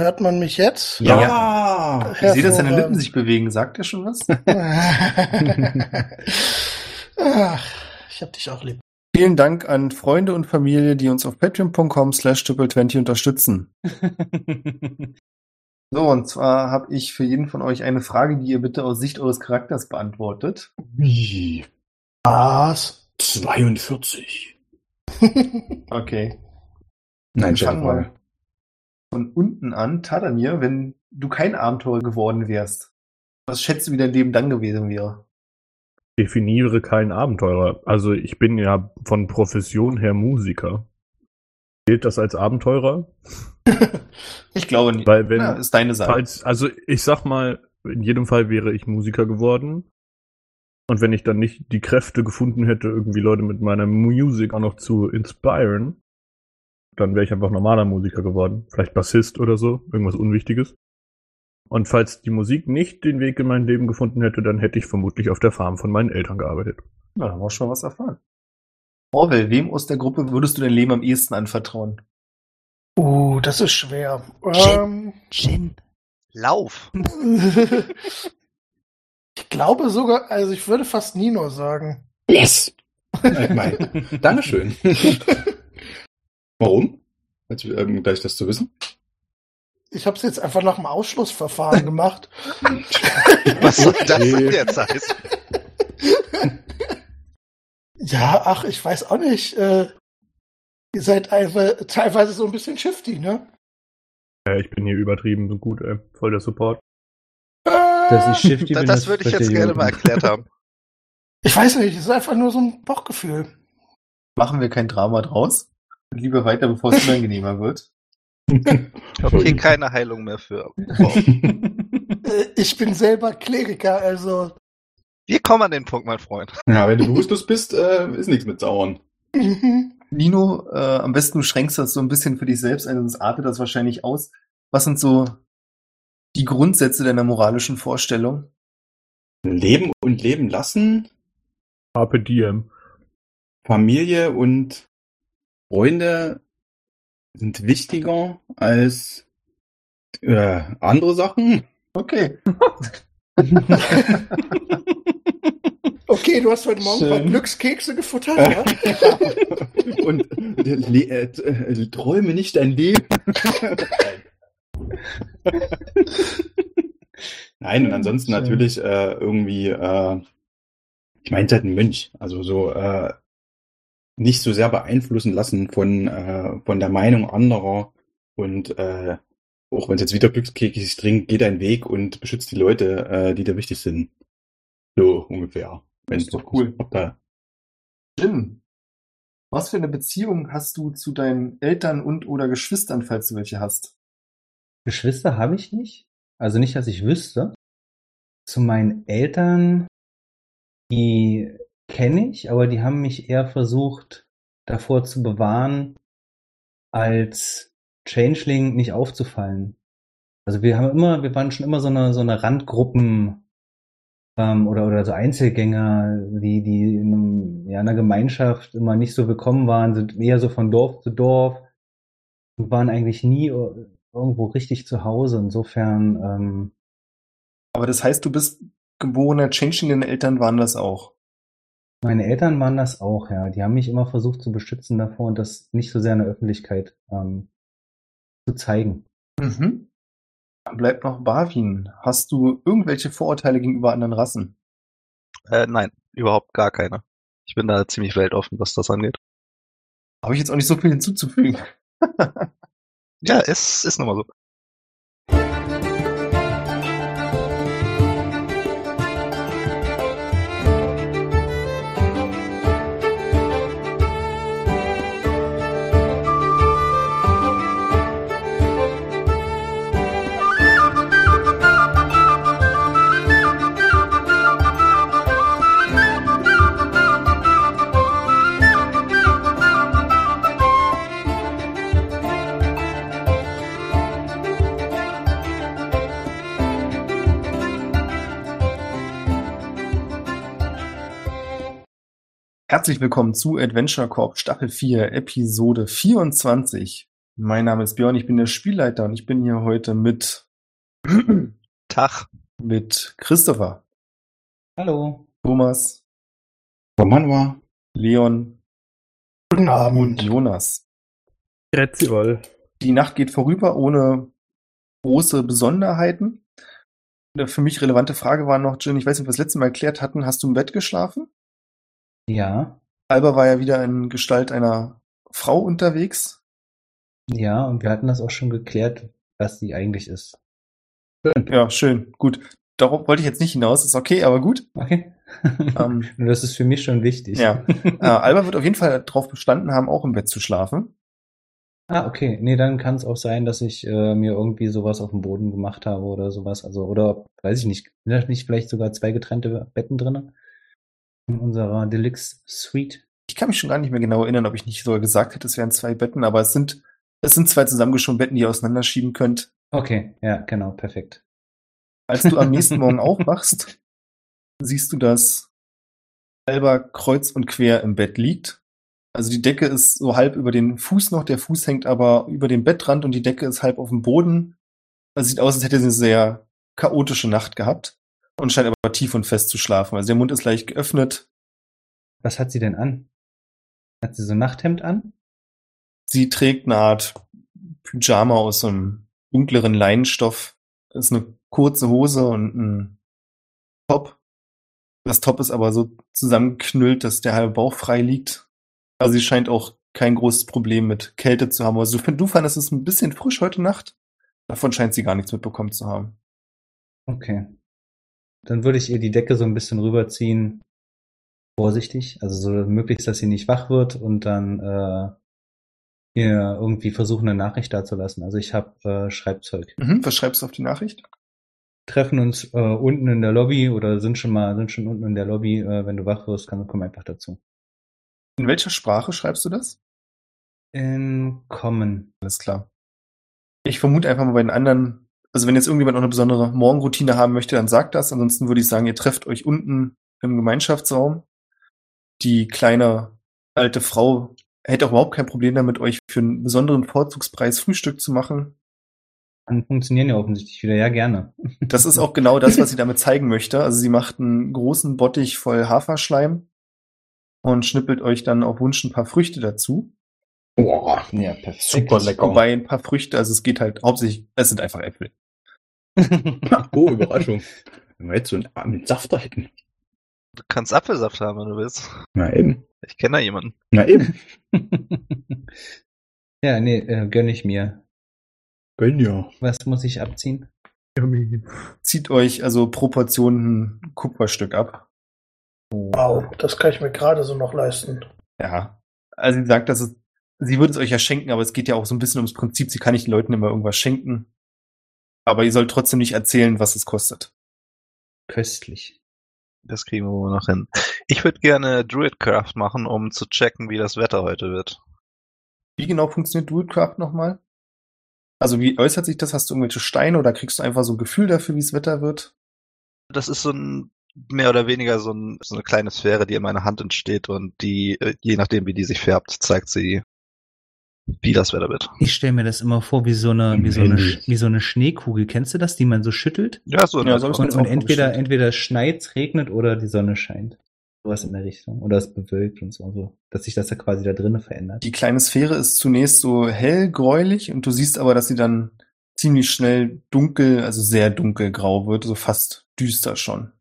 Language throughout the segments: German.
Hört man mich jetzt? Ja. Ich sehe, dass Hervorragend. Lippen sich bewegen. Sagt er schon was? Ach, ich hab dich auch lieb. Vielen Dank an Freunde und Familie, die uns auf patreon.com slash triple20 unterstützen. So, und zwar habe ich für jeden von euch eine Frage, die ihr bitte aus Sicht eures Charakters beantwortet. Wie? Was? 42. Okay. Nein, Wir fangen Chef, mal von unten an. Tadamir, wenn du kein Abenteurer geworden wärst, was schätzt du, wie dein Leben dann gewesen wäre? definiere keinen Abenteurer. Also ich bin ja von Profession her Musiker. Gilt das als Abenteurer? Ich glaube nicht. Weil wenn, Ja, ist deine Sache. falls, also ich sag mal, in jedem Fall wäre ich Musiker geworden. Und wenn ich dann nicht die Kräfte gefunden hätte, irgendwie Leute mit meiner Musik auch noch zu inspirieren, dann wäre ich einfach normaler Musiker geworden. Vielleicht Bassist oder so, irgendwas Unwichtiges. Und falls die Musik nicht den Weg in mein Leben gefunden hätte, dann hätte ich vermutlich auf der Farm von meinen Eltern gearbeitet. Na, da haben wir schon was erfahren. Orwell, wem aus der Gruppe würdest du dein Leben am ehesten anvertrauen? Uh, das ist schwer. Ähm, Shin, lauf. ich glaube sogar, also ich würde fast Nino sagen. Yes! Dankeschön. Warum? Jetzt, ähm, gleich das zu wissen. Ich habe es jetzt einfach nach dem Ausschlussverfahren gemacht. Was soll das denn jetzt heißen? Ja, ach, ich weiß auch nicht. Äh, ihr seid einfach teilweise so ein bisschen shifty, ne? Ja, ich bin hier übertrieben so gut, ey. Voll der Support. Dass ich Shifty Da- bin, Das würde ich jetzt gerne mal erklärt haben. Ich weiß nicht, es ist einfach nur so ein Bauchgefühl. Machen wir kein Drama draus? Lieber weiter, bevor es unangenehmer wird. Okay, keine Heilung mehr für. Äh, ich bin selber Kleriker, also. Wir kommen an den Punkt, mein Freund. Ja, wenn du bewusstlos bist, äh, ist nichts mit Sauern. Nino, äh, am besten du schränkst das so ein bisschen für dich selbst ein, sonst artet das wahrscheinlich aus. Was sind so die Grundsätze deiner moralischen Vorstellung? Leben und leben lassen, Carpe Diem. Familie und Freunde sind wichtiger als äh, andere Sachen. Okay. Okay, du hast heute Morgen Schön. Glückskekse gefuttert, ja? und äh, äh, träume nicht dein Leben. Nein, und ansonsten Schön. natürlich äh, irgendwie, äh, ich meine halt ein Mönch, also so äh, nicht so sehr beeinflussen lassen von, äh, von der Meinung anderer und äh, auch wenn es jetzt wieder Glückskekse sich trinkt, geh deinen Weg und beschützt die Leute, äh, die dir wichtig sind. So ungefähr. Wenn ist doch cool. Da, Jim, was für eine Beziehung hast du zu deinen Eltern und oder Geschwistern, falls du welche hast? Geschwister habe ich nicht. Also nicht, dass ich wüsste. Zu meinen Eltern, die kenne ich, aber die haben mich eher versucht, davor zu bewahren, als Changeling nicht aufzufallen. Also wir haben immer, wir waren schon immer so eine, so eine Randgruppen ähm, oder, oder so Einzelgänger, die, die in einem, ja, einer Gemeinschaft immer nicht so willkommen waren, sind eher so von Dorf zu Dorf und waren eigentlich nie irgendwo richtig zu Hause. Insofern, ähm, Aber das heißt, du bist geborener Changeling, deine Eltern waren das auch. Meine Eltern waren das auch, ja. Die haben mich immer versucht zu beschützen davor und das nicht so sehr in der Öffentlichkeit ähm, zu zeigen. Mhm. Dann bleibt noch Barwin. Hast du irgendwelche Vorurteile gegenüber anderen Rassen? Äh, nein, überhaupt gar keine. Ich bin da ziemlich weltoffen, was das angeht. Habe ich jetzt auch nicht so viel hinzuzufügen. Ja, es ist nun mal so. Herzlich willkommen zu Adventure Corp Staffel 4, Episode 24. Mein Name ist Björn, ich bin der Spielleiter und ich bin hier heute mit, Tag. mit Christopher, Hallo. Thomas, Roman war. Leon Guten und Abend. Jonas. Grazie. Die Nacht geht vorüber ohne große Besonderheiten. Eine für mich relevante Frage war noch, Jin, ich weiß nicht, ob wir das letzte Mal erklärt hatten, hast du im Bett geschlafen? Ja. Alba war ja wieder in Gestalt einer Frau unterwegs. Ja, und wir hatten das auch schon geklärt, was sie eigentlich ist. Ja, schön, gut. Darauf wollte ich jetzt nicht hinaus, ist okay, aber gut. Okay. Ähm, das ist für mich schon wichtig. Ja. Äh, Alba wird auf jeden Fall darauf bestanden haben, auch im Bett zu schlafen. Ah, okay. Nee, dann kann es auch sein, dass ich äh, mir irgendwie sowas auf dem Boden gemacht habe oder sowas. Also, oder weiß ich nicht. Sind da nicht vielleicht sogar zwei getrennte Betten drinne? In unserer Deluxe Suite. Ich kann mich schon gar nicht mehr genau erinnern, ob ich nicht sogar gesagt hätte, es wären zwei Betten, aber es sind, es sind zwei zusammengeschobene Betten, die ihr auseinanderschieben könnt. Okay, ja, genau, perfekt. Als du am nächsten Morgen aufwachst, siehst du, dass Alba kreuz und quer im Bett liegt. Also die Decke ist so halb über den Fuß noch, der Fuß hängt aber über dem Bettrand und die Decke ist halb auf dem Boden. Also sieht aus, als hätte sie eine sehr chaotische Nacht gehabt und scheint aber tief und fest zu schlafen. Also der Mund ist leicht geöffnet. Was hat sie denn an? Hat sie so ein Nachthemd an? Sie trägt eine Art Pyjama aus so einem dunkleren Leinenstoff. Das ist eine kurze Hose und ein Top. Das Top ist aber so zusammengeknüllt, dass der halbe Bauch frei liegt. Also sie scheint auch kein großes Problem mit Kälte zu haben. Also du, du fandest es ein bisschen frisch heute Nacht. Davon scheint sie gar nichts mitbekommen zu haben. Okay. Dann würde ich ihr die Decke so ein bisschen rüberziehen. Vorsichtig. Also so möglichst, dass sie nicht wach wird und dann äh, ihr irgendwie versuchen, eine Nachricht dazulassen. Also ich habe äh, Schreibzeug. Mhm, was schreibst du auf die Nachricht? Treffen uns äh, unten in der Lobby oder sind schon mal, sind schon unten in der Lobby. Äh, wenn du wach wirst, kann, komm einfach dazu. In welcher Sprache schreibst du das? In Common. Alles klar. Ich vermute einfach mal bei den anderen, also wenn jetzt irgendjemand noch eine besondere Morgenroutine haben möchte, dann sagt das. Ansonsten würde ich sagen, ihr trefft euch unten im Gemeinschaftsraum. Die kleine alte Frau hätte auch überhaupt kein Problem damit, euch für einen besonderen Vorzugspreis Frühstück zu machen. Dann funktionieren ja offensichtlich wieder. Ja, gerne. Das ist auch genau das, was sie damit zeigen möchte. Also sie macht einen großen Bottich voll Haferschleim und schnippelt euch dann auf Wunsch ein paar Früchte dazu. Boah, Ja, perfekt. super lecker. Wobei ein paar Früchte, also es geht halt hauptsächlich, es sind einfach Äpfel. oh, Überraschung. Wenn wir jetzt so einen mit Safter hätten. Du kannst Apfelsaft haben, wenn du willst. Na eben. Ich kenne da jemanden. Na eben. ja, nee, äh, gönn ich mir. Gönn ja. Was muss ich abziehen? Zieht euch also pro Portion ein Kupferstück ab. Wow, das kann ich mir gerade so noch leisten. Ja. Also sie sagt, dass es, sie würde es euch ja schenken, aber es geht ja auch so ein bisschen ums Prinzip, sie kann nicht den Leuten immer irgendwas schenken. Aber ihr sollt trotzdem nicht erzählen, was es kostet. Köstlich. Das kriegen wir wohl noch hin. Ich würde gerne Druidcraft machen, um zu checken, wie das Wetter heute wird. Wie genau funktioniert Druidcraft nochmal? Also wie äußert sich das? Hast du irgendwelche Steine oder kriegst du einfach so ein Gefühl dafür, wie es Wetter wird? Das ist so ein mehr oder weniger so, ein, so eine kleine Sphäre, die in meiner Hand entsteht und die, äh, je nachdem wie die sich färbt, zeigt sie, wie das Wetter wird. Ich stelle mir das immer vor wie so eine, wie so eine, wie so eine Schneekugel. Kennst du das, die man so schüttelt? Ja, so, Ja, so Und, und entweder, vorgestellt. entweder es schneit, regnet oder die Sonne scheint. Sowas in der Richtung. Oder es bewölkt und so, so. Dass sich das ja quasi da drinnen verändert. Die kleine Sphäre ist zunächst so hell gräulich und du siehst aber, dass sie dann ziemlich schnell dunkel, also sehr dunkelgrau wird, so fast düster schon.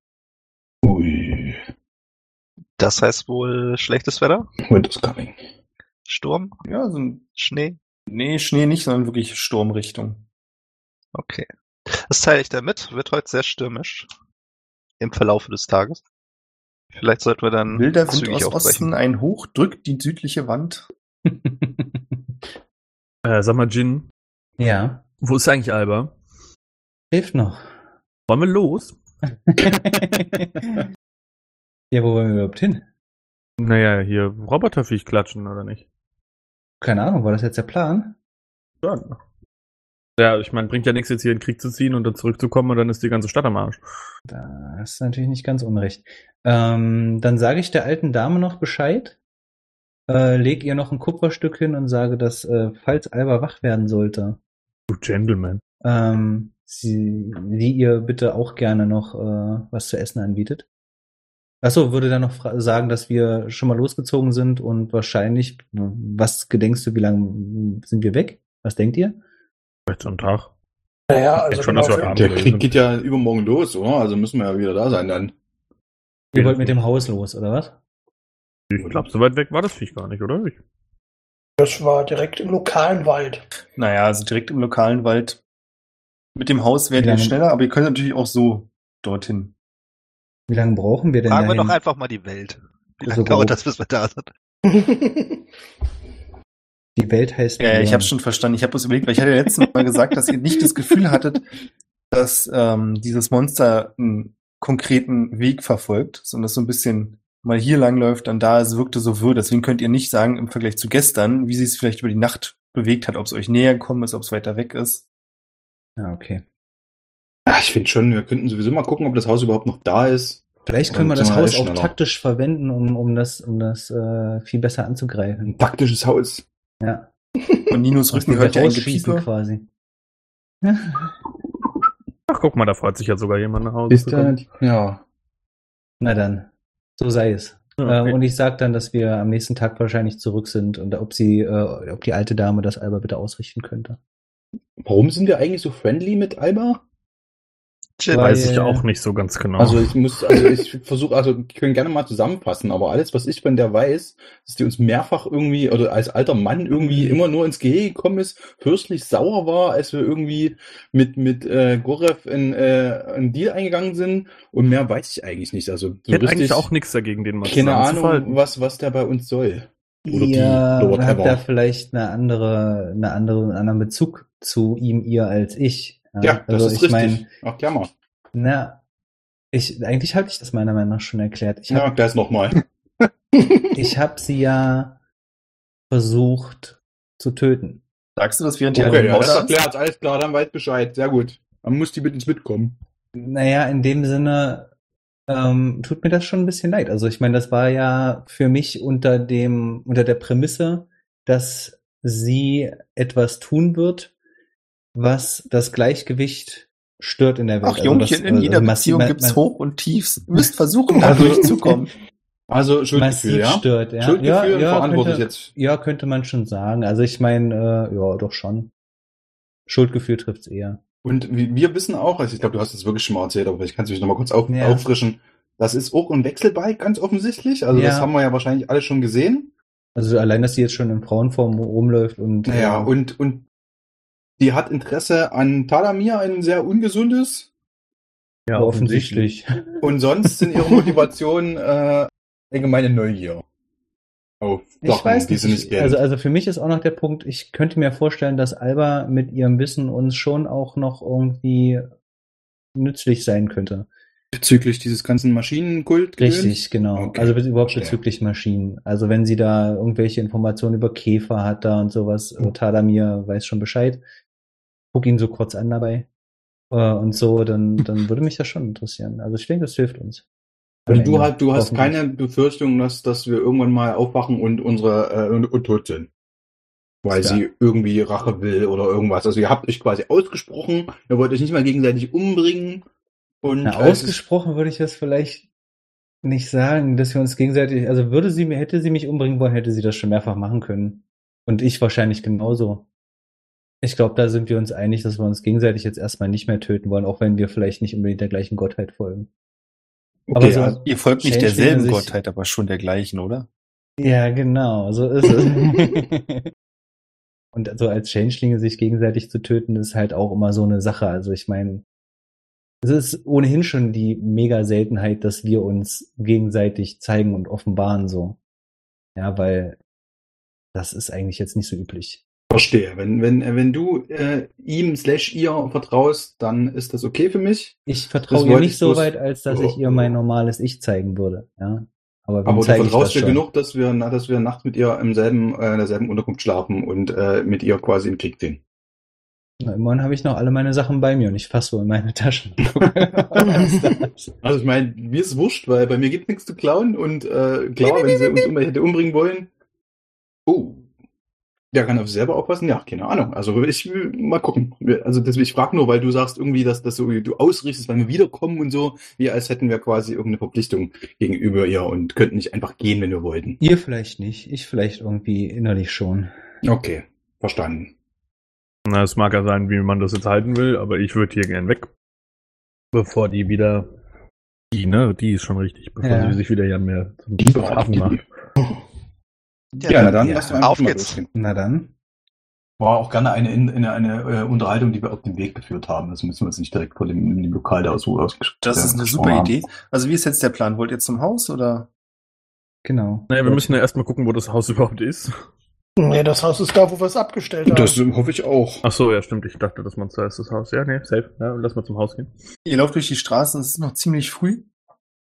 Ui. das heißt wohl schlechtes Wetter? Winter's coming. Sturm? Ja, so ein, Schnee? nee, Schnee nicht, sondern wirklich Sturmrichtung. Okay. Das teile ich damit. Wird heute sehr stürmisch. Im Verlauf des Tages. Vielleicht sollten wir dann Wilder Wind aus aufbrechen. Osten, ein Hoch drückt die südliche Wand. Äh, sag mal, Jin, ja. wo ist eigentlich Alba? Hilft noch. Wollen wir los? ja, wo wollen wir überhaupt hin? Naja, hier Roboterviech klatschen, oder nicht? Keine Ahnung, war das jetzt der Plan? Ja, ja ich meine, bringt ja nichts, jetzt hier in den Krieg zu ziehen und dann zurückzukommen und dann ist die ganze Stadt am Arsch. Da ist natürlich nicht ganz unrecht. Ähm, dann sage ich der alten Dame noch Bescheid. äh, leg ihr noch ein Kupferstück hin und sage, dass äh, falls Alba wach werden sollte, Du Gentleman. ähm, sie, sie ihr bitte auch gerne noch äh, was zu essen anbietet. Achso, würde dann noch sagen, dass wir schon mal losgezogen sind und wahrscheinlich, was gedenkst du, wie lange sind wir weg? Was denkt ihr? Vielleicht so ein Tag. Naja, Ich also schon, genau dass wir für- Abend- Der Krieg geht ja übermorgen los, oder? Also müssen wir ja wieder da sein dann. Ihr wollt mit dem Haus los, oder was? Ich glaube, so weit weg war das Viech gar nicht, oder? Ich, das war direkt im lokalen Wald. Naja, also direkt im lokalen Wald. Mit dem Haus werdet ihr schneller, aber ihr könnt natürlich auch so dorthin. Wie lange brauchen wir denn Fragen wir dahin? doch einfach mal die Welt. Wie lange So dauert das, bis wir da sind? Die Welt heißt Ja, ich habe schon verstanden. Ich habe es überlegt, weil ich hatte ja letztes Mal gesagt, dass ihr nicht das Gefühl hattet, dass ähm, dieses Monster einen konkreten Weg verfolgt, sondern dass so ein bisschen mal hier lang läuft, dann da, es wirkte so wirr. Deswegen könnt ihr nicht sagen, im Vergleich zu gestern, wie sie es vielleicht über die Nacht bewegt hat, ob es euch näher gekommen ist, ob es weiter weg ist. Ja, okay. Ja, ich finde schon, wir könnten sowieso mal gucken, ob das Haus überhaupt noch da ist. Vielleicht können wir das Haus auch schneller. taktisch verwenden, um, um das, um das äh, viel besser anzugreifen. Ein taktisches Haus. Ja. Und Ninos Rücken hört ihr ein Gepiepe. quasi. ach, guck mal, da freut sich ja sogar jemand nach Hause. Ist zu da, kommen. ja. Na dann, so sei es. Ja, okay. Ähm, und ich sag dann, dass wir am nächsten Tag wahrscheinlich zurück sind und ob sie, äh, ob die alte Dame das Alba bitte ausrichten könnte. Warum sind wir eigentlich so friendly mit Alba? Weiß ich auch nicht so ganz genau. Also ich muss, also ich versuche, also wir können gerne mal zusammenfassen, aber alles, was ich von der weiß, dass die uns mehrfach irgendwie, oder als alter Mann irgendwie immer nur ins Gehege gekommen ist, fürstlich sauer war, als wir irgendwie mit, mit äh, Gorev in äh, einen Deal eingegangen sind und mehr weiß ich eigentlich nicht. Also so ich hätte eigentlich auch nichts dagegen, den mal keine Ahnung, was, was der bei uns soll. Oder die, Ihr oder habt whatever. da vielleicht eine andere, eine andere, einen anderen Bezug zu ihm, ihr als ich. Ja, das also ist ich richtig. meine, Ach, mal. na, ich, eigentlich habe ich das meiner Meinung nach schon erklärt. Ich Ja, habe klär's nochmal. ich hab sie ja versucht zu töten. Sagst du das während ihr Okay, ja, das erklärt, alles klar, dann weiß Bescheid. Sehr gut. Dann muss die mit ins Mitkommen. Naja, in dem Sinne ähm, tut mir das schon ein bisschen leid. Also ich meine, das war ja für mich unter dem, unter der Prämisse, dass sie etwas tun wird, was das Gleichgewicht stört in der Welt. Ach, Also Jungchen, das, in äh, jeder massiv- Beziehung ma- gibt's Hoch und Tiefs. Ihr müsst versuchen, da Also- durchzukommen. Also Schuldgefühl, massiv ja? stört. Ja, Schuldgefühl ja, und ja, verantwortlich könnte, jetzt. ja, könnte man schon sagen. Also ich meine, äh, ja, doch schon. Schuldgefühl trifft's eher. Und wir wissen auch, also ich glaube, du hast es wirklich schon mal erzählt, aber ich kann es mich noch mal kurz auf, Ja. auffrischen. Das ist auch ein Wechselbike, ganz offensichtlich. Also Ja. das haben wir ja wahrscheinlich alle schon gesehen. Also allein, dass sie jetzt schon in Frauenform rumläuft und Naja, äh, und, und die hat Interesse an Talamir, ein sehr ungesundes. ja, offensichtlich. Und sonst sind ihre Motivationen äh, allgemeine Neugier. Auf Ich Sachen, weiß nicht. sie nicht Ich, also, also für mich ist auch noch der Punkt, ich könnte mir vorstellen, dass Alba mit ihrem Wissen uns schon auch noch irgendwie nützlich sein könnte. Bezüglich dieses ganzen Maschinenkult. Richtig, genau. Okay, Also be- überhaupt bezüglich Maschinen. Also wenn sie da irgendwelche Informationen über Käfer hat da und sowas, äh, Tadamir weiß schon Bescheid. Guck ihn so kurz an dabei. Äh, und so, dann, dann würde mich das schon interessieren. Also ich denke, das hilft uns. Also du, hast, du hast keine Befürchtung, dass, dass wir irgendwann mal aufwachen und unsere äh, und, und tot sind. Weil Ja. sie irgendwie Rache will oder irgendwas. Also ihr habt euch quasi ausgesprochen, ihr wollt euch nicht mal gegenseitig umbringen. Und Na, ausgesprochen würde ich das vielleicht nicht sagen, dass wir uns gegenseitig, also würde sie mir, hätte sie mich umbringen wollen, hätte sie das schon mehrfach machen können. Und ich wahrscheinlich genauso. Ich glaube, da sind wir uns einig, dass wir uns gegenseitig jetzt erstmal nicht mehr töten wollen, auch wenn wir vielleicht nicht unbedingt der gleichen Gottheit folgen. okay, aber so- also, Ihr folgt nicht derselben Gottheit, aber schon der gleichen, oder? Ja, genau, so ist es. Und so als Changelinge sich gegenseitig zu töten, ist halt auch immer so eine Sache. Also ich meine, es ist ohnehin schon die mega Seltenheit, dass wir uns gegenseitig zeigen und offenbaren so. Ja, weil das ist eigentlich jetzt nicht so üblich. Verstehe. Wenn, wenn, wenn du äh, ihm slash ihr vertraust, dann ist das okay für mich. Ich vertraue ihr nicht ich so weit, als dass ich ihr mein normales Ich zeigen würde. Ja, aber Aber du vertraust dir genug, dass wir, na, dass wir nachts mit ihr im selben, äh, in derselben Unterkunft schlafen und äh, mit ihr quasi im Krieg ziehen. Na, immerhin habe ich noch alle meine Sachen bei mir und ich fasse so in meine Taschen. Also ich meine, mir ist wurscht, weil bei mir gibt nichts zu klauen und äh, klar, wenn sie uns um, hätte umbringen wollen, Oh. Der kann auf sich selber aufpassen? Ja, keine Ahnung. Also ich will mal gucken. Also das, ich frage nur, weil du sagst irgendwie, dass das so du ausrichtest, wenn wir wiederkommen und so, wie als hätten wir quasi irgendeine Verpflichtung gegenüber ihr und könnten nicht einfach gehen, wenn wir wollten. Ihr vielleicht nicht, ich vielleicht irgendwie innerlich schon. Okay, verstanden. Na, es mag ja sein, wie man das jetzt halten will, aber ich würde hier gern weg. Bevor die wieder. Die, ne? Die ist schon richtig, bevor Ja. sie sich wieder ja mehr zum Hafen macht. Ja, na dann Ja, lass doch einfach auf mal geht's. Na dann. War auch gerne eine, eine, eine äh, Unterhaltung, die wir auf dem Weg geführt haben. Das müssen wir jetzt nicht direkt vor dem, dem Lokal da so ausgesprochen Das ist eine super Idee. Also wie ist jetzt der Plan? Wollt ihr zum Haus oder? Genau. Naja, wir müssen ja erstmal gucken, wo das Haus überhaupt ist. Nee, das Haus ist da, wo wir es abgestellt haben. Das hoffe ich auch. Ach so, ja, stimmt. Ich dachte, das Monster ist das Haus. Ja, nee, safe. Ja, lass mal zum Haus gehen. Ihr lauft durch die Straßen, es ist noch ziemlich früh.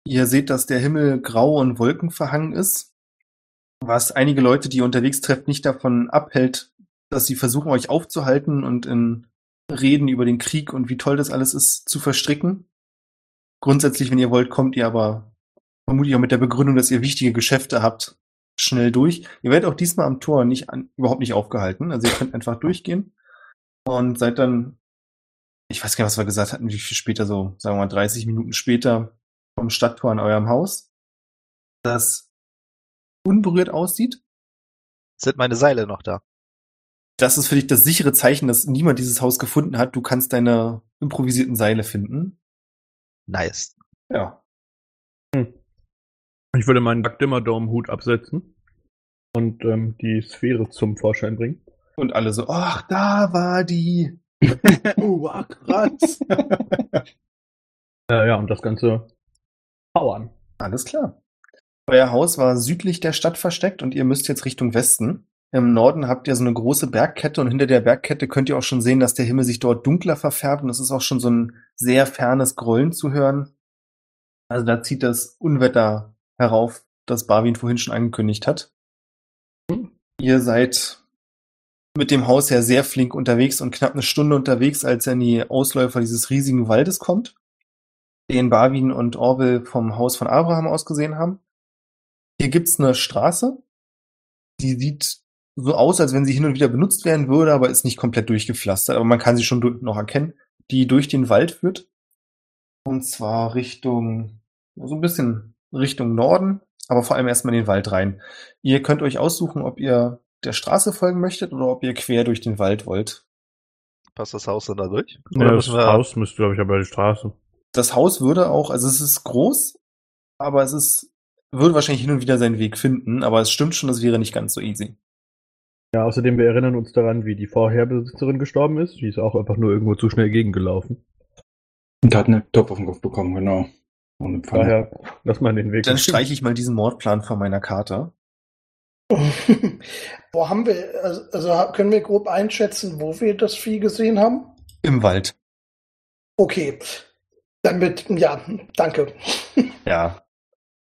Ihr seht, dass der Himmel grau und wolkenverhangen ist, was einige Leute, die ihr unterwegs trefft, nicht davon abhält, dass sie versuchen, euch aufzuhalten und in Reden über den Krieg und wie toll das alles ist, zu verstricken. Grundsätzlich, wenn ihr wollt, kommt ihr aber vermutlich auch mit der Begründung, dass ihr wichtige Geschäfte habt, schnell durch. Ihr werdet auch diesmal am Tor nicht an, überhaupt nicht aufgehalten. Also ihr könnt einfach durchgehen und seid dann ich weiß gar nicht, was wir gesagt hatten, wie viel später, so, sagen wir mal, 30 Minuten später vom Stadttor an eurem Haus, das unberührt aussieht. Sind meine Seile noch da? Das ist für dich das sichere Zeichen, dass niemand dieses Haus gefunden hat. Du kannst deine improvisierten Seile finden. Nice. Ja. Ich würde meinen Backdimmer-Dome-Hut absetzen und ähm, die Sphäre zum Vorschein bringen. Und alle so, ach, da war die. oh, wow, krass. Äh, ja, und das Ganze powern. Alles klar. Euer Haus war südlich der Stadt versteckt und ihr müsst jetzt Richtung Westen. Im Norden habt ihr so eine große Bergkette und hinter der Bergkette könnt ihr auch schon sehen, dass der Himmel sich dort dunkler verfärbt und es ist auch schon so ein sehr fernes Grollen zu hören. Also da zieht das Unwetter herauf, das Barwin vorhin schon angekündigt hat. Ihr seid mit dem Haus ja sehr flink unterwegs und knapp eine Stunde unterwegs, als ihr an die Ausläufer dieses riesigen Waldes kommt, den Barwin und Orwell vom Haus von Abraham aus gesehen haben. Hier gibt's eine Straße, die sieht so aus, als wenn sie hin und wieder benutzt werden würde, aber ist nicht komplett durchgepflastert, aber man kann sie schon du- noch erkennen, die durch den Wald führt. Und zwar Richtung, so ein bisschen Richtung Norden, aber vor allem erstmal in den Wald rein. Ihr könnt euch aussuchen, ob ihr der Straße folgen möchtet oder ob ihr quer durch den Wald wollt. Passt das Haus dann da durch? Ja, das Haus müsste, glaube ich, aber die Straße. Das Haus würde auch, also es ist groß, aber es ist, würde wahrscheinlich hin und wieder seinen Weg finden, aber es stimmt schon, das wäre nicht ganz so easy. Ja, außerdem, wir erinnern uns daran, wie die Vorherbesitzerin gestorben ist. Die ist auch einfach nur irgendwo zu schnell gegengelaufen. Und hat einen Topf auf den Kopf bekommen, genau. Und. Daher, lass mal den Weg. Dann streiche ich mal diesen Mordplan von meiner Karte. Wo haben wir, also, also können wir grob einschätzen, wo wir das Vieh gesehen haben? Im Wald. Okay. Damit, ja, danke. Ja.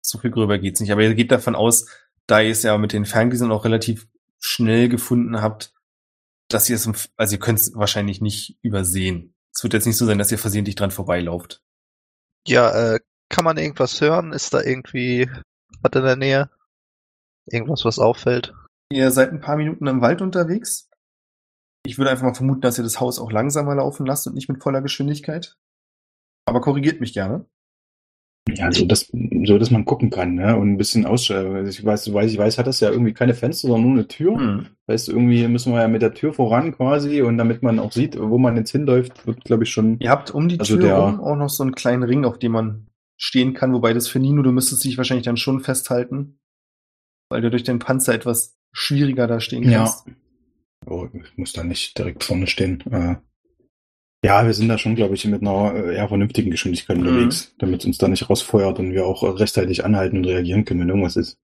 So viel gröber geht's nicht. Aber ihr geht davon aus, da ihr es ja mit den Ferngläsern auch relativ schnell gefunden habt, dass ihr es, also ihr könnt es wahrscheinlich nicht übersehen. Es wird jetzt nicht so sein, dass ihr versehentlich dran vorbeilauft. Ja, äh, kann man irgendwas hören? Ist da irgendwie was in der Nähe? Irgendwas, was auffällt? Ihr seid ein paar Minuten im Wald unterwegs. Ich würde einfach mal vermuten, dass ihr das Haus auch langsamer laufen lasst und nicht mit voller Geschwindigkeit. Aber korrigiert mich gerne. Ja, so dass, so dass man gucken kann, ne? Und ein bisschen ausstellen. Also ich weiß, weiß, ich weiß, hat das ja irgendwie keine Fenster, sondern nur eine Tür. Hm. Heißt, irgendwie müssen wir ja mit der Tür voran quasi und damit man auch sieht, wo man jetzt hinläuft, wird, glaube ich, schon. Ihr habt um die Also Tür der- rum auch noch so einen kleinen Ring, auf dem man stehen kann, wobei das für Nino, du müsstest dich wahrscheinlich dann schon festhalten, weil du durch den Panzer etwas schwieriger da stehen Ja. kannst. Oh, ich muss da nicht direkt vorne stehen. Äh, ja, wir sind da schon, glaube ich, mit einer äh, eher vernünftigen Geschwindigkeit Mhm. unterwegs, damit es uns da nicht rausfeuert und wir auch äh, rechtzeitig anhalten und reagieren können, wenn irgendwas ist.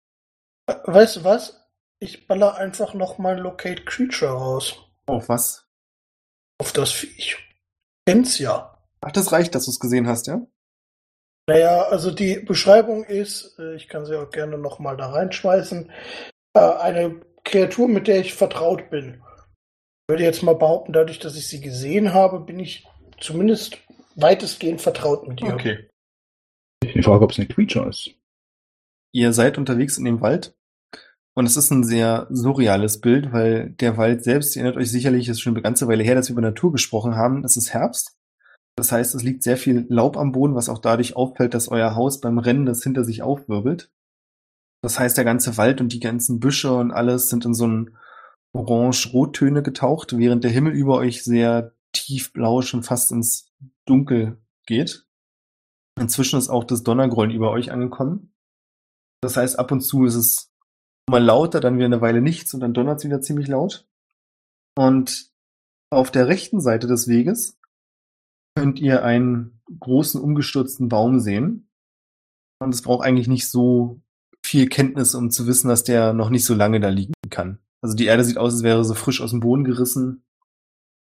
Weißt du was? Ich baller einfach noch mal Locate Creature raus. Auf was? Auf das Viech. Kennt's ja. Ach, das reicht, dass du es gesehen hast, ja? Naja, also die Beschreibung ist, äh, ich kann sie auch gerne noch mal da reinschmeißen, äh, eine Kreatur, mit der ich vertraut bin. Ich würde jetzt mal behaupten, dadurch, dass ich sie gesehen habe, bin ich zumindest weitestgehend vertraut mit ihr. Okay. Ich frage, ob es eine Creature ist. Ihr seid unterwegs in dem Wald Und es ist ein sehr surreales Bild, weil der Wald selbst, ihr erinnert euch sicherlich, ist schon eine ganze Weile her, dass wir über Natur gesprochen haben. Es ist Herbst. Das heißt, es liegt sehr viel Laub am Boden, was auch dadurch auffällt, dass euer Haus beim Rennen das hinter sich aufwirbelt. Das heißt, der ganze Wald und die ganzen Büsche und alles sind in so einen Orange-Rottöne getaucht, während der Himmel über euch sehr tiefblau schon fast ins Dunkel geht. Inzwischen ist auch das Donnergrollen über euch angekommen. Das heißt, ab und zu ist es mal lauter, dann wieder eine Weile nichts und dann donnert es wieder ziemlich laut. Und auf der rechten Seite des Weges könnt ihr einen großen umgestürzten Baum sehen. Und es braucht eigentlich nicht so viel Kenntnis, um zu wissen, dass der noch nicht so lange da liegen kann. Also die Erde sieht aus, als wäre sie frisch aus dem Boden gerissen.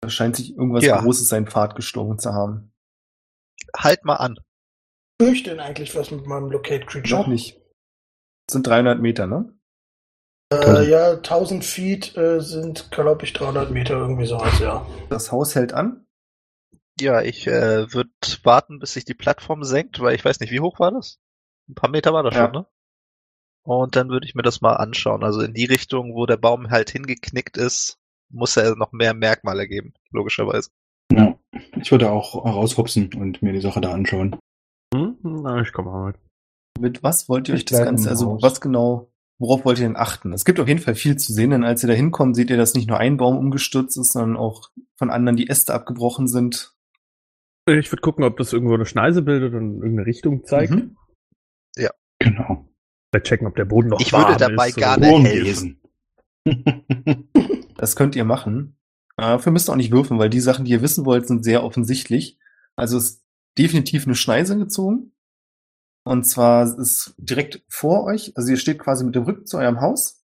Da scheint sich irgendwas Ja. Großes seinen Pfad gestochen zu haben. Halt mal an. Tue ich denn eigentlich was mit meinem Locate Creature? Noch nicht. Das sind 300 Meter, ne? Äh, ja, 1000 Feet äh, sind, glaube ich, 300 Meter irgendwie sowas, ja. Das Haus hält an. Ja, ich äh, würde warten, bis sich die Plattform senkt, weil ich weiß nicht, wie hoch war das? Ein paar Meter war das Ja. schon, ne? Und dann würde ich mir das mal anschauen. Also in die Richtung, wo der Baum halt hingeknickt ist, muss er noch mehr Merkmale geben, logischerweise. Ja. Ich würde auch raushupsen und mir die Sache da anschauen. Hm? Na, ich komme mal mit. Mit was wollt ihr Ich euch das Ganze, also Haus. was genau, worauf wollt ihr denn achten? Es gibt auf jeden Fall viel zu sehen, denn als ihr da hinkommt, seht ihr, dass nicht nur ein Baum umgestürzt ist, sondern auch von anderen die Äste abgebrochen sind. Ich würde gucken, ob das irgendwo eine Schneise bildet und irgendeine Richtung zeigt. Mhm. Genau. Vielleicht checken, ob der Boden noch Ich warm würde dabei ist. gar oder- nicht- Wurmwesen. Das könnt ihr machen. Äh, Dafür müsst ihr auch nicht würfeln, weil die Sachen, die ihr wissen wollt, sind sehr offensichtlich. Also es ist definitiv eine Schneise gezogen. Und zwar ist direkt vor euch, also ihr steht quasi mit dem Rücken zu eurem Haus.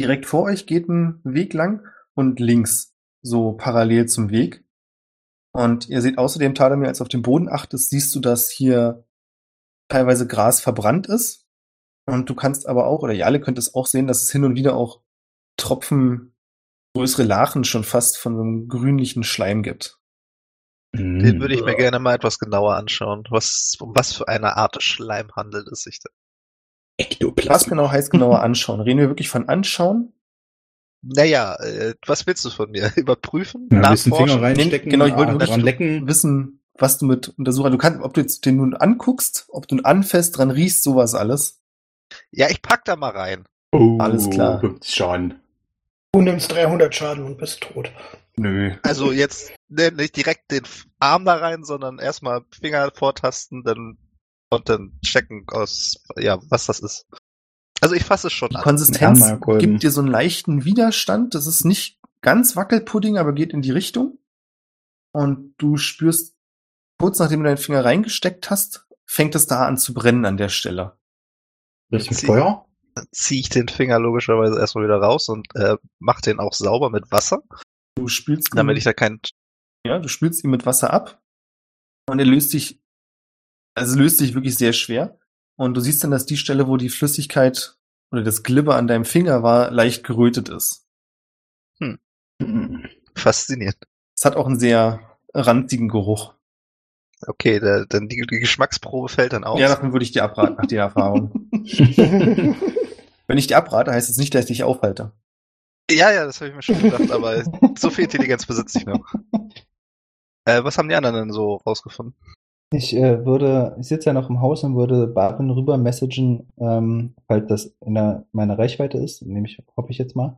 Direkt vor euch geht ein Weg lang und links so parallel zum Weg. Und ihr seht außerdem, Tadamir, als du auf den Boden achtest, siehst du, dass hier teilweise Gras verbrannt ist. Und du kannst aber auch, oder ihr alle könnt es auch sehen, dass es hin und wieder auch Tropfen, größere Lachen schon fast von so einem grünlichen Schleim gibt. Mhm. Den würde ich mir gerne mal etwas genauer anschauen. Was, um was für eine Art Schleim handelt es sich denn? Was Ektoplasma. genau heißt genauer anschauen? Reden wir wirklich von anschauen? Naja, äh, was willst du von mir? Überprüfen? Ja, ein bisschen Finger Nachforschen? reinstecken, Nee, genau, ich wollte ah, wirklich daran lecken. Wissen, was du mit untersuchen. Du kannst, ob du jetzt den nun anguckst, ob du ihn anfasst, dran riechst, sowas alles. Ja, ich pack da mal rein. Oh, Alles klar. Schaden. Du nimmst 300 Schaden und bist tot. Nö. Also jetzt ne, nicht direkt den Arm da rein, sondern erstmal Finger vortasten, dann und dann checken aus, ja, was das ist. Also ich fasse es schon Die an. Konsistenz gibt dir so einen leichten Widerstand. Das ist nicht ganz Wackelpudding, aber geht in die Richtung. Und du spürst, kurz nachdem du deinen Finger reingesteckt hast, fängt es da an zu brennen an der Stelle. Richtung Sie- Feuer? Dann ziehe ich den Finger logischerweise erstmal wieder raus und äh, mach den auch sauber mit Wasser, Du spülst ihn, damit ich da kein ja, du spülst ihn mit Wasser ab. Und er löst sich, also löst sich wirklich sehr schwer. Und du siehst dann, dass die Stelle, wo die Flüssigkeit oder das Glibber an deinem Finger war, leicht gerötet ist. Mhm. faszinierend. Es hat auch einen sehr ranzigen Geruch. Okay, der, dann die, die Geschmacksprobe fällt dann aus. Ja, davon würde ich dir abraten, nach der Erfahrung. Wenn ich dir abrate, heißt es nicht, dass ich dich aufhalte. ja, ja, das habe ich mir schon gedacht, aber so viel Intelligenz besitze ich noch. Äh, was haben die anderen denn so rausgefunden? Ich äh, würde, ich sitze ja noch im Haus und würde Barin rüber messagen, ähm, falls das in der, meiner Reichweite ist, nehme ich, hoffe ich jetzt mal.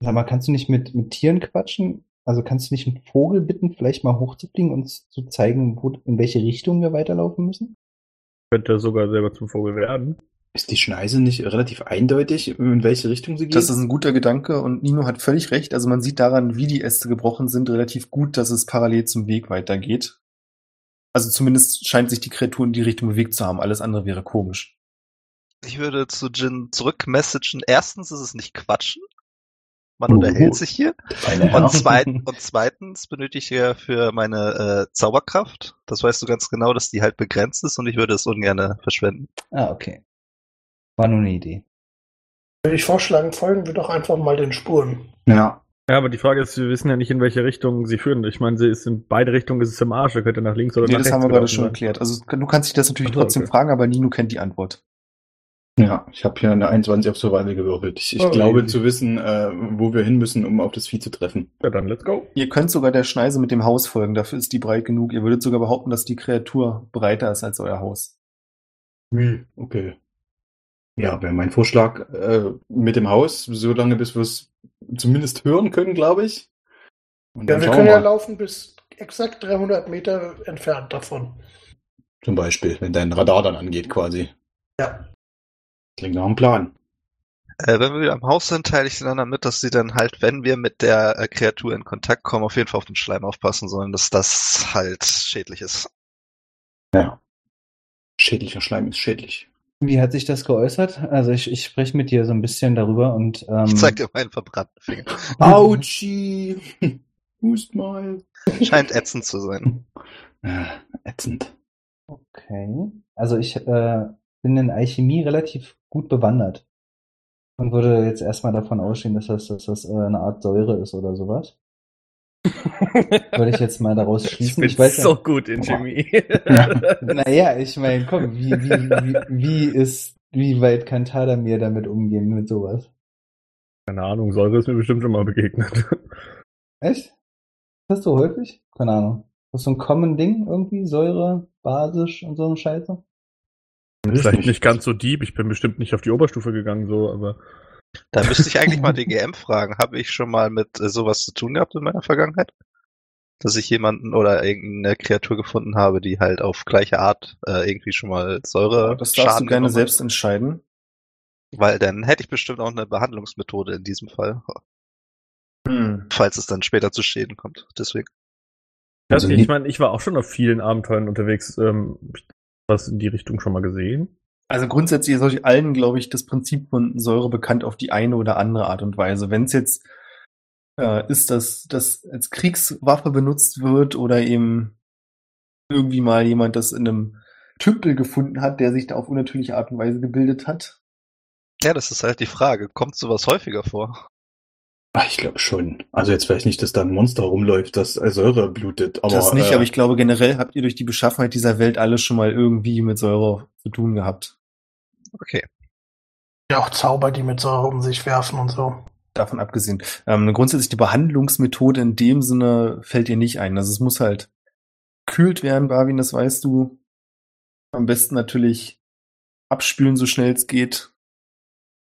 Sag mal, kannst du nicht mit, mit Tieren quatschen? Also kannst du nicht einen Vogel bitten, vielleicht mal hochzufliegen und uns zu zeigen, wo, in welche Richtung wir weiterlaufen müssen? Könnte sogar selber zum Vogel werden. Ist die Schneise nicht relativ eindeutig, in welche Richtung sie geht? Das ist ein guter Gedanke und Nino hat völlig recht. Also man sieht daran, wie die Äste gebrochen sind, relativ gut, dass es parallel zum Weg weitergeht. Also zumindest scheint sich die Kreatur in die Richtung bewegt zu haben. Alles andere wäre komisch. Ich würde zu Jin zurückmessagen. Erstens ist es nicht Quatschen. Man unterhält sich hier. Und, zweit, und zweitens benötige ich ja für meine äh, Zauberkraft. Das weißt du ganz genau, dass die halt begrenzt ist und ich würde es ungern verschwenden. Ah, okay. War nur eine Idee. Würde ich vorschlagen, folgen wir doch einfach mal den Spuren. Ja. Ja, aber die Frage ist, wir wissen ja nicht, in welche Richtung sie führen. Ich meine, sie ist in beide Richtungen, ist es im Arsch. Er könnte nach links oder Nee, nach das rechts haben wir gerade schon erklärt. Also du kannst dich das natürlich Ach so, trotzdem okay. fragen, aber Nino kennt die Antwort. Ja, ich habe hier eine 21 auf Survival gewürfelt. Ich, ich Oh, glaube easy. zu wissen, äh, wo wir hin müssen, um auf das Vieh zu treffen. Ja, dann let's go. Ihr könnt sogar der Schneise mit dem Haus folgen, dafür ist die breit genug. Ihr würdet sogar behaupten, dass die Kreatur breiter ist als euer Haus. Hm, okay. Ja, wäre mein Vorschlag äh, mit dem Haus, so lange bis wir es zumindest hören können, glaube ich. Und Ja, dann wir können wir ja laufen bis exakt 300 Meter entfernt davon. Zum Beispiel, wenn dein Radar dann angeht quasi. Ja. Klingt nach einem Plan. Äh, wenn wir wieder am Haus sind, teile ich den anderen mit, dass sie dann halt, wenn wir mit der äh, Kreatur in Kontakt kommen, auf jeden Fall auf den Schleim aufpassen sollen, dass das halt schädlich ist. Ja. Schädlicher Schleim ist schädlich. Wie hat sich das geäußert? Also ich, ich spreche mit dir so ein bisschen darüber und ähm, Ich zeig dir meinen verbrannten Finger. Autschi! Hust mal. Scheint ätzend zu sein. Ätzend. Okay. Also ich äh, bin in Alchemie relativ gut bewandert. Und würde jetzt erstmal davon ausgehen, dass das, dass das äh, eine Art Säure ist oder sowas. Würde ich jetzt mal daraus Ich schließen. bin Ich weiß so ja, gut in Chemie. naja, ich meine, komm, wie, wie, wie, wie ist, wie weit kann Tadamir damit umgehen mit sowas? Keine Ahnung, Säure ist mir bestimmt schon mal begegnet. Echt? Ist das so häufig? Keine Ahnung. Das ist so ein common Ding irgendwie? Säure, basisch und so eine Scheiße? Vielleicht nicht ganz so deep, ich bin bestimmt nicht auf die Oberstufe gegangen, so, aber Da müsste ich eigentlich mal die GM fragen. Habe ich schon mal mit äh, sowas zu tun gehabt in meiner Vergangenheit? Dass ich jemanden oder irgendeine Kreatur gefunden habe, die halt auf gleiche Art äh, irgendwie schon mal Säure Das darfst du Schaden gerne genommen hat? selbst entscheiden. Weil dann hätte ich bestimmt auch eine Behandlungsmethode in diesem Fall, Hm. falls es dann später zu Schäden kommt. Deswegen. Also ich meine, ich war auch schon auf vielen Abenteuern unterwegs, ähm, was in die Richtung schon mal gesehen. Also grundsätzlich ist euch allen, glaube ich, das Prinzip von Säure bekannt auf die eine oder andere Art und Weise. Wenn es jetzt äh, ist, dass das als Kriegswaffe benutzt wird oder eben irgendwie mal jemand das in einem Tümpel gefunden hat, der sich da auf unnatürliche Art und Weise gebildet hat. Ja, das ist halt die Frage. Kommt sowas häufiger vor? Ach, ich glaube schon. Also jetzt vielleicht nicht, dass da ein Monster rumläuft, das Säure blutet, aber. das nicht, äh, aber ich glaube generell habt ihr durch die Beschaffenheit dieser Welt alle schon mal irgendwie mit Säure zu tun gehabt. Okay. Ja, auch Zauber, die mit Säure um sich werfen und so. Davon abgesehen. Ähm, eine grundsätzliche Behandlungsmethode in dem Sinne fällt dir nicht ein. Also es muss halt kühlt werden, Barwin, das weißt du. Am besten natürlich abspülen, so schnell es geht,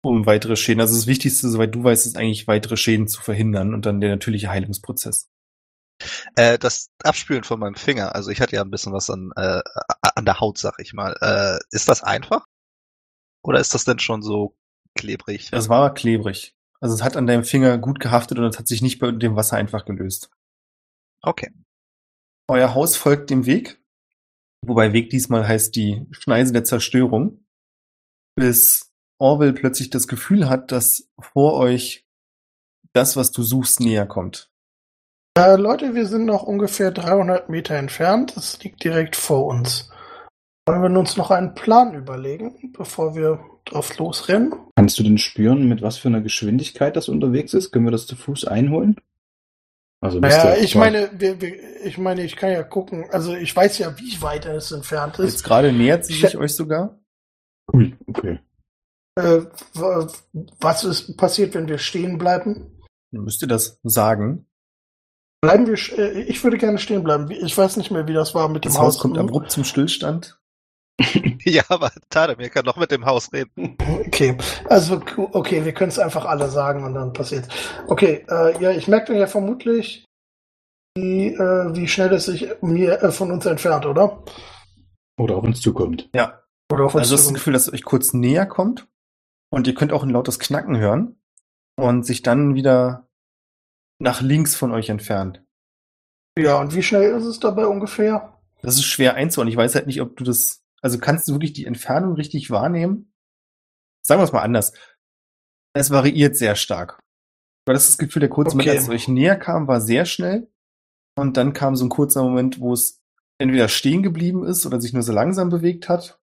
um weitere Schäden. Also das Wichtigste, soweit du weißt, ist eigentlich weitere Schäden zu verhindern und dann der natürliche Heilungsprozess. Äh, das Abspülen von meinem Finger, also ich hatte ja ein bisschen was an, äh, an der Haut, sag ich mal. Äh, ist das einfach? Oder ist das denn schon so klebrig? Das war klebrig. Also es hat an deinem Finger gut gehaftet und es hat sich nicht bei dem Wasser einfach gelöst. Okay. Euer Haus folgt dem Weg, wobei Weg diesmal heißt die Schneise der Zerstörung, bis Orwell plötzlich das Gefühl hat, dass vor euch das, was du suchst, näher kommt. Äh, Leute, wir sind noch ungefähr 300 Meter entfernt. Das liegt direkt vor uns. Wollen wir uns noch einen Plan überlegen, bevor wir drauf losrennen? Kannst du denn spüren, mit was für einer Geschwindigkeit das unterwegs ist? Können wir das zu Fuß einholen? Also müsste Ja, ja ich meine, wir, wir, ich meine, ich kann ja gucken. Also ich weiß ja, wie weit es entfernt Jetzt ist. gerade nähert sie Ich- sich euch sogar. Ui, okay. Äh, wa- was ist passiert, wenn wir stehen bleiben? Dann müsst ihr das sagen. Bleiben wir, äh, ich würde gerne stehen bleiben. Ich weiß nicht mehr, wie das war mit Das dem Haus Haus. kommt abrupt zum Stillstand. Ja, aber Tadamir kann noch mit dem Haus reden. Okay, also okay, wir können es einfach alle sagen und dann passiert. Okay, äh, ja, ich merke dann ja vermutlich, wie, äh, wie schnell es sich mir äh, von uns entfernt, oder? Oder auf uns zukommt. Ja. Oder auf uns Also das ist das Gefühl, dass es euch kurz näher kommt und ihr könnt auch ein lautes Knacken hören und sich dann wieder nach links von euch entfernt. Ja, und wie schnell ist es dabei ungefähr? Das ist schwer einzuordnen. Ich weiß halt nicht, ob du das, also kannst du wirklich die Entfernung richtig wahrnehmen? Sagen wir es mal anders. Es variiert sehr stark. Du hattest das Gefühl, der kurze Moment, Okay. als es euch näher kam, war sehr schnell. Und dann kam so ein kurzer Moment, wo es entweder stehen geblieben ist oder sich nur so langsam bewegt hat.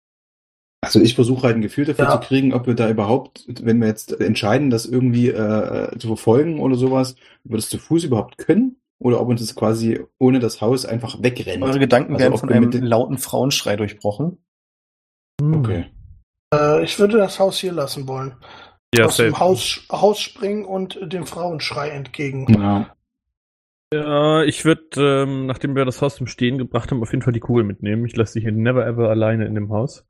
Also ich versuche halt ein Gefühl dafür Ja. zu kriegen, ob wir da überhaupt, wenn wir jetzt entscheiden, das irgendwie äh, zu verfolgen oder sowas, ob wir das zu Fuß überhaupt können oder ob uns das quasi ohne das Haus einfach wegrennt. Eure Gedanken Also werden von einem mit den- lauten Frauenschrei durchbrochen. Okay. Äh, ich würde das Haus hier lassen wollen. Ja, Aus dem safe. Haus, Haus springen und dem Frauenschrei entgegen. Ja. Ja, ich würde, ähm, nachdem wir das Haus zum Stehen gebracht haben, auf jeden Fall die Kugel mitnehmen. Ich lasse dich hier never ever alleine in dem Haus.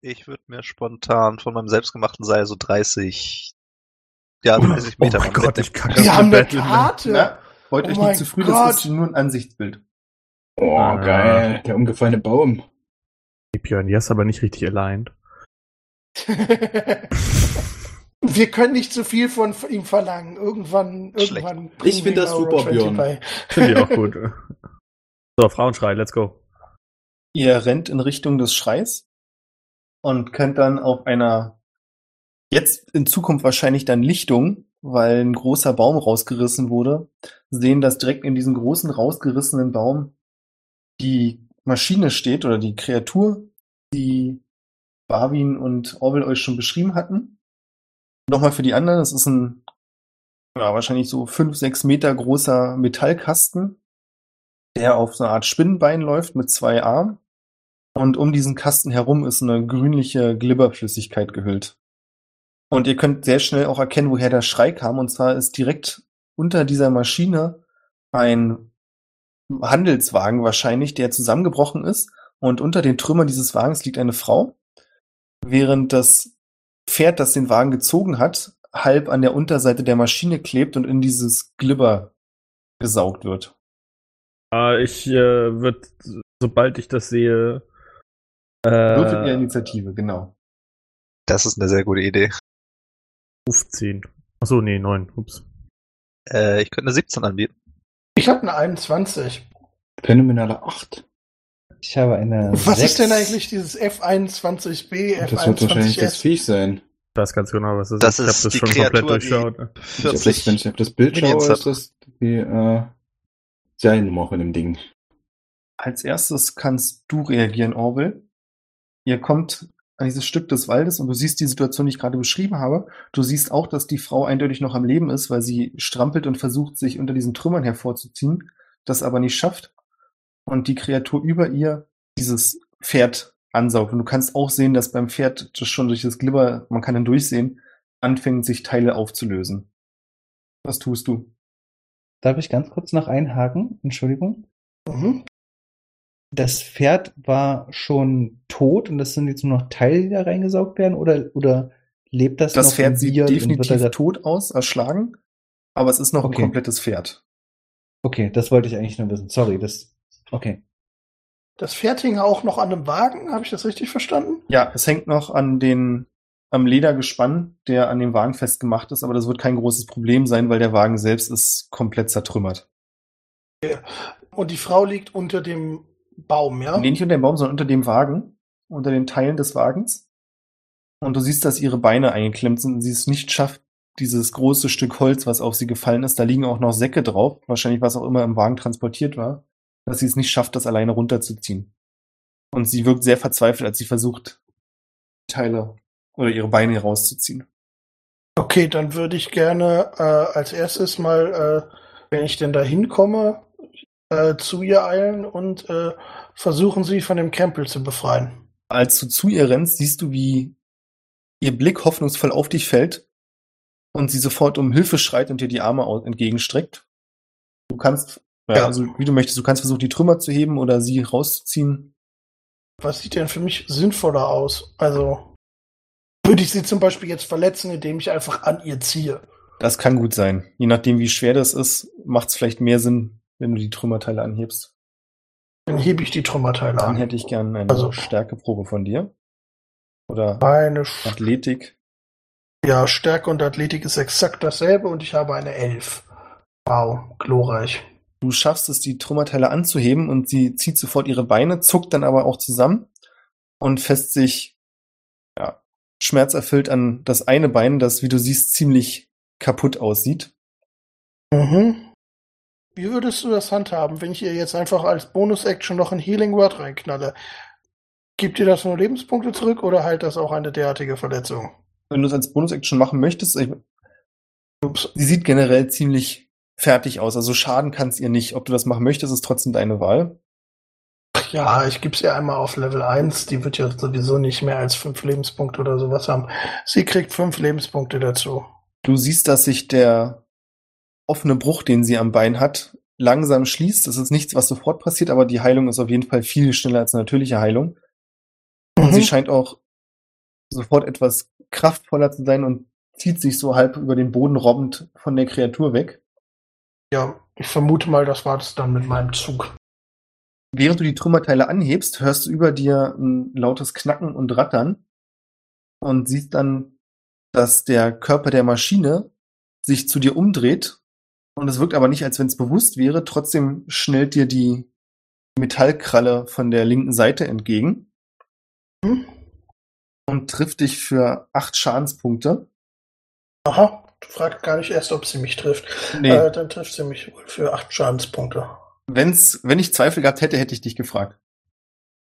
Ich würde mir spontan von meinem selbstgemachten Seil so 30, ja, 30 Meter oh mein Gott, mitnehmen. ich kacke Wir haben eine Bett. Karte. Na, freut Oh euch nicht zu früh, Gott. das ist nur ein Ansichtsbild. Oh, Ah. geil. Der umgefallene Baum. Hey, Björn, die hast aber nicht richtig aligned. Wir können nicht zu viel von ihm verlangen. Irgendwann, Schlecht. irgendwann. Ich find das super, Björn. bei. Finde ich auch gut. So, Frauenschrei, let's go. Ihr rennt in Richtung des Schreis und könnt dann auf einer jetzt in Zukunft wahrscheinlich dann Lichtung, weil ein großer Baum rausgerissen wurde, sehen, dass direkt in diesem großen rausgerissenen Baum die Maschine steht oder die Kreatur, die Barwin und Orwell euch schon beschrieben hatten. Nochmal für die anderen, es ist ein ja, wahrscheinlich so fünf, sechs Meter großer Metallkasten, der auf so eine Art Spinnenbein läuft mit zwei Armen. Und um diesen Kasten herum ist eine grünliche Glibberflüssigkeit gehüllt. Und ihr könnt sehr schnell auch erkennen, woher der Schrei kam. Und zwar ist direkt unter dieser Maschine ein Handelswagen wahrscheinlich, der zusammengebrochen ist. Und unter den Trümmern dieses Wagens liegt eine Frau, während das Pferd, das den Wagen gezogen hat, halb an der Unterseite der Maschine klebt und in dieses Glibber gesaugt wird. Äh, ich äh, würde, sobald ich das sehe, Würfelt ihr äh, Initiative, genau. Das ist eine sehr gute Idee. 15. Achso, nee, 9. Ups. Äh, ich könnte eine 17 anbieten. Ich habe eine 21. Phänomenale 8. Ich habe eine. Was ist denn 6. eigentlich dieses F21B, Das wird wahrscheinlich das F21S? Viech sein. Ich weiß ganz genau, was das, Das ist. Ich ist habe das die schon Kreatur, komplett die- durchschaut. Ich das, 40 wenn ich auf das Bild Minions schaue, hat. ist das die äh, Seriennummer von dem Ding. Als erstes kannst du reagieren, Orwell. Ihr kommt an dieses Stück des Waldes und du siehst die Situation, die ich gerade beschrieben habe. Du siehst auch, dass die Frau eindeutig noch am Leben ist, weil sie strampelt und versucht, sich unter diesen Trümmern hervorzuziehen, das aber nicht schafft. Und die Kreatur über ihr dieses Pferd ansaugt. Und du kannst auch sehen, dass beim Pferd das schon durch das Glibber, man kann dann durchsehen, anfängt, sich Teile aufzulösen. Was tust du? Darf ich ganz kurz noch einhaken? Entschuldigung. Mhm. Das Pferd war schon tot und das sind jetzt nur noch Teile, die da reingesaugt werden? Oder, oder lebt das, Das noch Pferd in sieht definitiv da- tot aus, erschlagen, aber es ist noch Okay. ein komplettes Pferd. Okay, das wollte ich eigentlich nur wissen. Sorry, das. Okay. Das Pferd hing auch noch an einem Wagen, habe ich das richtig verstanden? Ja, es hängt noch an den, am Ledergespann, der an dem Wagen festgemacht ist, aber das wird kein großes Problem sein, weil der Wagen selbst ist komplett zertrümmert. Und die Frau liegt unter dem Baum, ja? Nee, nicht unter dem Baum, sondern unter dem Wagen, unter den Teilen des Wagens. Und du siehst, dass ihre Beine eingeklemmt sind und sie es nicht schafft, dieses große Stück Holz, was auf sie gefallen ist, da liegen auch noch Säcke drauf, wahrscheinlich was auch immer im Wagen transportiert war, dass sie es nicht schafft, das alleine runterzuziehen. Und sie wirkt sehr verzweifelt, als sie versucht, Teile oder ihre Beine herauszuziehen. Okay, dann würde ich gerne äh, als erstes mal, äh, wenn ich denn da hinkomme, zu ihr eilen und äh, versuchen, sie von dem Krempel zu befreien. Als du zu ihr rennst, siehst du, wie ihr Blick hoffnungsvoll auf dich fällt und sie sofort um Hilfe schreit und dir die Arme entgegenstreckt. Du kannst, ja, Ja. also wie du möchtest, du kannst versuchen, die Trümmer zu heben oder sie rauszuziehen. Was sieht denn für mich sinnvoller aus? Also würde ich sie zum Beispiel jetzt verletzen, indem ich einfach an ihr ziehe. Das kann gut sein. Je nachdem, wie schwer das ist, macht es vielleicht mehr Sinn, wenn du die Trümmerteile anhebst. Dann hebe ich die Trümmerteile Dann an. hätte ich gerne eine Also- Stärkeprobe von dir. Oder Eine Athletik. ja, Stärke und Athletik ist exakt dasselbe und ich habe eine Elf. Wow, glorreich. Du schaffst es, die Trümmerteile anzuheben und sie zieht sofort ihre Beine, zuckt dann aber auch zusammen und fässt sich ja, schmerzerfüllt an das eine Bein, das, wie du siehst, ziemlich kaputt aussieht. Mhm. Wie würdest du das handhaben, wenn ich ihr jetzt einfach als Bonus-Action noch ein Healing Word reinknalle? Gibt dir das nur Lebenspunkte zurück oder heilt das auch eine derartige Verletzung? Wenn du es als Bonus-Action machen möchtest, ich, Ups. sie sieht generell ziemlich fertig aus. Also schaden kann es ihr nicht. Ob du das machen möchtest, ist trotzdem deine Wahl. ja, ich gebe sie einmal auf Level 1. Die wird ja sowieso nicht mehr als fünf Lebenspunkte oder sowas haben. Sie kriegt fünf Lebenspunkte dazu. Du siehst, dass sich der offene Bruch, den sie am Bein hat, langsam schließt. Das ist nichts, was sofort passiert, aber die Heilung ist auf jeden Fall viel schneller als eine natürliche Heilung. Und Mhm. sie scheint auch sofort etwas kraftvoller zu sein und zieht sich so halb über den Boden robbend von der Kreatur weg. Ja, ich vermute mal, das war es dann mit meinem Zug. Während du die Trümmerteile anhebst, hörst du über dir ein lautes Knacken und Rattern und siehst dann, dass der Körper der Maschine sich zu dir umdreht und es wirkt aber nicht, als wenn es bewusst wäre. Trotzdem schnellt dir die Metallkralle von der linken Seite entgegen Hm? und trifft dich für acht Schadenspunkte. Aha, du fragst gar nicht erst, ob sie mich trifft. Nee, Äh, dann trifft sie mich wohl für acht Schadenspunkte. wenn's, wenn ich Zweifel gehabt hätte, hätte ich dich gefragt.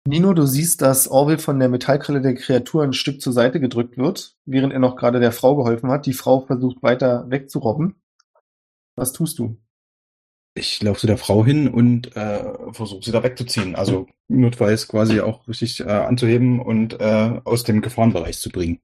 Nino, du siehst, dass Orwell von der Metallkralle der Kreatur ein Stück zur Seite gedrückt wird, während er noch gerade der Frau geholfen hat. Die Frau versucht weiter wegzurobben. Was tust du? Ich laufe zu der Frau hin und äh, versuche sie da wegzuziehen. Also notfalls quasi auch richtig äh, anzuheben und äh, aus dem Gefahrenbereich zu bringen.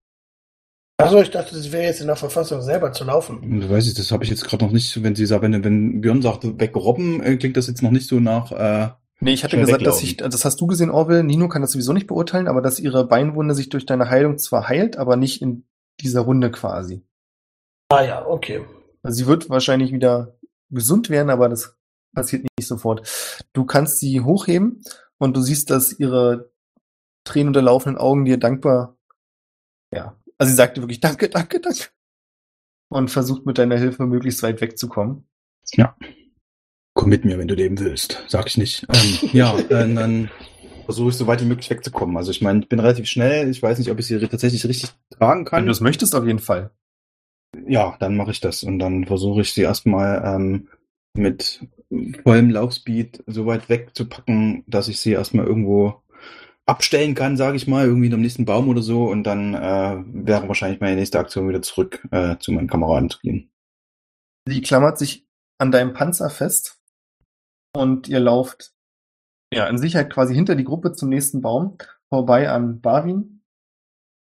Achso, ich dachte, sie wäre jetzt in der Verfassung, selber zu laufen. Und weiß ich, das habe ich jetzt gerade noch nicht, wenn sie sagt, wenn, wenn Björn sagt, weggerobben, äh, klingt das jetzt noch nicht so nach äh, Nee, ich hatte gesagt, dass ich, das hast du gesehen, Orwell. Nino kann das sowieso nicht beurteilen, aber dass ihre Beinwunde sich durch deine Heilung zwar heilt, aber nicht in dieser Runde quasi. Ah ja, okay. Also sie wird wahrscheinlich wieder gesund werden, aber das passiert nicht sofort. Du kannst sie hochheben und du siehst, dass ihre tränenunterlaufenden Augen dir dankbar, ja, also sie sagte wirklich Danke, danke, danke und versucht mit deiner Hilfe möglichst weit wegzukommen. Komm mit mir, wenn du leben willst. Sag ich nicht. Ähm, ja, äh, dann versuche ich so weit wie möglich wegzukommen. Also ich meine, ich bin relativ schnell. Ich weiß nicht, ob ich sie tatsächlich richtig tragen Wenn kann. du es möchtest, auf jeden Fall. Ja, dann mache ich das. Und dann versuche ich sie erstmal ähm, mit vollem Laufspeed so weit wegzupacken, dass ich sie erstmal irgendwo abstellen kann, sage ich mal, irgendwie in einem nächsten Baum oder so. Und dann äh, wäre wahrscheinlich meine nächste Aktion wieder zurück äh, zu meinen Kameraden zu gehen. Sie klammert sich an deinem Panzer fest und ihr lauft ja in Sicherheit quasi hinter die Gruppe zum nächsten Baum vorbei an Barwin.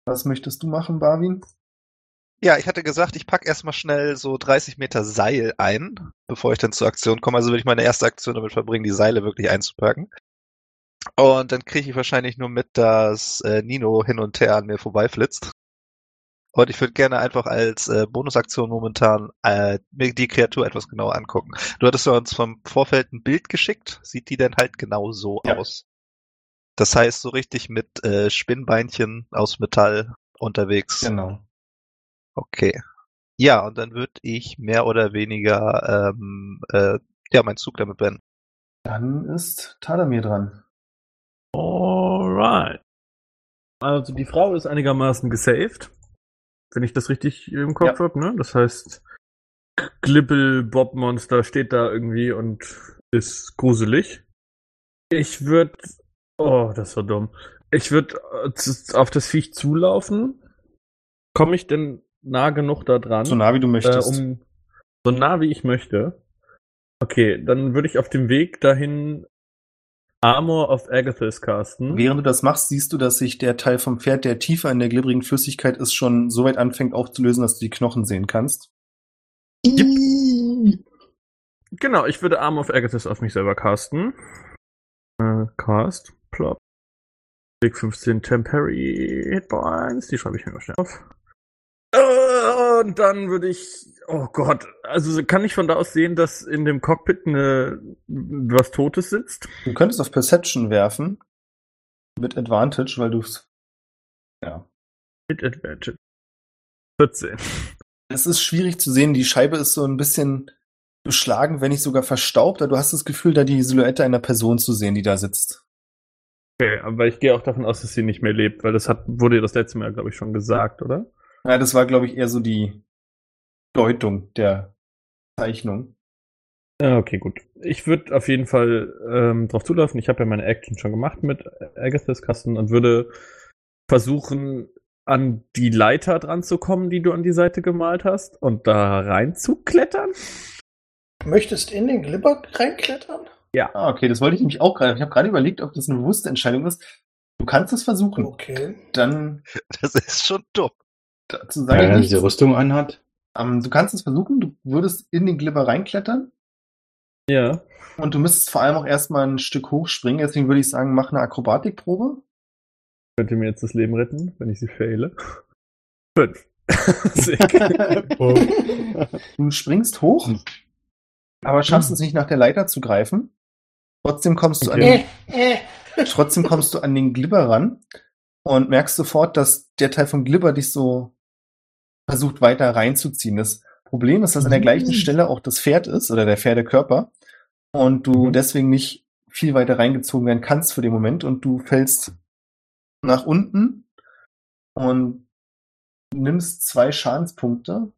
Was möchtest du machen, Barwin? Ja, ich hatte gesagt, ich pack erstmal schnell so 30 Meter Seil ein, bevor ich dann zur Aktion komme. Also will ich meine erste Aktion damit verbringen, die Seile wirklich einzupacken. Und dann kriege ich wahrscheinlich nur mit, dass äh, Nino hin und her an mir vorbeiflitzt. Und ich würde gerne einfach als äh, Bonusaktion momentan äh, mir die Kreatur etwas genauer angucken. Du hattest ja uns vom Vorfeld ein Bild geschickt. Sieht die denn halt genau so Ja. aus? Das heißt, so richtig mit äh, Spinnbeinchen aus Metall unterwegs. Genau. Okay. Ja, und dann würde ich mehr oder weniger ähm, äh, ja meinen Zug damit beenden. Dann ist Tadamir dran. Alright. Also die Frau ist einigermaßen gesaved. Wenn ich das richtig im Kopf Ja. hab, ne? Das heißt, Glibbel Bob Monster steht da irgendwie und ist gruselig. Ich würde Oh, das war dumm. Ich würde auf das Viech zulaufen. Komme ich denn nah genug da dran? So nah wie du äh, möchtest. um so nah wie ich möchte. Okay, dann würde ich auf dem Weg dahin Armor of Agathis casten. Während du das machst, siehst du, dass sich der Teil vom Pferd, der tiefer in der glibberigen Flüssigkeit ist, schon so weit anfängt aufzulösen, dass du die Knochen sehen kannst. Genau, ich würde Armor of Agathis auf mich selber casten. Äh, cast, plop. Weg 15 Temporary Hitpoints, die schreibe ich mir mal schnell auf. Äh, Und dann würde ich, oh Gott, also kann ich von da aus sehen, dass in dem Cockpit eine, was Totes sitzt? Du könntest auf Perception werfen. Mit Advantage, weil du es. Ja. Mit Advantage. 14. Es ist schwierig zu sehen. Die Scheibe ist so ein bisschen beschlagen, wenn nicht sogar verstaubt. Aber du hast das Gefühl, da die Silhouette einer Person zu sehen, die da sitzt. Okay, aber ich gehe auch davon aus, dass sie nicht mehr lebt, weil das hat, wurde ihr das letzte Mal, glaube ich, schon gesagt, oder? Ja, das war, glaube ich, eher so die Deutung der Zeichnung. Ja, okay, gut. Ich würde auf jeden Fall ähm, drauf zulaufen. Ich habe ja meine Action schon gemacht mit Agathis Kasten und würde versuchen, an die Leiter dran zu kommen, die du an die Seite gemalt hast und da rein zu klettern. Möchtest in den Glibber reinklettern? Ah, okay, das wollte ich nämlich auch gerade. Ich habe gerade überlegt, ob das eine bewusste Entscheidung ist. Du kannst es versuchen. Okay. Dann Das ist schon dumm. Dazu sage er ich diese nichts. Rüstung anhat. Ähm, du kannst es versuchen, du würdest in den Glibber reinklettern Ja. und du müsstest vor allem auch erstmal ein Stück hochspringen. Deswegen würde ich sagen, mach eine Akrobatikprobe. Könnt ihr mir jetzt das Leben retten, wenn ich sie fehle? Fünf. Sick. Du springst hoch, aber schaffst es nicht nach der Leiter zu greifen. Trotzdem kommst du an den, trotzdem kommst du an den Glibber ran und merkst sofort, dass der Teil vom Glibber dich so versucht weiter reinzuziehen. Das Problem ist, dass an der gleichen Stelle auch das Pferd ist oder der Pferdekörper und du Mhm. deswegen nicht viel weiter reingezogen werden kannst für den Moment und du fällst nach unten und nimmst zwei Schadenspunkte.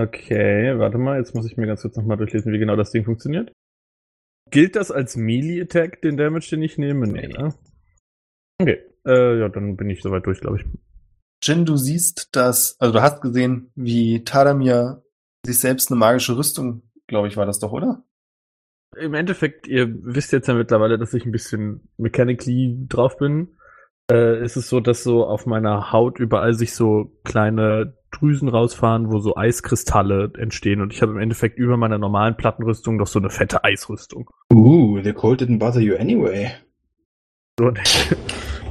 Okay, warte mal, jetzt muss ich mir ganz kurz nochmal durchlesen, wie genau das Ding funktioniert. Gilt das als Melee-Attack, den Damage, den ich nehme? Nee, ne? Okay, äh, ja, dann bin ich soweit durch, glaube ich. Jin, du siehst, dass, also du hast gesehen, wie Tadamir sich selbst eine magische Rüstung, glaube ich, war das doch, oder? Im Endeffekt, ihr wisst jetzt ja mittlerweile, dass ich ein bisschen mechanically drauf bin. Äh, ist es so, dass so auf meiner Haut überall sich so kleine Drüsen rausfahren, wo so Eiskristalle entstehen. Und ich habe im Endeffekt über meiner normalen Plattenrüstung noch so eine fette Eisrüstung. Uh, the cold didn't bother you anyway. So, und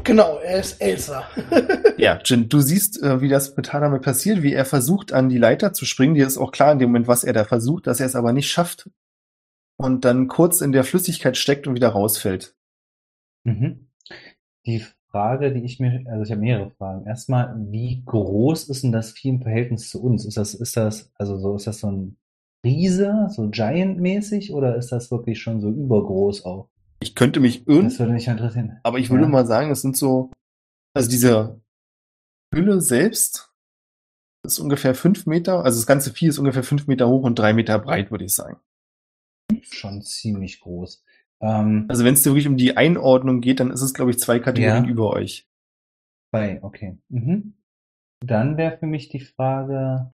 Genau, er ist Elsa. Ja, Jin, du siehst, äh, wie das mit Tadamir passiert, wie er versucht, an die Leiter zu springen. Dir ist auch klar in dem Moment, was er da versucht, dass er es aber nicht schafft und dann kurz in der Flüssigkeit steckt und wieder rausfällt. Mhm. Die Frage, die ich mir, also ich habe mehrere Fragen. Erstmal, wie groß ist denn das Vieh im Verhältnis zu uns? Ist das, ist das, also so, ist das so ein Riese, so Giant-mäßig, oder ist das wirklich schon so übergroß auch? Ich könnte mich irren, Das würde mich interessieren. aber ich würde Ja. mal sagen, es sind so, also diese Hülle selbst ist ungefähr fünf Meter, also das ganze Vieh ist ungefähr fünf Meter hoch und drei Meter breit, würde ich sagen. Schon ziemlich groß. Ähm, Also wenn es dir wirklich um die Einordnung geht, dann ist es, glaube ich, zwei Kategorien Ja. über euch. Zwei, okay. Mhm. Dann wäre für mich die Frage,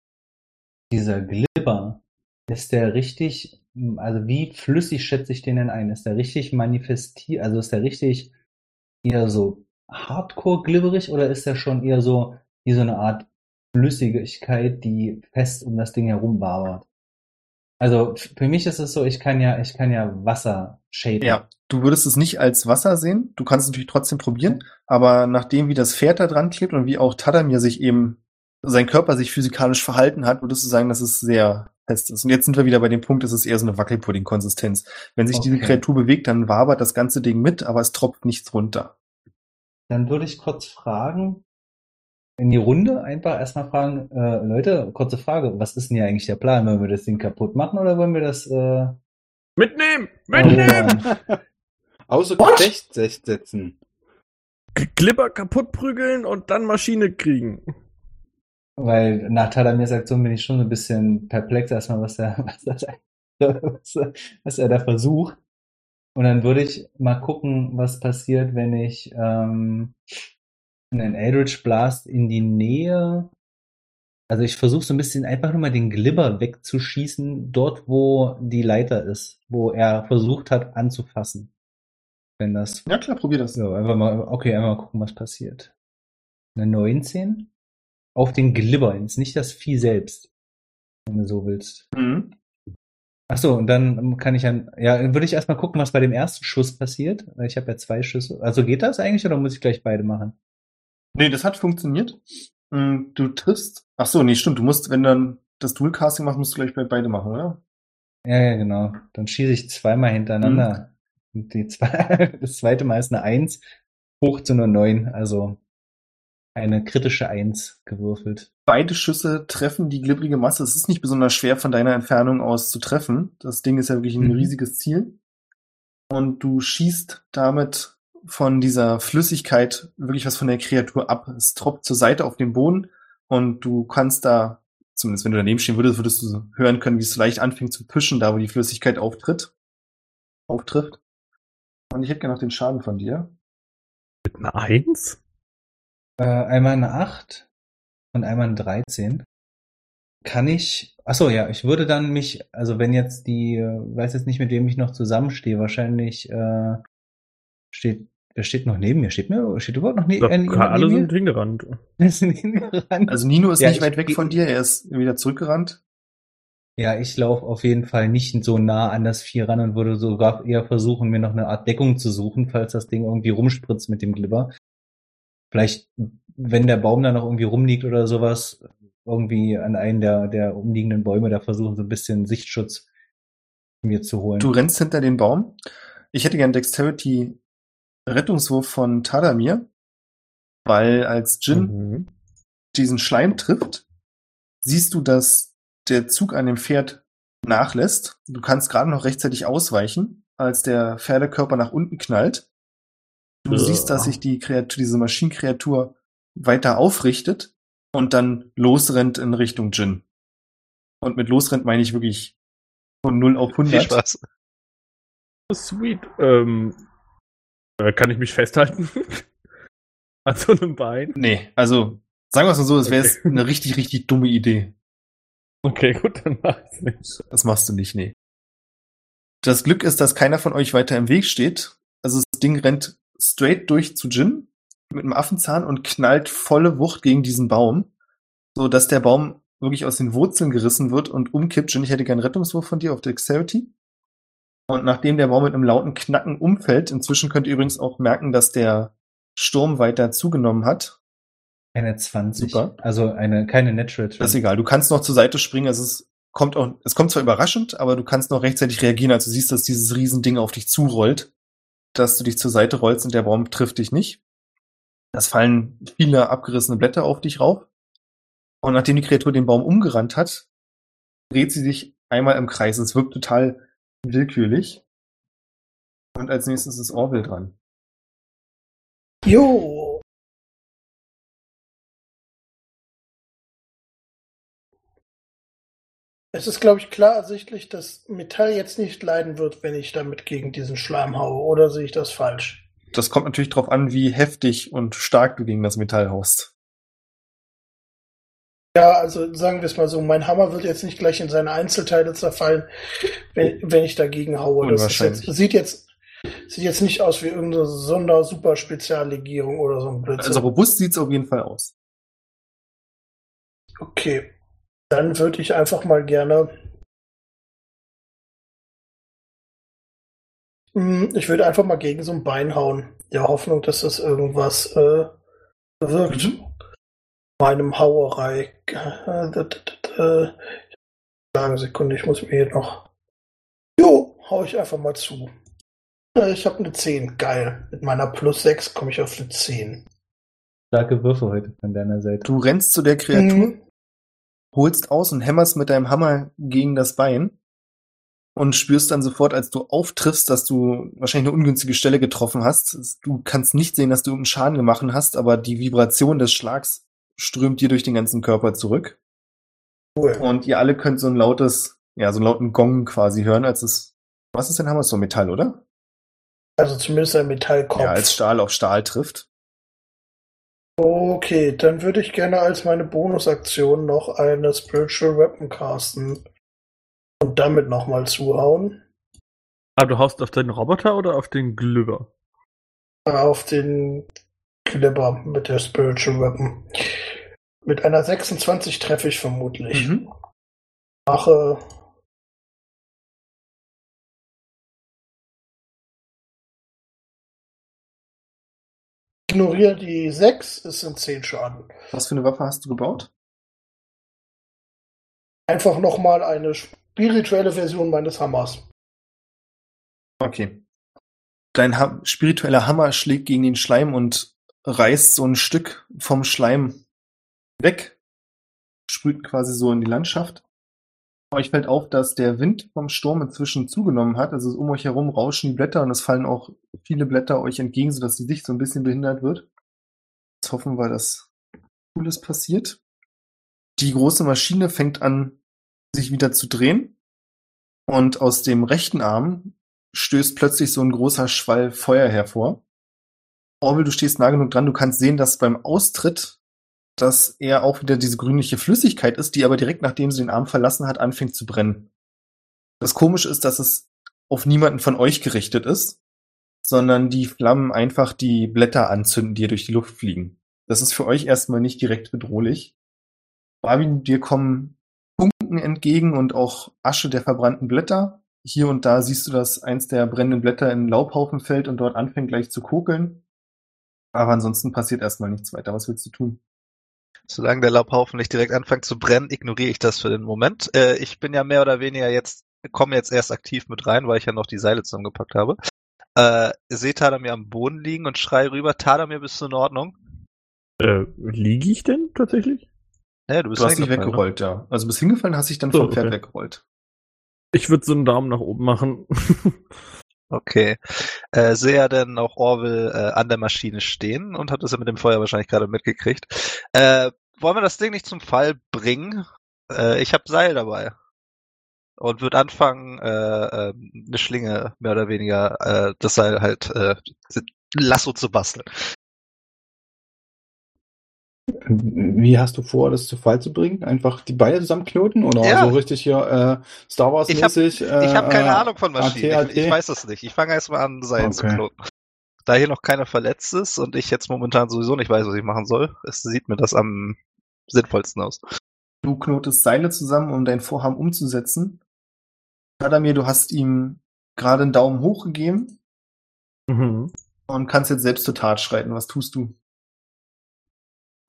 dieser Glibber, ist der richtig, also wie flüssig schätze ich den denn ein? Ist der richtig manifestiert, also ist der richtig eher so hardcore glibberig oder ist der schon eher so wie so eine Art Flüssigkeit, die fest um das Ding herum wabert? Also für mich ist es so, ich kann ja, ich kann ja Wasser shaden. Ja, du würdest es nicht als Wasser sehen. Du kannst es natürlich trotzdem probieren, aber nachdem wie das Pferd da dran klebt und wie auch Tadamir sich eben, sein Körper sich physikalisch verhalten hat, würdest du sagen, dass es sehr fest ist. Und jetzt sind wir wieder bei dem Punkt, es ist eher so eine Wackelpudding-Konsistenz. Wenn sich diese Okay. Kreatur bewegt, dann wabert das ganze Ding mit, aber es tropft nichts runter. Dann würde ich kurz fragen, in die Runde einfach erstmal fragen, äh, Leute, kurze Frage, was ist denn hier eigentlich der Plan? Wollen wir das Ding kaputt machen oder wollen wir das äh, mitnehmen! Mitnehmen! erobern? Außer? Gefecht setzen. Glibber kaputt prügeln und dann Maschine kriegen. Weil nach Tadamirs Aktion bin ich schon so ein bisschen perplex erstmal, was er, was, das, was, er- was er da versucht. Und dann würde ich mal gucken, was passiert, wenn ich ähm, einen Eldritch Blast in die Nähe. Also ich versuche so ein bisschen einfach nur mal den Glibber wegzuschießen, dort wo die Leiter ist, wo er versucht hat anzufassen. Wenn das. Ja klar, probier das. So, einfach mal, okay, einfach mal gucken, was passiert. Eine 19 auf den Glibber, jetzt nicht das Vieh selbst, wenn du so willst. Mhm. Ach so, und dann kann ich dann, ja, dann würde ich erstmal gucken, was bei dem ersten Schuss passiert. Ich habe ja zwei Schüsse. Also geht das eigentlich oder muss ich gleich beide machen? Nee, das hat funktioniert. Mm, Du triffst. Ach so, nee, stimmt. Du musst, wenn dann das Dual-Casting machst, musst du gleich bei beide machen, oder? Ja, ja, genau. Dann schieße ich zweimal hintereinander. Und die zwei, das zweite Mal ist eine Eins hoch zu einer Neun, also eine kritische Eins gewürfelt. Beide Schüsse treffen die glibbrige Masse. Es ist nicht besonders schwer von deiner Entfernung aus zu treffen. Das Ding ist ja wirklich ein Mhm. riesiges Ziel. Und du schießt damit von dieser Flüssigkeit wirklich was von der Kreatur ab. Es tropft zur Seite auf den Boden und du kannst da, zumindest wenn du daneben stehen würdest, würdest du hören können, wie es so leicht anfängt zu pischen, da wo die Flüssigkeit auftritt, auftrifft. Und ich hätte gerne noch den Schaden von dir. Mit einer Eins? Äh, einmal eine Acht und einmal eine 13. kann ich, ach so, ja, ich würde dann mich, also wenn jetzt die, äh, weiß jetzt nicht, mit wem ich noch zusammenstehe, wahrscheinlich äh, steht, wer steht noch neben mir? Steht mir, steht überhaupt noch ne, äh, alle neben sind hingerannt. mir? sind hingerannt. Also Nino ist Ja, nicht ich- weit weg von dir, er ist wieder zurückgerannt. Ja, ich laufe auf jeden Fall nicht so nah an das Vieh ran und würde sogar eher versuchen, mir noch eine Art Deckung zu suchen, falls das Ding irgendwie rumspritzt mit dem Glibber. Vielleicht, wenn der Baum da noch irgendwie rumliegt oder sowas, irgendwie an einen der, der umliegenden Bäume da versuchen, so ein bisschen Sichtschutz mir zu holen. Du rennst hinter den Baum. Ich hätte gern Dexterity Rettungswurf von Tadamir, weil als Jin Mhm. diesen Schleim trifft, siehst du, dass der Zug an dem Pferd nachlässt. Du kannst gerade noch rechtzeitig ausweichen, als der Pferdekörper nach unten knallt. Du Ja. siehst, dass sich die Kreatur, diese Maschinenkreatur weiter aufrichtet und dann losrennt in Richtung Jin. Und mit losrennt meine ich wirklich von 0 auf 100. Viel Spaß. Sweet. Ähm, äh, kann ich mich festhalten? An so einem Bein? Nee, also sagen wir es mal so, es wäre Okay. eine richtig, richtig dumme Idee. Okay, gut, dann mach ich's nicht. Das machst du nicht, nee. Das Glück ist, dass keiner von euch weiter im Weg steht. Also das Ding rennt straight durch zu Jin mit einem Affenzahn und knallt volle Wucht gegen diesen Baum, so dass der Baum wirklich aus den Wurzeln gerissen wird und umkippt. Jin, ich hätte gern einen Rettungswurf von dir auf Dexterity. Und nachdem der Baum mit einem lauten Knacken umfällt, inzwischen könnt ihr übrigens auch merken, dass der Sturm weiter zugenommen hat. Eine 20. Super. Also eine, keine Natural Das ist 20. egal. Du kannst noch zur Seite springen. Es ist, kommt auch, es kommt zwar überraschend, aber du kannst noch rechtzeitig reagieren, als du siehst, dass dieses Riesending auf dich zurollt, dass du dich zur Seite rollst und der Baum trifft dich nicht. Es fallen viele abgerissene Blätter auf dich rauf. Und nachdem die Kreatur den Baum umgerannt hat, dreht sie sich einmal im Kreis. Es wirkt total willkürlich. Und als nächstes ist Orville dran. Jo. Es ist, glaube ich, klar ersichtlich, dass Metall jetzt nicht leiden wird, wenn ich damit gegen diesen Schleim haue. Oder sehe ich das falsch? Das kommt natürlich darauf an, wie heftig und stark du gegen das Metall haust. Ja, also sagen wir es mal so, mein Hammer wird jetzt nicht gleich in seine Einzelteile zerfallen, wenn, wenn ich dagegen haue. Das jetzt, sieht jetzt sieht jetzt nicht aus wie irgendeine Sonder-Super-Speziallegierung oder so ein Blödsinn. Also robust sieht's auf jeden Fall aus. Okay, dann würde ich einfach mal gerne. Hm, Ich würde einfach mal gegen so ein Bein hauen. Der Hoffnung, dass das irgendwas äh, bewirkt. Meinem Hauerei. Eine Sekunde, ich muss mir hier noch. Jo, hau ich einfach mal zu. Äh, Ich habe eine 10. Geil. Mit meiner plus 6 komme ich auf eine 10. Starke Würfe heute von deiner Seite. Du rennst zu der Kreatur, Mhm. Holst aus und hämmerst mit deinem Hammer gegen das Bein und spürst dann sofort, als du auftriffst, dass du wahrscheinlich eine ungünstige Stelle getroffen hast. Du kannst nicht sehen, dass du irgendeinen Schaden gemacht hast, aber die Vibration des Schlags strömt dir durch den ganzen Körper zurück. Cool. Und ihr alle könnt so ein lautes, ja, so einen lauten Gong quasi hören, als es, was ist denn Hammer? So Metall, oder? Also zumindest ein Metallkopf. Ja, als Stahl auf Stahl trifft. Okay, dann würde ich gerne als meine Bonusaktion noch eine Spiritual Weapon casten und damit nochmal zuhauen. Ah, du haust auf den Roboter oder auf den Glüber? Auf den Glibber mit der Spiritual Weapon. Mit einer 26 treffe ich vermutlich. Mhm. Mache. Ignoriere die 6, es sind 10 Schaden. Was für eine Waffe hast du gebaut? Einfach nochmal eine spirituelle Version meines Hammers. Okay. Dein ha spiritueller Hammer schlägt gegen den Schleim und reißt so ein Stück vom Schleim weg. Sprüht quasi so in die Landschaft. Euch fällt auf, dass der Wind vom Sturm inzwischen zugenommen hat. Also um euch herum rauschen die Blätter und es fallen auch viele Blätter euch entgegen, sodass die Sicht so ein bisschen behindert wird. Jetzt hoffen wir, dass Cooles passiert. Die große Maschine fängt an, sich wieder zu drehen. Und aus dem rechten Arm stößt plötzlich so ein großer Schwall Feuer hervor. Orwell, du stehst nah genug dran, du kannst sehen, dass beim Austritt dass er auch wieder diese grünliche Flüssigkeit ist, die aber direkt nachdem sie den Arm verlassen hat, anfängt zu brennen. Das Komische ist, dass es auf niemanden von euch gerichtet ist, sondern die Flammen einfach die Blätter anzünden, die durch die Luft fliegen. Das ist für euch erstmal nicht direkt bedrohlich. Barwin, dir kommen Funken entgegen und auch Asche der verbrannten Blätter. Hier und da siehst du, dass eins der brennenden Blätter in einen Laubhaufen fällt und dort anfängt gleich zu kokeln. Aber ansonsten passiert erstmal nichts weiter. Was willst du tun? Solange der Laubhaufen nicht direkt anfängt zu brennen, ignoriere ich das für den Moment. Äh, ich bin ja mehr oder weniger jetzt, komme jetzt erst aktiv mit rein, weil ich ja noch die Seile zusammengepackt habe. Äh, sehe Tadamir am Boden liegen und schrei rüber, Tadamir, bist du in Ordnung? Äh, liege ich denn tatsächlich? Ja, du bist Du hast dich hingefallen, ne? weggerollt, ja. Also bist hingefallen, hast dich dann So, vom Pferd okay. weggerollt. Ich würde so einen Daumen nach oben machen. Okay. Äh, sehe ja dann auch Orwell äh, an der Maschine stehen und hat das ja mit dem Feuer wahrscheinlich gerade mitgekriegt. Äh, wollen wir das Ding nicht zum Fall bringen? Äh, ich habe Seil dabei. Und würde anfangen, äh, äh, eine Schlinge mehr oder weniger, äh, das Seil halt äh, Lasso zu basteln. Wie hast du vor, das zu Fall zu bringen? Einfach die Beine zusammenknoten oder Ja. so richtig hier äh, Star Wars Ich hab- mäßig? Äh, Ich habe keine äh, Ahnung von Maschinen. AT, Ich, ich weiß das nicht. Ich fange erstmal an, Seil zu Okay. knoten. Da hier noch keiner verletzt ist und ich jetzt momentan sowieso nicht weiß, was ich machen soll, es sieht mir das am sinnvollsten aus. Du knotest Seile zusammen, um dein Vorhaben umzusetzen. Tadamir, du hast ihm gerade einen Daumen hoch gegeben mhm. und kannst jetzt selbst zur Tat schreiten. Was tust du?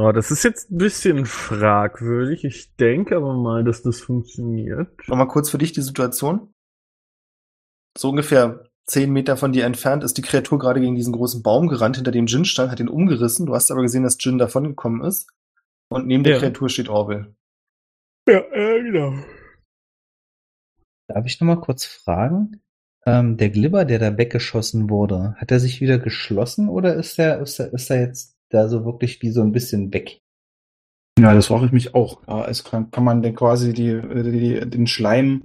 Oh, das ist jetzt ein bisschen fragwürdig. Ich denke aber mal, dass das funktioniert. Nochmal kurz für dich die Situation. So ungefähr zehn Meter von dir entfernt ist die Kreatur gerade gegen diesen großen Baum gerannt, hinter dem Jin stand, hat ihn umgerissen. Du hast aber gesehen, dass Jin davongekommen ist. Und neben der Ja. Kreatur steht Orwell. Ja, äh, genau. Darf ich noch mal kurz fragen? Ähm, der Glibber, der da weggeschossen wurde, hat er sich wieder geschlossen oder ist er, ist ist er jetzt da so wirklich wie so ein bisschen weg? Ja, das frage ich mich auch. Ja, es kann, kann man denn quasi die, die, den Schleim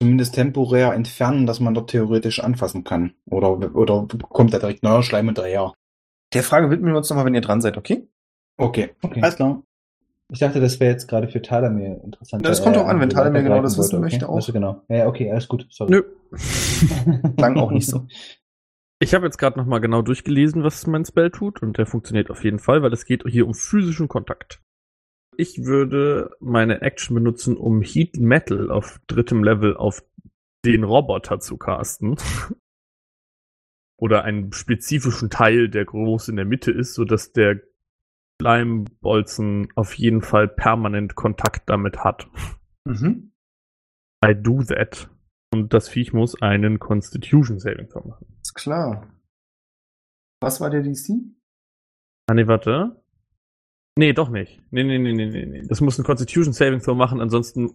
zumindest temporär entfernen, dass man dort theoretisch anfassen kann? Oder, oder kommt da direkt neuer Schleim hinterher? Der Frage widmen wir uns nochmal, wenn ihr dran seid, okay? Okay, Okay. alles klar. Ich dachte, das wäre jetzt gerade für Tadamir interessant. Ja, das kommt drauf an, wenn Tadamir genau das wissen okay. möchte auch. Also genau. Ja, ja, okay, alles gut. Sorry. Nö. Klang auch nicht so. Ich habe jetzt gerade nochmal genau durchgelesen, was mein Spell tut und der funktioniert auf jeden Fall, weil es geht hier um physischen Kontakt. Ich würde meine Action benutzen, um Heat Metal auf drittem Level auf den Roboter zu casten. Oder einen spezifischen Teil, der groß in der Mitte ist, sodass der Schleimbolzen auf jeden Fall permanent Kontakt damit hat. Mhm. I do that. Und das Viech muss einen Constitution Saving Throw machen. Klar. Was war der DC? Ah, nee, warte. Nee, doch nicht. Nee, nee, nee, nee, nee, nee. Das muss ein Constitution Saving Throw machen, ansonsten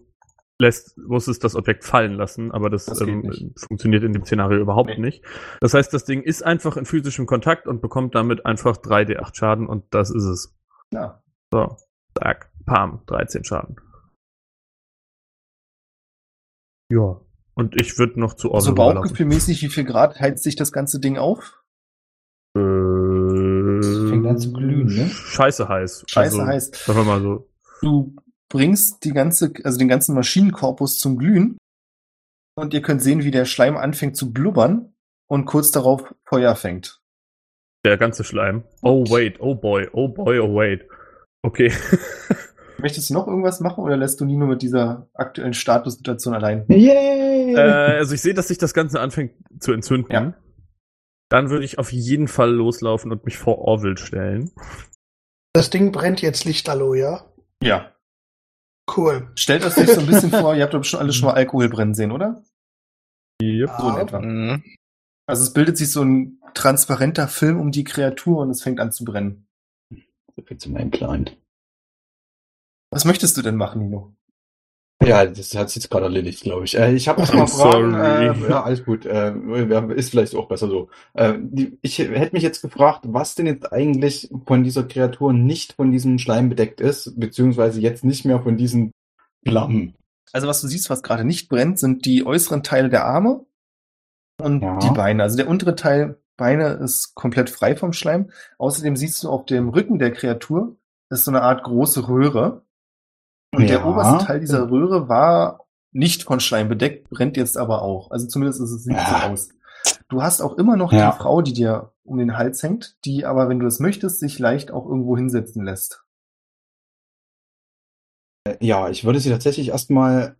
lässt, muss es das Objekt fallen lassen, aber das, Das ähm, funktioniert in dem Szenario überhaupt Nee. nicht. Das heißt, das Ding ist einfach in physischem Kontakt und bekommt damit einfach 3d8 Schaden und das ist es. Ja. So, zack, pam, 13 Schaden. Ja. Und ich würde noch zu Also Orwell rüberlaufen. bauchgefühlmäßig, wie viel Grad heizt sich das ganze Ding auf? Äh, fängt an zu glühen, ne? Scheiße heiß. Scheiße also, heiß. Sagen wir mal so. Du bringst die ganze, also den ganzen Maschinenkorpus zum Glühen und ihr könnt sehen, wie der Schleim anfängt zu blubbern und kurz darauf Feuer fängt. Der ganze Schleim. Oh wait, oh boy, oh boy, oh wait. Okay. Möchtest du noch irgendwas machen oder lässt du Nino mit dieser aktuellen Statussituation allein? Yay! äh, also ich sehe, dass sich das Ganze anfängt zu entzünden. Ja. Dann würde ich auf jeden Fall loslaufen und mich vor Orville stellen. Das Ding brennt jetzt lichterloh, ja? Ja. Cool. Stellt euch so ein bisschen vor, ihr habt doch schon alle schon mal Alkohol brennen sehen, oder? Yep. So in Ja. etwa. Mhm. Also es bildet sich so ein transparenter Film um die Kreatur und es fängt an zu brennen. So viel zu meinem Plan. Was möchtest du denn machen, Nino? Ja, das hat sich jetzt gerade erledigt, glaube ich. Äh, ich habe noch I'm mal Fragen. sorry. Äh, ja, alles gut. Äh, ist vielleicht auch besser so. Äh, die, ich hätte mich jetzt gefragt, was denn jetzt eigentlich von dieser Kreatur nicht von diesem Schleim bedeckt ist, beziehungsweise jetzt nicht mehr von diesen Flammen. Also was du siehst, was gerade nicht brennt, sind die äußeren Teile der Arme und Ja. die Beine. Also der untere Teil Beine ist komplett frei vom Schleim. Außerdem siehst du auf dem Rücken der Kreatur ist so eine Art große Röhre. Und der Ja. oberste Teil dieser Röhre war nicht von Schleim bedeckt, brennt jetzt aber auch. Also zumindest ist es, sieht es so Ja. aus. Du hast auch immer noch Ja. die Frau, die dir um den Hals hängt, die aber, wenn du es möchtest, sich leicht auch irgendwo hinsetzen lässt. Ja, ich würde sie tatsächlich erstmal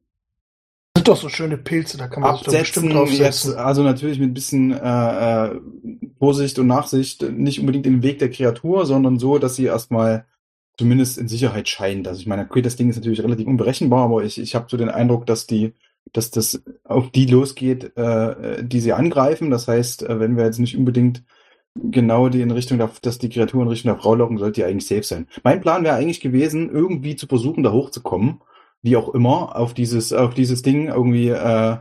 Das sind doch so schöne Pilze, da kann man sich doch absetzen. bestimmt Jetzt, draufsetzen. also natürlich mit ein bisschen äh, äh, Vorsicht und Nachsicht, nicht unbedingt in den Weg der Kreatur, sondern so, dass sie erstmal zumindest in Sicherheit scheint. Also ich meine, okay, das Ding ist natürlich relativ unberechenbar, aber ich, ich habe so den Eindruck, dass die, dass das auf die losgeht, äh, die sie angreifen. Das heißt, äh, wenn wir jetzt nicht unbedingt genau die in Richtung der, dass die Kreatur in Richtung der Frau locken, sollte die eigentlich safe sein. Mein Plan wäre eigentlich gewesen, irgendwie zu versuchen, da hochzukommen, wie auch immer, auf dieses, auf dieses Ding irgendwie, äh,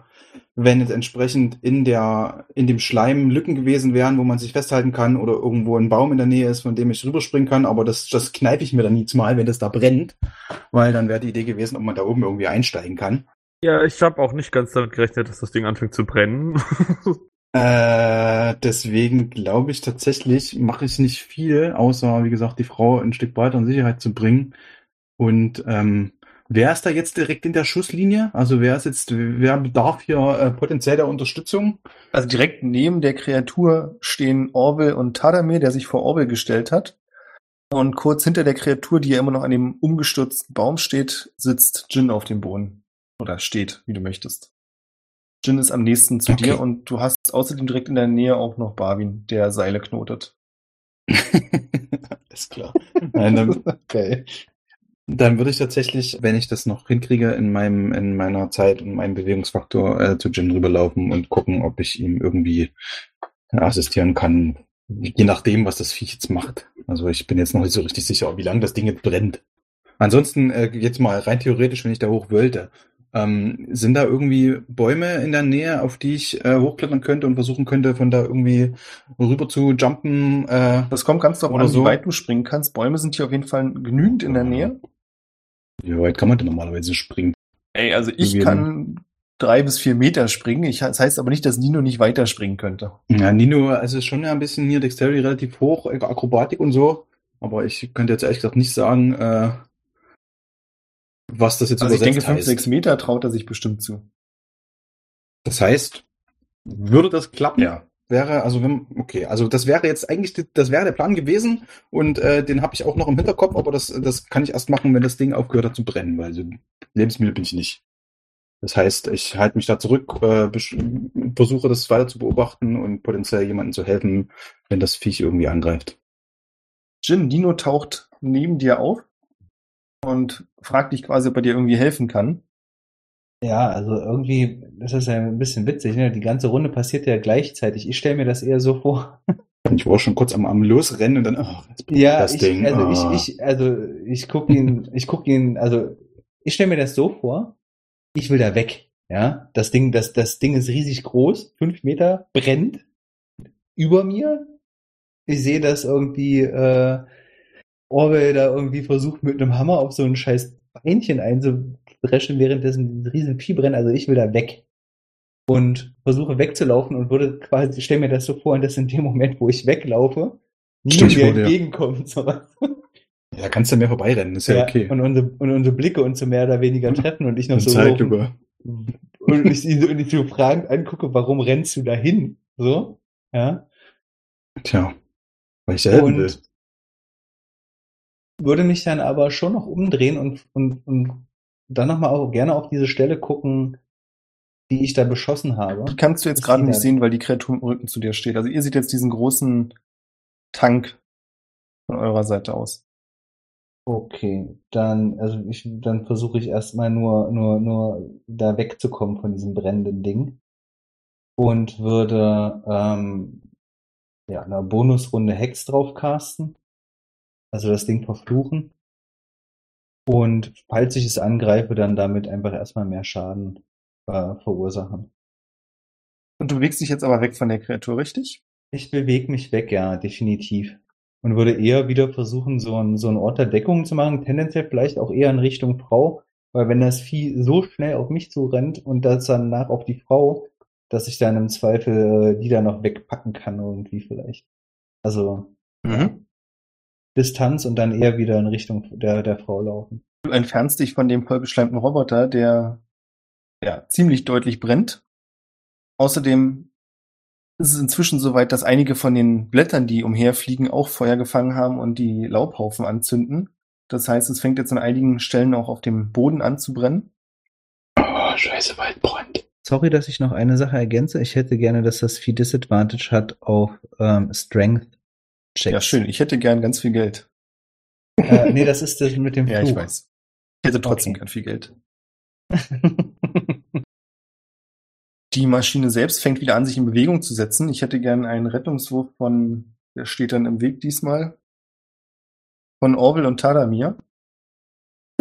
wenn jetzt entsprechend in der, in dem Schleim Lücken gewesen wären, wo man sich festhalten kann oder irgendwo ein Baum in der Nähe ist, von dem ich rüberspringen kann, aber das, das kneife ich mir dann nie mal, wenn das da brennt, weil dann wäre die Idee gewesen, ob man da oben irgendwie einsteigen kann. Ja, ich habe auch nicht ganz damit gerechnet, dass das Ding anfängt zu brennen. Äh, deswegen glaube ich tatsächlich, mache ich nicht viel, außer, wie gesagt, die Frau ein Stück weiter in Sicherheit zu bringen. Und ähm, wer ist da jetzt direkt in der Schusslinie? Also wer ist jetzt, wer bedarf hier äh, potenziell der Unterstützung? Also direkt neben der Kreatur stehen Orwell und Tadamir, der sich vor Orwell gestellt hat. Und kurz hinter der Kreatur, die ja immer noch an dem umgestürzten Baum steht, sitzt Jin auf dem Boden. Oder steht, wie du möchtest. Jin ist am nächsten zu Okay. dir und du hast außerdem direkt in der Nähe auch noch Barwin, der Seile knotet. Alles klar. Nein, dann, Okay. Dann würde ich tatsächlich, wenn ich das noch hinkriege, in meinem, in meiner Zeit und meinem Bewegungsfaktor äh, zu Jin rüberlaufen und gucken, ob ich ihm irgendwie assistieren kann, je nachdem, was das Viech jetzt macht. Also ich bin jetzt noch nicht so richtig sicher, wie lange das Ding jetzt brennt. Ansonsten, äh, jetzt mal rein theoretisch, wenn ich da hoch wollte, ähm, sind da irgendwie Bäume in der Nähe, auf die ich äh, hochklettern könnte und versuchen könnte, von da irgendwie rüber zu jumpen? Äh, Das kommt ganz darauf Oder an, so. wie weit du springen kannst. Bäume sind hier auf jeden Fall genügend in der Nähe. Wie weit kann man denn normalerweise springen? Ey, also ich Irgendwie kann drei bis vier Meter springen. Ich, das heißt aber nicht, dass Nino nicht weiter springen könnte. Ja, Nino, also ist schon ja ein bisschen hier Dexterity relativ hoch, äh, Akrobatik und so. Aber ich könnte jetzt ehrlich gesagt nicht sagen, äh, was das jetzt Also ich übersetzt denke, fünf, sechs Meter traut er sich bestimmt zu. Das heißt, würde das klappen? Wäre, also wenn, okay, also das wäre jetzt eigentlich, das wäre der Plan gewesen und äh, den habe ich auch noch im Hinterkopf, aber das, das kann ich erst machen, wenn das Ding aufgehört hat zu brennen, weil so Lebensmittel bin ich nicht. Das heißt, ich halte mich da zurück, äh, versuche das weiter zu beobachten und potenziell jemandem zu helfen, wenn das Viech irgendwie angreift. Jin, Nino taucht neben dir auf und fragt dich quasi, ob er dir irgendwie helfen kann. Ja, also irgendwie, das ist ja ein bisschen witzig, ne? Die ganze Runde passiert ja gleichzeitig. Ich stelle mir das eher so vor. Ich war schon kurz am, am Losrennen und dann, ach, jetzt brennt Ja, das ich, Ding. also Ah. ich, ich, also ich gucke ihn, ich gucke ihn, also ich stelle mir das so vor, ich will da weg. Ja, das Ding, das, das Ding ist riesig groß, fünf Meter, brennt über mir. Ich sehe, dass irgendwie äh, Orwell da irgendwie versucht, mit einem Hammer auf so ein scheiß Beinchen einzudreschen, währenddessen ein riesen Vieh brennt. Also ich will da weg. Und versuche wegzulaufen und würde quasi, stell mir das so vor, dass in dem Moment, wo ich weglaufe, Stell nie ich mir entgegenkommt. So. Ja, kannst du mehr vorbeirennen, ist ja, Ja, okay. und, unsere, und unsere Blicke uns so mehr oder weniger treffen und ich noch In so Zeitlupe. und ich, ihn so- und fragend angucke, warum rennst du dahin? So, ja. Tja, weil ich helfen Und will. würde mich dann aber schon noch umdrehen und, und, und dann nochmal auch gerne auf diese Stelle gucken, die ich da beschossen habe. Die kannst du jetzt gerade nicht sehen, weil die Kreatur im Rücken zu dir steht. Also ihr seht jetzt diesen großen Tank von eurer Seite aus. Okay, dann, also ich, dann versuche ich erstmal nur, nur, nur da wegzukommen von diesem brennenden Ding und würde ähm, ja eine Bonusrunde Hex drauf casten, also das Ding verfluchen und falls ich es angreife, dann damit einfach erstmal mehr Schaden äh, verursachen. Und du bewegst dich jetzt aber weg von der Kreatur, richtig? Ich bewege mich weg, ja, definitiv. Und würde eher wieder versuchen, so ein, so Ort der Deckung zu machen, tendenziell vielleicht auch eher in Richtung Frau, weil wenn das Vieh so schnell auf mich zurennt und das dann nach auf die Frau, dass ich dann im Zweifel äh, die da noch wegpacken kann irgendwie vielleicht. Also, Mhm. Distanz und dann eher wieder in Richtung der, der Frau laufen. Du entfernst dich von dem vollgeschleimten Roboter, der ja, ziemlich deutlich brennt. Außerdem ist es inzwischen so weit, dass einige von den Blättern, die umherfliegen, auch Feuer gefangen haben und die Laubhaufen anzünden. Das heißt, es fängt jetzt an einigen Stellen auch auf dem Boden an zu brennen. Oh, scheiße, Waldbrand. Sorry, dass ich noch eine Sache ergänze. Ich hätte gerne, dass das Vieh Disadvantage hat auf ähm, Strength Checks. Ja, schön. Ich hätte gern ganz viel Geld. Äh, nee, das ist das mit dem Fluch. Ja, ich weiß. Ich hätte trotzdem Okay. gern viel Geld. Die Maschine selbst fängt wieder an, sich in Bewegung zu setzen. Ich hätte gern einen Rettungswurf von, der steht dann im Weg diesmal, von Orwell und Tadamir.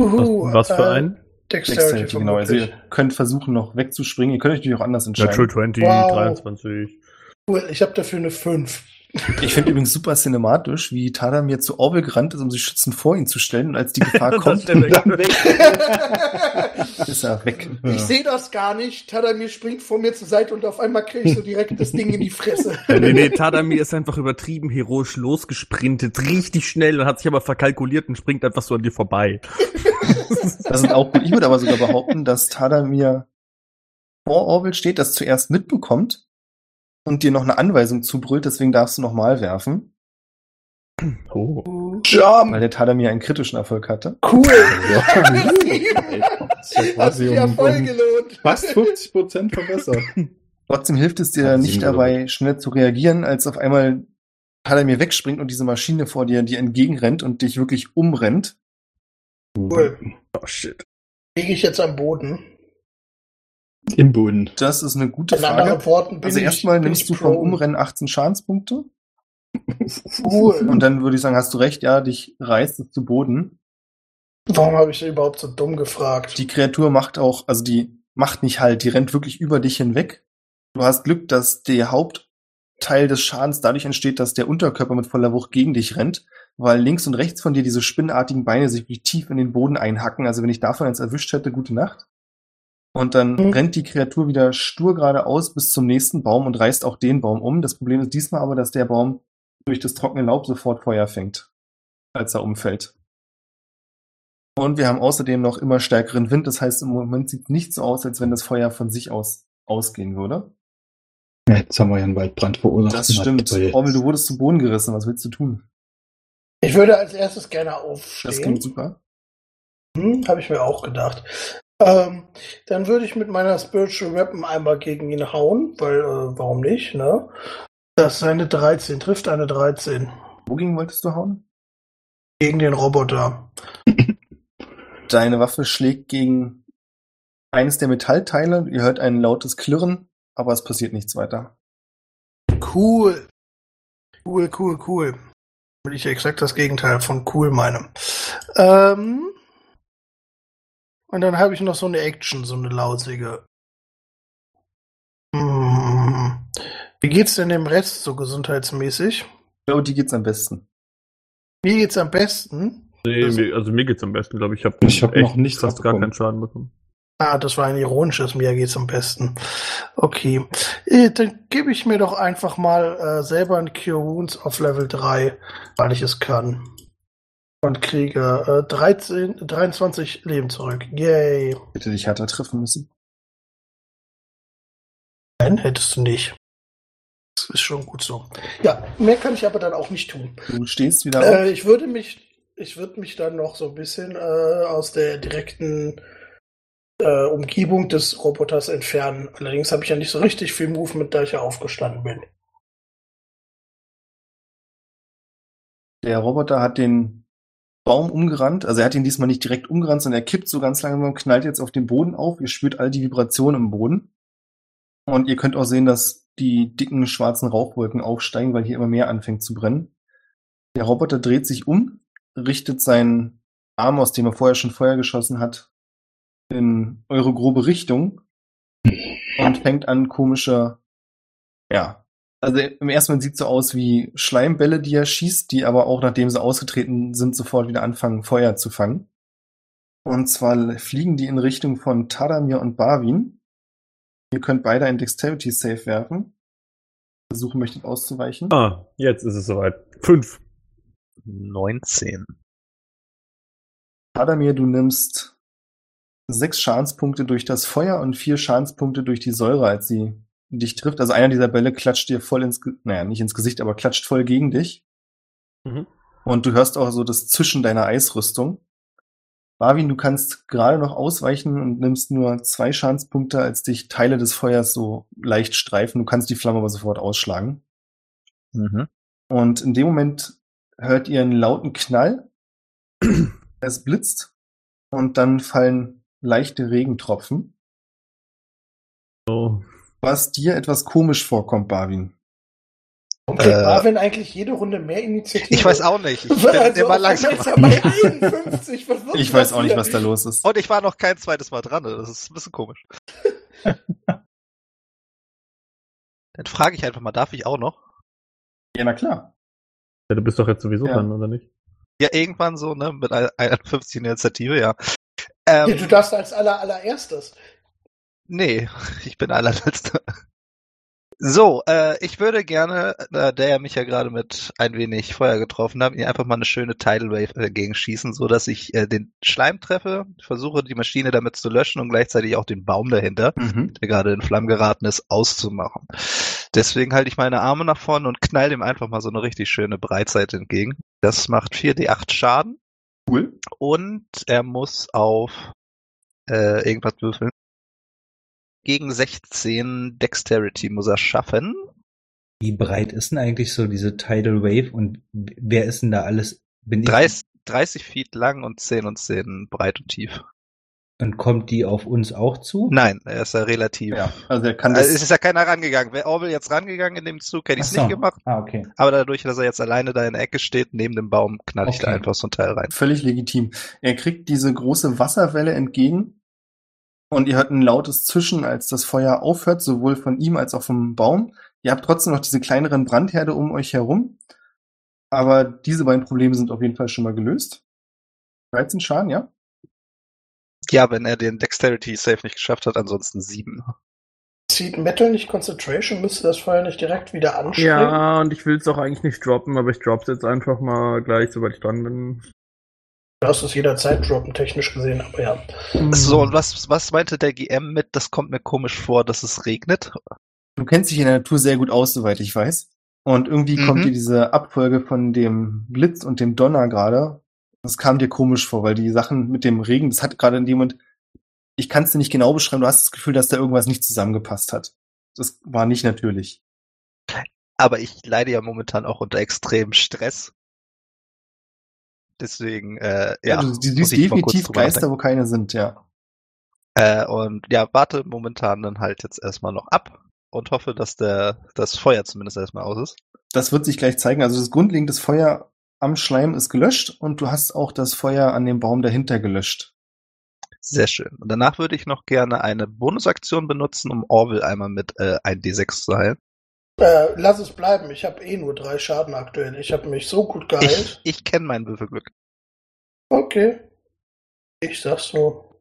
Uhu, Was für äh, ein? Dexterity, Dexterity, genau. Also ihr könnt versuchen, noch wegzuspringen. Ihr könnt euch natürlich auch anders entscheiden. Natural 20, Wow. 23. Cool, ich habe dafür eine 5. Ich finde übrigens super cinematisch, wie Tadamir zu Orwell gerannt ist, um sich schützend vor ihn zu stellen. Und als die Gefahr kommt, ist der Weg. ist er weg. Ich sehe das gar nicht. Tadamir springt vor mir zur Seite und auf einmal kriege ich so direkt das Ding in die Fresse. nee, nee, Tadamir ist einfach übertrieben heroisch losgesprintet, richtig schnell und hat sich aber verkalkuliert und springt einfach so an dir vorbei. Das ist auch gut. Ich würde aber sogar behaupten, dass Tadamir vor Orwell steht, das zuerst mitbekommt und dir noch eine Anweisung zubrüllt, deswegen darfst du nochmal werfen, Oh. Jump! weil der Tadamir einen kritischen Erfolg hatte. Cool! Das ist ja Hat quasi sich ja um, voll um gelohnt. fast 50 Prozent verbessert. Trotzdem hilft es dir nicht dabei, schnell zu reagieren, als auf einmal Tadamir wegspringt und diese Maschine vor dir dir entgegenrennt und dich wirklich umrennt. Cool. oh shit. Liege ich jetzt am Boden? Im Boden. Das ist eine gute In Frage. Worten bin Also ich, erstmal bin nimmst ich du vom. Umrennen 18 Schadenspunkte. Cool. Und dann würde ich sagen, hast du recht, ja, dich reißt es zu Boden. Warum habe ich überhaupt so dumm gefragt? Die Kreatur macht auch, also die macht nicht halt, die rennt wirklich über dich hinweg. Du hast Glück, dass der Hauptteil des Schadens dadurch entsteht, dass der Unterkörper mit voller Wucht gegen dich rennt, weil links und rechts von dir diese spinnartigen Beine sich wirklich tief in den Boden einhacken. Also wenn ich davon eins erwischt hätte, gute Nacht. Und dann Mhm. rennt die Kreatur wieder stur geradeaus bis zum nächsten Baum und reißt auch den Baum um. Das Problem ist diesmal aber, dass der Baum durch das trockene Laub sofort Feuer fängt, als er umfällt. Und wir haben außerdem noch immer stärkeren Wind. Das heißt, im Moment sieht nicht so aus, als wenn das Feuer von sich aus ausgehen würde. Ja, Jetzt haben wir ja einen Waldbrand verursacht. Das stimmt. Toll. Orwell, du wurdest zu Boden gerissen. Was willst du tun? Ich würde als erstes gerne Das aufstehen. klingt super. Hm, Habe ich mir auch gedacht. Ähm, dann würde ich mit meiner Spiritual Weapon einmal gegen ihn hauen, weil, äh, warum nicht, ne? Das ist eine 13, trifft eine 13. Wogegen wolltest du hauen? Gegen den Roboter. Deine Waffe schlägt gegen eines der Metallteile. Ihr hört ein lautes Klirren, aber es passiert nichts weiter. Cool. Cool, cool, cool. Will ich exakt das Gegenteil von cool meine. Ähm, und dann habe ich noch so eine Action, so eine lausige. Hm. Wie geht's denn dem Rest so gesundheitsmäßig? Ich glaube, die geht's am besten. Mir geht's am besten. Nee, Also- mir, also mir geht's am besten, glaube ich. Ich habe Ich hab noch nichts fast gar keinen Schaden bekommen. Ah, das war ein ironisches, mir geht's am besten. Okay. Äh, Dann gebe ich mir doch einfach mal äh, selber ein Cure Wounds auf Level 3, weil ich es kann. Und kriege äh, 13, 23 Leben zurück. Yay. Hätte dich härter treffen müssen. Nein, hättest du nicht. Das ist schon gut so. Ja, mehr kann ich aber dann auch nicht tun. Du stehst wieder auf. Äh, ich würde mich, ich würde mich dann noch so ein bisschen äh, aus der direkten äh, Umgebung des Roboters entfernen. Allerdings habe ich ja nicht so richtig viel Movement, da ich ja aufgestanden bin. Der Roboter hat den Baum umgerannt. Also er hat ihn diesmal nicht direkt umgerannt, sondern er kippt so ganz langsam und knallt jetzt auf den Boden auf. Ihr spürt all die Vibrationen im Boden. Und ihr könnt auch sehen, dass die dicken schwarzen Rauchwolken aufsteigen, weil hier immer mehr anfängt zu brennen. Der Roboter dreht sich um, richtet seinen Arm, aus dem er vorher schon Feuer geschossen hat, in eure grobe Richtung und fängt an komische, ja, also im ersten Moment sieht so aus wie Schleimbälle, die er schießt, die aber auch, nachdem sie ausgetreten sind, sofort wieder anfangen, Feuer zu fangen. Und zwar fliegen die in Richtung von Tadamir und Barwin. Ihr könnt beide ein Dexterity Save werfen. Versuchen möchtet auszuweichen. Ah, jetzt ist es soweit. Fünf. 19. Adamir, du nimmst sechs Schadenspunkte durch das Feuer und vier Schadenspunkte durch die Säure, als sie dich trifft. Also einer dieser Bälle klatscht dir voll ins, naja, nicht ins Gesicht, aber klatscht voll gegen dich. Mhm. Und du hörst auch so das Zischen deiner Eisrüstung. Marvin, du kannst gerade noch ausweichen und nimmst nur zwei Schadenspunkte, als dich Teile des Feuers so leicht streifen. Du kannst die Flamme aber sofort ausschlagen. Mhm. Und in dem Moment hört ihr einen lauten Knall. Es blitzt und dann fallen leichte Regentropfen, So. Was dir etwas komisch vorkommt, Barwin. Und kriegt Äh, Marvin eigentlich jede Runde mehr Initiative? Ich weiß auch nicht. Ich also, ist er bei 51. Was wird Ich weiß auch nicht, was da los ist. Und ich war noch kein zweites Mal dran. ne? Das ist ein bisschen komisch. Dann frage ich einfach mal, darf ich auch noch? Ja, na klar. Ja, du bist doch jetzt sowieso Ja. dran, oder nicht? Ja, irgendwann so, ne? Mit einer 51 Initiative, ja. Ähm, Ja, du darfst als aller, allererstes. Nee, ich bin allerletzter. So, äh, ich würde gerne, äh, der mich ja gerade mit ein wenig Feuer getroffen hat, mir einfach mal eine schöne Tidal Wave äh, gegenschießen, so dass ich äh, den Schleim treffe, versuche die Maschine damit zu löschen und gleichzeitig auch den Baum dahinter, Mhm. der gerade in Flammen geraten ist, auszumachen. Deswegen halte ich meine Arme nach vorne und knall dem einfach mal so eine richtig schöne Breitseite entgegen. Das macht 4d8 Schaden Cool. und er muss auf äh, irgendwas würfeln. Gegen 16 Dexterity muss er schaffen. Wie breit ist denn eigentlich so diese Tidal Wave und wer ist denn da alles? Bin ich 30, 30 Feet lang und 10 und 10 breit und tief. und kommt die auf uns auch zu? Nein, er ist ja relativ. Ja, also er kann Also das. es ist ja keiner rangegangen. Wäre Orwell jetzt rangegangen in dem Zug, hätte ich es so. nicht gemacht. Ah, okay. Aber dadurch, dass er jetzt alleine da in der Ecke steht, neben dem Baum, knall ich da Okay. einfach so ein Teil rein. Völlig legitim. Er kriegt diese große Wasserwelle entgegen und ihr hört ein lautes Zischen, als das Feuer aufhört, sowohl von ihm als auch vom Baum. Ihr habt trotzdem noch diese kleineren Brandherde um euch herum. Aber diese beiden Probleme sind auf jeden Fall schon mal gelöst. 13 Schaden, ja? Ja, wenn er den Dexterity Save nicht geschafft hat, ansonsten 7. Zieht Metal nicht Concentration? Müsste das Feuer nicht direkt wieder anspringen? Ja, und ich will es auch eigentlich nicht droppen, aber ich drop's jetzt einfach mal gleich, sobald ich dran bin. Du darfst es jederzeit droppen, technisch gesehen, aber ja. So, und was, was meinte der GM mit, das kommt mir komisch vor, dass es regnet? Du kennst dich in der Natur sehr gut aus, soweit ich weiß. Und irgendwie Mhm. kommt dir diese Abfolge von dem Blitz und dem Donner gerade. Das kam dir komisch vor, weil die Sachen mit dem Regen, das hat gerade in dem Moment, ich kann es dir nicht genau beschreiben, du hast das Gefühl, dass da irgendwas nicht zusammengepasst hat. Das war nicht natürlich. Aber ich leide ja momentan auch unter extremem Stress. Deswegen, äh, ja. du, du muss siehst definitiv Geister, wo keine sind, ja. Äh, und ja, warte momentan dann halt jetzt erstmal noch ab und hoffe, dass der das Feuer zumindest erstmal aus ist. Das wird sich gleich zeigen. Also das grundlegende Feuer am Schleim ist gelöscht und du hast auch das Feuer an dem Baum dahinter gelöscht. Sehr schön. Und danach würde ich noch gerne eine Bonusaktion benutzen, um Orville einmal mit äh, 1d6 zu heilen. Äh, lass es bleiben. Ich habe eh nur drei Schaden aktuell. Ich habe mich so gut Ich, geheilt. ich kenne mein Würfelglück. Okay. Ich sag's so.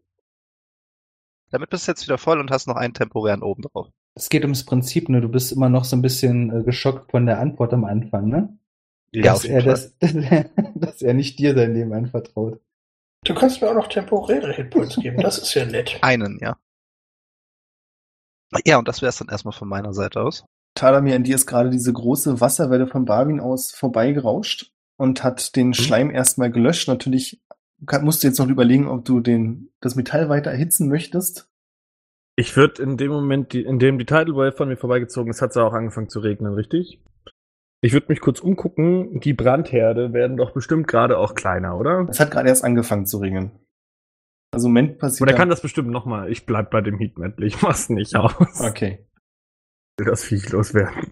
Damit bist du jetzt wieder voll und hast noch einen temporären oben drauf. Es geht ums Prinzip, ne? Du bist immer noch so ein bisschen äh, geschockt von der Antwort am Anfang, ne? Ja, dass er Fall. das, dass er nicht dir sein Leben anvertraut. Du kannst mir auch noch temporäre Hitpoints geben. Das ist ja nett. Einen, ja. Ja, und das wäre es dann erstmal von meiner Seite aus. Talamir, in dir ist gerade diese große Wasserwelle von Barwin aus vorbeigerauscht und hat den Schleim erstmal gelöscht. Natürlich kann, musst du jetzt noch überlegen, ob du den, das Metall weiter erhitzen möchtest. Ich würde in dem Moment, die, in dem die Tidal Wave von mir vorbeigezogen ist, hat es auch angefangen zu regnen, richtig? Ich würde mich kurz umgucken. Die Brandherde werden doch bestimmt gerade auch kleiner, oder? Es hat gerade erst angefangen zu regnen. Also im Moment passiert. Oder kann das bestimmt nochmal? Ich bleib bei dem Heat Metal. Ich mach's nicht aus. Okay. Will das Viech loswerden.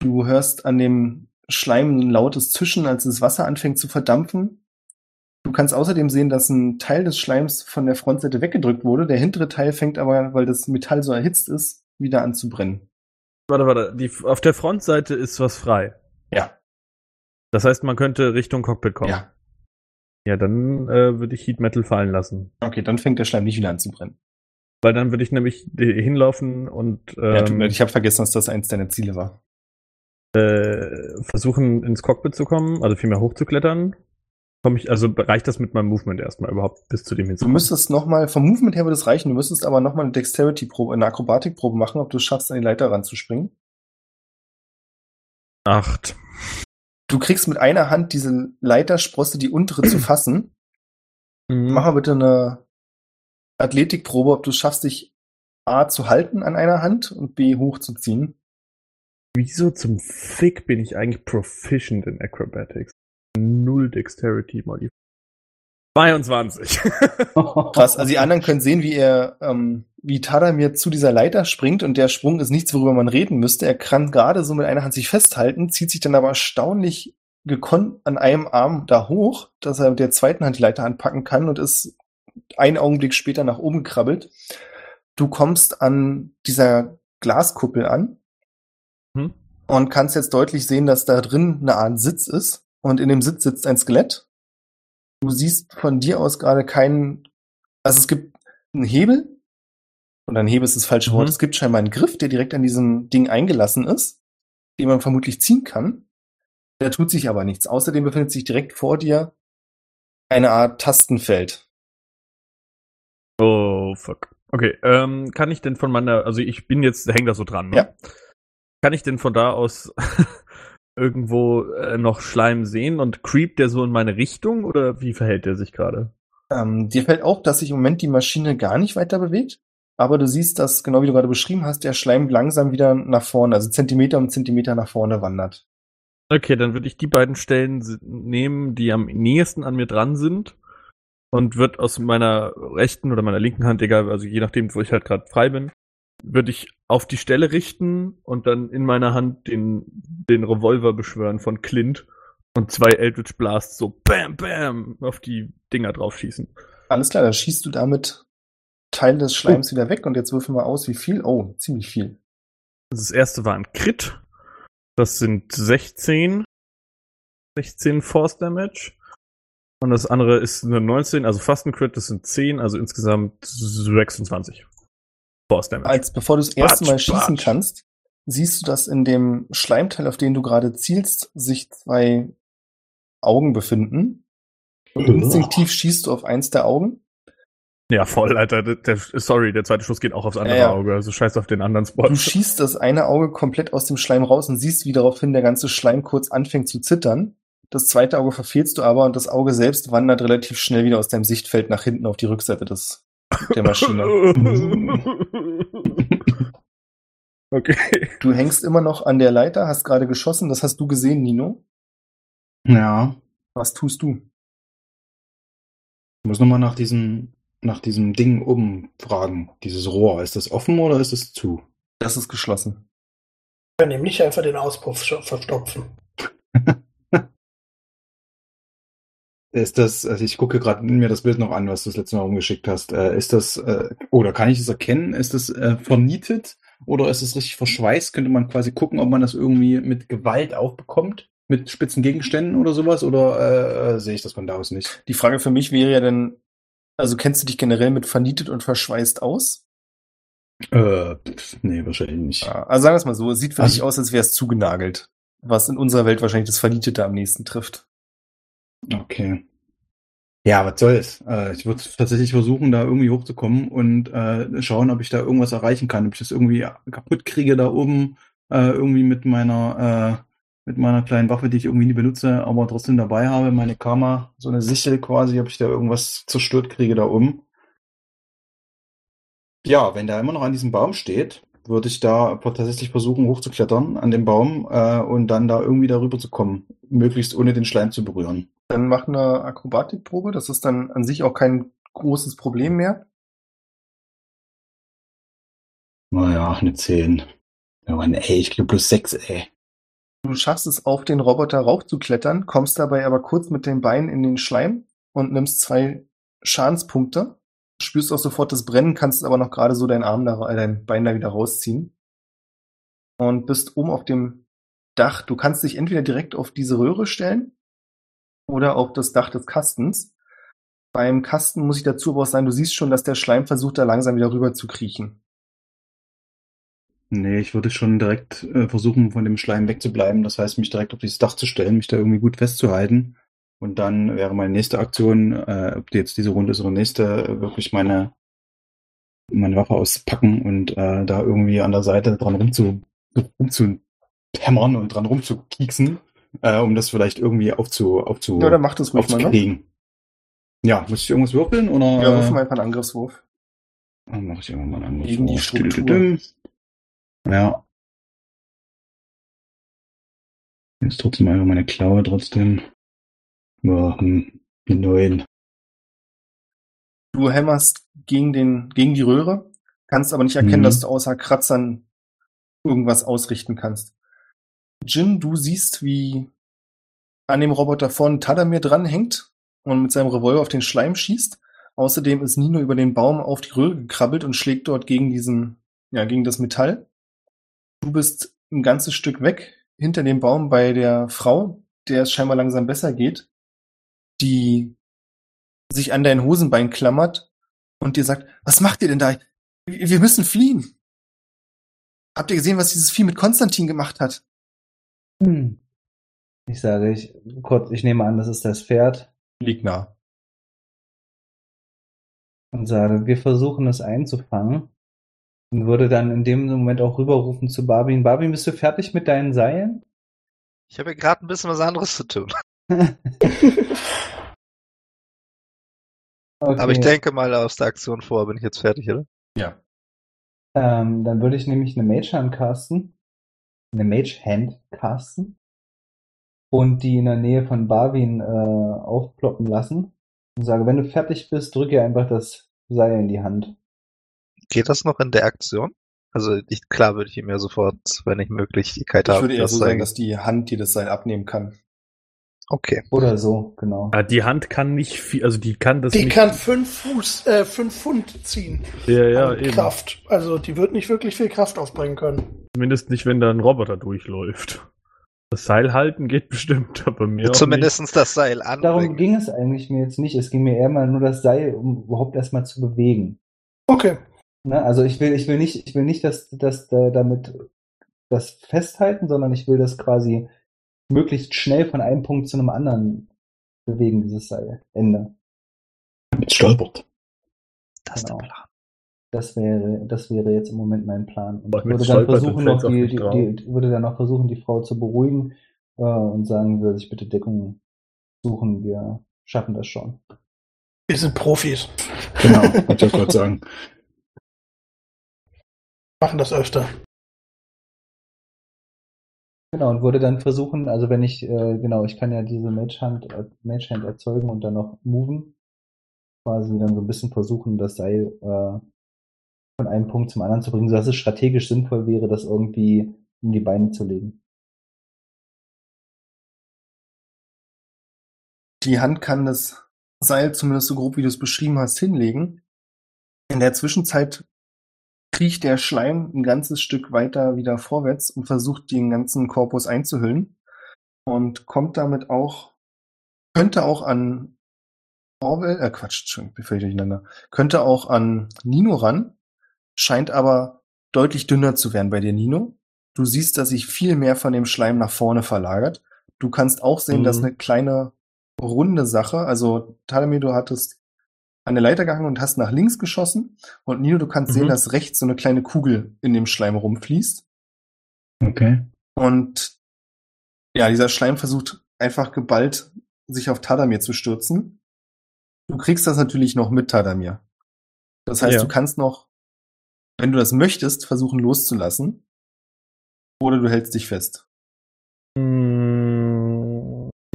Du hörst an dem Schleim ein lautes Zischen, als das Wasser anfängt zu verdampfen. Du kannst außerdem sehen, dass ein Teil des Schleims von der Frontseite weggedrückt wurde. Der hintere Teil fängt aber, weil das Metall so erhitzt ist, wieder an zu brennen. Warte, warte. Die, auf der Frontseite ist was frei. Ja. Das heißt, man könnte Richtung Cockpit kommen. Ja. Ja, dann äh, würde ich Heat Metal fallen lassen. Okay, dann fängt der Schleim nicht wieder an zu brennen. Weil dann würde ich nämlich hinlaufen und ja, ähm, leid, ich habe vergessen, dass das eins deiner Ziele war. äh, versuchen ins Cockpit zu kommen, also vielmehr hochzuklettern. Komme ich, also reicht das mit meinem Movement erstmal überhaupt bis zu dem Du hinzukommen? müsstest nochmal, vom Movement her würde es reichen, du müsstest aber nochmal eine Dexterity-Probe, eine Akrobatikprobe machen, ob du es schaffst, an die Leiter ranzuspringen. Acht. Du kriegst mit einer Hand diese Leitersprosse, die untere zu fassen. Mhm. Mach mal bitte eine Athletikprobe, ob du es schaffst, dich A zu halten an einer Hand und B hochzuziehen. Wieso zum Fick bin ich eigentlich proficient in Acrobatics? Null Dexterity Modifier. 22. Krass, also die anderen können sehen, wie er, ähm, wie Tadamir zu dieser Leiter springt und der Sprung ist nichts, worüber man reden müsste. Er kann gerade so mit einer Hand sich festhalten, zieht sich dann aber erstaunlich gekonnt an einem Arm da hoch, dass er mit der zweiten Hand die Leiter anpacken kann und ist einen Augenblick später nach oben gekrabbelt. Du kommst an dieser Glaskuppel an Hm? und kannst jetzt deutlich sehen, dass da drin eine Art Sitz ist und in dem Sitz sitzt ein Skelett. Du siehst von dir aus gerade keinen, also es gibt einen Hebel, oder ein Hebel ist das falsche Wort, Mhm. es gibt scheinbar einen Griff, der direkt an diesem Ding eingelassen ist, den man vermutlich ziehen kann. Da tut sich aber nichts. Außerdem befindet sich direkt vor dir eine Art Tastenfeld. Oh, fuck. Okay, ähm, kann ich denn von meiner, also ich bin jetzt, häng da so dran, ne? Ja. Kann ich denn von da aus irgendwo äh, noch Schleim sehen und creept der so in meine Richtung oder wie verhält der sich gerade? Ähm, dir fällt auf, dass sich im Moment die Maschine gar nicht weiter bewegt, aber du siehst, dass, genau wie du gerade beschrieben hast, der Schleim langsam wieder nach vorne, also Zentimeter um Zentimeter nach vorne wandert. Okay, dann würde ich die beiden Stellen nehmen, die am nächsten an mir dran sind und wird aus meiner rechten oder meiner linken Hand, egal, also je nachdem, wo ich halt gerade frei bin, würde ich auf die Stelle richten und dann in meiner Hand den, den Revolver beschwören von Clint und zwei Eldritch Blasts so bam, bam auf die Dinger draufschießen. Alles klar, da schießt du damit Teil des Schleims wieder weg und jetzt würfel mal aus, wie viel. Oh, ziemlich viel. Das erste war ein Crit. Das sind 16. 16 Force Damage. Und das andere ist eine 19, also fast ein Crit, das sind 10, also insgesamt 26 Force Damage. Als bevor du das erste Batsch, Mal schießen batsch. kannst, siehst du, dass in dem Schleimteil, auf den du gerade zielst, sich zwei Augen befinden. Und instinktiv schießt du auf eins der Augen. ja, voll, Alter. Der, der, sorry, der zweite Schuss geht auch aufs andere Ja, ja. Auge, also scheiß auf den anderen Spot. Du schießt das eine Auge komplett aus dem Schleim raus und siehst, wie daraufhin der ganze Schleim kurz anfängt zu zittern. Das zweite Auge verfehlst du aber und das Auge selbst wandert relativ schnell wieder aus deinem Sichtfeld nach hinten auf die Rückseite des, der Maschine. okay. Du hängst immer noch an der Leiter, hast gerade geschossen, das hast du gesehen, Nino. Ja. Was tust du? Ich muss nochmal nach diesem, nach diesem Ding oben fragen. Dieses Rohr. Ist das offen oder ist es zu? Das ist geschlossen. Wir können ihm nicht einfach den Auspuff verstopfen. Ist das, also ich gucke gerade mir das Bild noch an, was du das letzte Mal rumgeschickt hast. Äh, ist das, äh, oder kann ich es erkennen? Ist das äh, vernietet oder ist es richtig verschweißt? Könnte man quasi gucken, ob man das irgendwie mit Gewalt aufbekommt? Mit spitzen Gegenständen oder sowas? Oder sehe ich das von da aus nicht? Die Frage für mich wäre ja dann, also kennst du dich generell mit vernietet und verschweißt aus? Äh, nee, wahrscheinlich nicht. Also sagen wir es mal so, es sieht für Also- dich aus, als wäre es zugenagelt. Was in unserer Welt wahrscheinlich das Vernietete am nächsten trifft. Okay. Ja, was soll's? Äh, ich würde tatsächlich versuchen, da irgendwie hochzukommen und äh, schauen, ob ich da irgendwas erreichen kann, ob ich das irgendwie kaputt kriege da oben, äh, irgendwie mit meiner äh, mit meiner kleinen Waffe, die ich irgendwie nie benutze, aber trotzdem dabei habe, meine Karma, so eine Sichel quasi, ob ich da irgendwas zerstört kriege da oben. Ja, wenn der immer noch an diesem Baum steht, würde ich da tatsächlich versuchen, hochzuklettern an dem Baum äh, und dann da irgendwie darüber zu kommen, möglichst ohne den Schleim zu berühren. Dann mach eine Akrobatikprobe, das ist dann an sich auch kein großes Problem mehr. Naja, eine 10. Ja, Mann, ey, ich krieg plus 6, ey. Du schaffst es, auf den Roboter raufzuklettern, kommst dabei aber kurz mit den Beinen in den Schleim und nimmst zwei Schadenspunkte. Spürst auch sofort das Brennen, kannst aber noch gerade so deinen Arm da, äh, dein Bein da wieder rausziehen. Und bist oben auf dem Dach. Du kannst dich entweder direkt auf diese Röhre stellen oder auf das Dach des Kastens. Beim Kasten muss ich dazu aber auch sagen, du siehst schon, dass der Schleim versucht, da langsam wieder rüber zu kriechen. Nee, ich würde schon direkt äh, versuchen, von dem Schleim wegzubleiben. Das heißt, mich direkt auf dieses Dach zu stellen, mich da irgendwie gut festzuhalten. Und dann wäre meine nächste Aktion, äh, ob die jetzt diese Runde ist oder nächste, äh, wirklich meine, meine Waffe auspacken und äh, da irgendwie an der Seite dran rumzu, rumzuhämmern und dran rumzukieksen, äh, um das vielleicht irgendwie aufzu, aufzu, Ja, dann mach das ruhig mal, ne? Ja, muss ich irgendwas würfeln oder? Ja, ruf mal einfach einen Angriffswurf. Dann mache ich irgendwann mal einen Gegen die. Struktur. Ja. Jetzt trotzdem einfach meine Klaue trotzdem. Ja, hm, die neun. Du hämmerst gegen, den, gegen die Röhre, kannst aber nicht erkennen, Mhm. dass du außer Kratzern irgendwas ausrichten kannst. Jin, du siehst, wie an dem Roboter vorne Tadamir dranhängt und mit seinem Revolver auf den Schleim schießt. Außerdem ist Nino über den Baum auf die Röhre gekrabbelt und schlägt dort gegen diesen, ja, gegen das Metall. Du bist ein ganzes Stück weg hinter dem Baum bei der Frau, der es scheinbar langsam besser geht, die sich an dein Hosenbein klammert und dir sagt, was macht ihr denn da? Wir müssen fliehen. Habt ihr gesehen, was dieses Vieh mit Konstantin gemacht hat? Hm. Ich sage, ich, kurz, ich nehme an, das ist das Pferd Liegt nah. und sage, wir versuchen es einzufangen. Und würde dann in dem Moment auch rüberrufen zu Barbin. Barbin, bist du fertig mit deinen Seilen? Ich habe ja gerade ein bisschen was anderes zu tun. Okay. Aber ich denke mal, aus der Aktion vor bin ich jetzt fertig, oder? Ja. Ähm, dann würde ich nämlich eine Mage Hand casten. Eine Mage Hand casten. Und die in der Nähe von Barwin äh, aufploppen lassen. Und sage, wenn du fertig bist, drücke einfach das Seil in die Hand. Geht das noch in der Aktion? Also ich, klar würde ich ihm ja sofort, wenn ich Möglichkeit Ich habe, würde eher das so sagen, dass die Hand dir das Seil abnehmen kann. Okay. Oder so, genau. Ah, die Hand kann nicht viel, also die kann das Die nicht. kann fünf Fuß, äh, fünf Pfund ziehen. ja, ja, an eben. Kraft. Also die wird nicht wirklich viel Kraft aufbringen können. Zumindest nicht, wenn da ein Roboter durchläuft. Das Seil halten geht bestimmt, aber mehr. auch Zumindestens das Seil Darum anbringen. ging es eigentlich mir jetzt nicht. Es ging mir eher mal nur das Seil, um überhaupt erstmal zu bewegen. Okay. Ne? Also ich will, ich will nicht, ich will nicht, dass, dass da damit das festhalten, sondern ich will das quasi möglichst schnell von einem Punkt zu einem anderen bewegen, dieses Seil. Ende. Jetzt stolpert. Das ist der Genau. Plan. Das wäre, das wäre jetzt im Moment mein Plan. Und ich mit würde dann versuchen, dann noch die, die, die, würde dann noch versuchen, die Frau zu beruhigen äh, und sagen, würde sich bitte Deckung suchen. Wir schaffen das schon. Wir sind Profis. Genau, wollte ich gerade sagen. Machen das öfter. Genau, und würde dann versuchen, also wenn ich, äh, genau, ich kann ja diese Mage Hand, äh, Mage Hand erzeugen und dann noch moven. Quasi dann so ein bisschen versuchen, das Seil äh, von einem Punkt zum anderen zu bringen, sodass es strategisch sinnvoll wäre, das irgendwie in die Beine zu legen. Die Hand kann das Seil zumindest so grob, wie du es beschrieben hast, hinlegen. In der Zwischenzeit kriecht der Schleim ein ganzes Stück weiter wieder vorwärts und versucht, den ganzen Korpus einzuhüllen. Und kommt damit auch, könnte auch an Orwell, äh Quatsch, Entschuldigung, bin völlig durcheinander, könnte auch an Nino ran, scheint aber deutlich dünner zu werden bei dir, Nino. Du siehst, dass sich viel mehr von dem Schleim nach vorne verlagert. Du kannst auch sehen, Mhm. dass eine kleine runde Sache, also Talamir, du hattest an der Leiter gehangen und hast nach links geschossen. Und Nino, du kannst Mhm. sehen, dass rechts so eine kleine Kugel in dem Schleim rumfließt. Okay. Und ja, dieser Schleim versucht einfach geballt, sich auf Tadamir zu stürzen. Du kriegst das natürlich noch mit Tadamir. Das heißt, Ja. du kannst noch, wenn du das möchtest, versuchen loszulassen. Oder du hältst dich fest.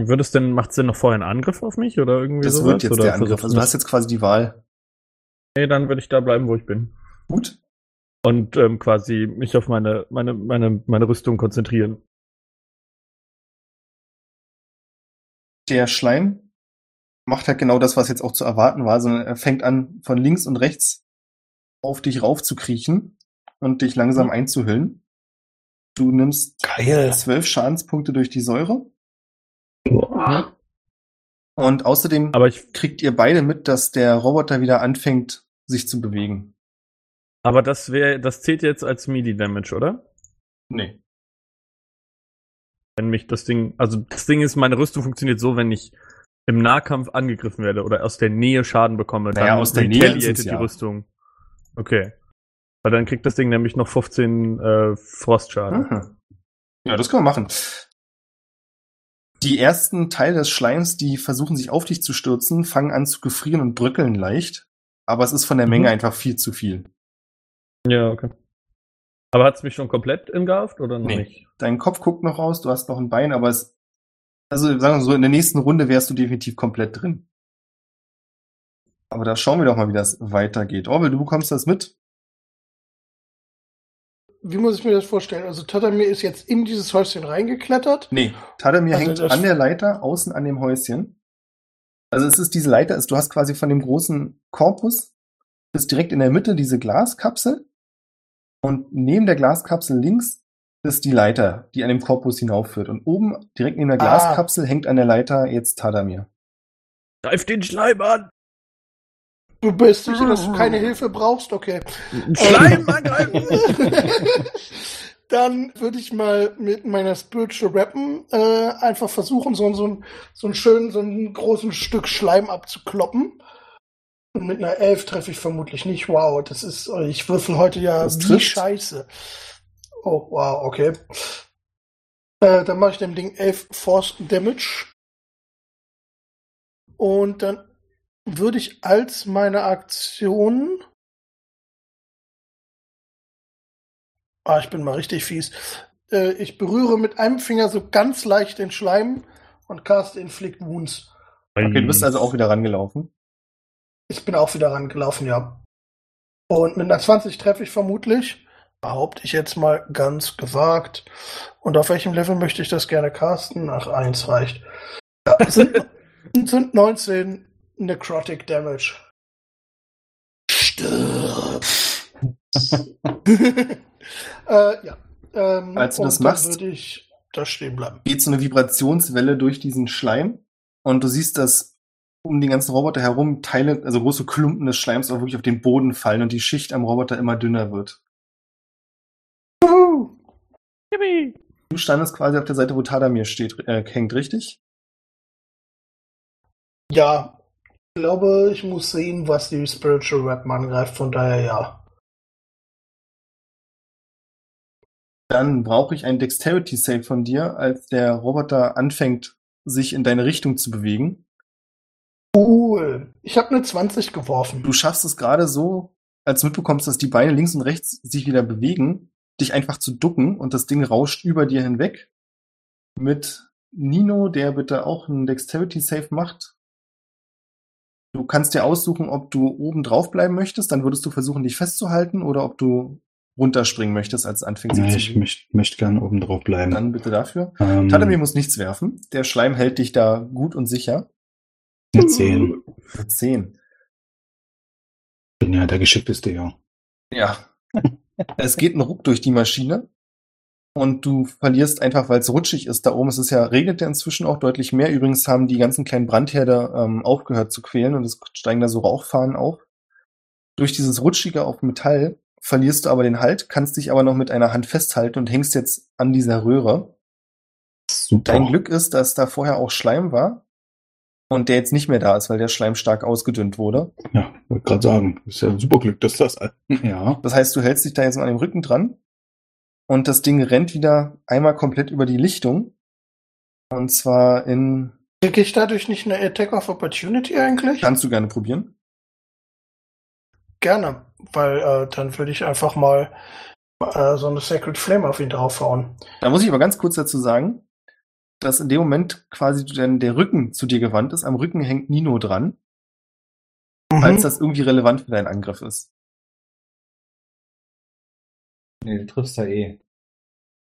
Hm, Wird es denn, macht es denn noch vorher einen Angriff auf mich oder irgendwie Das sowas? wird jetzt oder der Angriff. Also du hast jetzt quasi die Wahl. Nee, dann würde ich da bleiben, wo ich bin. Gut. Und ähm, quasi mich auf meine, meine, meine, meine Rüstung konzentrieren. Der Schleim macht halt genau das, was jetzt auch zu erwarten war, sondern er fängt an, von links und rechts auf dich rauf zu kriechen und dich langsam einzuhüllen. Du nimmst Geil. zwölf Schadenspunkte durch die Säure. Boah. Und außerdem Aber ich, kriegt ihr beide mit, dass der Roboter wieder anfängt, sich zu bewegen. Aber das wäre, das zählt jetzt als Melee Damage, oder? Nee. Wenn mich das Ding, also das Ding ist, meine Rüstung funktioniert so, wenn ich im Nahkampf angegriffen werde oder aus der Nähe Schaden bekomme, Naja, dann aus der Nähe ist die ja. Rüstung. Okay. Weil dann kriegt das Ding nämlich noch 15 äh, Frostschaden. Mhm. Ja, das können wir machen. Die ersten Teile des Schleims, die versuchen sich auf dich zu stürzen, fangen an zu gefrieren und bröckeln leicht. Aber es ist von der Mhm. Menge einfach viel zu viel. Ja, okay. Aber hat's mich schon komplett entgarft oder noch Nee. nicht? Dein Kopf guckt noch raus, du hast noch ein Bein, aber es, also sagen wir so, in der nächsten Runde wärst du definitiv komplett drin. Aber da schauen wir doch mal, wie das weitergeht. Orwell, du bekommst das mit? Wie muss ich mir das vorstellen? Also Tatamir ist jetzt in dieses Häuschen reingeklettert. Nee, Tadamir Also hängt an der Leiter, außen an dem Häuschen. Also es ist diese Leiter, ist, du hast quasi von dem großen Korpus, ist direkt in der Mitte diese Glaskapsel und neben der Glaskapsel links ist die Leiter, die an dem Korpus hinaufführt. Und oben, direkt neben der Ah. Glaskapsel, hängt an der Leiter jetzt Tadamir. Greif den Schleim an! Du bist sicher, dass du keine Hilfe brauchst? Okay. Schleim angreifen! Dann würde ich mal mit meiner Spiritual Weapon äh, einfach versuchen, so, so, ein, so ein schön, so ein großen Stück Schleim abzukloppen. Und mit einer Elf treffe ich vermutlich nicht. Wow, das ist, ich würfel heute ja Das wie trifft. scheiße. Oh, wow, okay. Äh, dann mache ich dem Ding 11 Force Damage. Und dann würde ich als meine Aktion. Ah, ich bin mal richtig fies. Äh, ich berühre mit einem Finger so ganz leicht den Schleim und cast Inflict Wounds. Okay, du bist also auch wieder rangelaufen. Ich bin auch wieder rangelaufen, ja. Und mit einer 20 treffe ich vermutlich. Behaupte ich jetzt mal ganz gewagt. Und auf welchem Level möchte ich das gerne casten? Ach, eins reicht. Ja, es sind, sind 19 Necrotic Damage. Stirb. äh, ja. Ähm, Als du das machst- würde ich da stehen bleiben. geht so eine Vibrationswelle durch diesen Schleim und du siehst, dass um den ganzen Roboter herum Teile, also große Klumpen des Schleims auch wirklich auf den Boden fallen und die Schicht am Roboter immer dünner wird. Juhu. Du standest quasi auf der Seite, wo Tadamir steht, äh, hängt, richtig? Ja, glaube, ich muss sehen, was die Spiritual Weapon angreift, von daher ja. Dann brauche ich einen Dexterity Save von dir, als der Roboter anfängt, sich in deine Richtung zu bewegen. Cool. Ich habe eine 20 geworfen. Du schaffst es gerade so, als du mitbekommst, dass die Beine links und rechts sich wieder bewegen, dich einfach zu ducken und das Ding rauscht über dir hinweg. Mit Nino, der bitte auch einen Dexterity Save macht. Du kannst dir aussuchen, ob du oben drauf bleiben möchtest, dann würdest du versuchen, dich festzuhalten, oder ob du runterspringen möchtest, als es anfängt sich Ja, zu ich möchte möcht gern oben drauf bleiben. Dann bitte dafür. ähm, Tadamir muss nichts werfen. Der Schleim hält dich da gut und sicher. eine 10. Für 10. Bin ja der geschickteste, ja. Ja. es geht ein Ruck durch die Maschine und du verlierst einfach, weil es rutschig ist da oben. Es ist ja, regnet ja inzwischen auch deutlich mehr. Übrigens haben die ganzen kleinen Brandherde ähm, aufgehört zu quälen und es steigen da so Rauchfahnen auf. Durch dieses Rutschige auf Metall verlierst du aber den Halt, kannst dich aber noch mit einer Hand festhalten und hängst jetzt an dieser Röhre. Super. Dein Glück ist, dass da vorher auch Schleim war und der jetzt nicht mehr da ist, weil der Schleim stark ausgedünnt wurde. Ja, wollte gerade sagen. Ist ja ein super Glück, dass das. Ja. Das heißt, du hältst dich da jetzt an dem Rücken dran und das Ding rennt wieder einmal komplett über die Lichtung. Und zwar in, Kriege ich dadurch nicht eine Attack of Opportunity eigentlich? kannst du gerne probieren. Gerne, weil äh, dann würde ich einfach mal äh, so eine Sacred Flame auf ihn draufhauen. Da muss ich aber ganz kurz dazu sagen, dass in dem Moment quasi dann der Rücken zu dir gewandt ist. Am Rücken hängt Nino dran, falls Mhm. das irgendwie relevant für deinen Angriff ist. Nee, du triffst ja eh.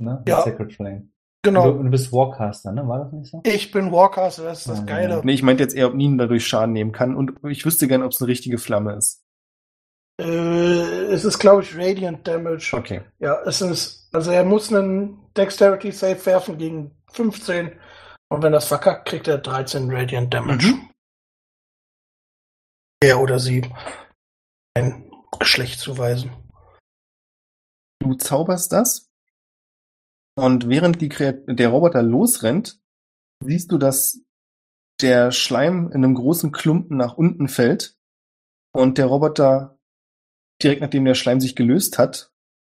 Ne? Ja. Sacred Flame. Genau. Du, du bist Warcaster, ne? War das nicht so? Ich bin Warcaster, das ist das Ja, Geile. genau. Nee, ich meinte jetzt eher, ob Nino dadurch Schaden nehmen kann und ich wüsste gern, ob es eine richtige Flamme ist. Äh, es ist, glaube ich, Radiant Damage. Okay. Ja, es ist, also er muss einen Dexterity Save werfen gegen 15 und wenn das verkackt, kriegt er 13 Radiant Damage. Mhm. Er oder sie ein Geschlecht zuweisen. Du zauberst das. Und während der Roboter losrennt, siehst du, dass der Schleim in einem großen Klumpen nach unten fällt und der Roboter direkt nachdem der Schleim sich gelöst hat,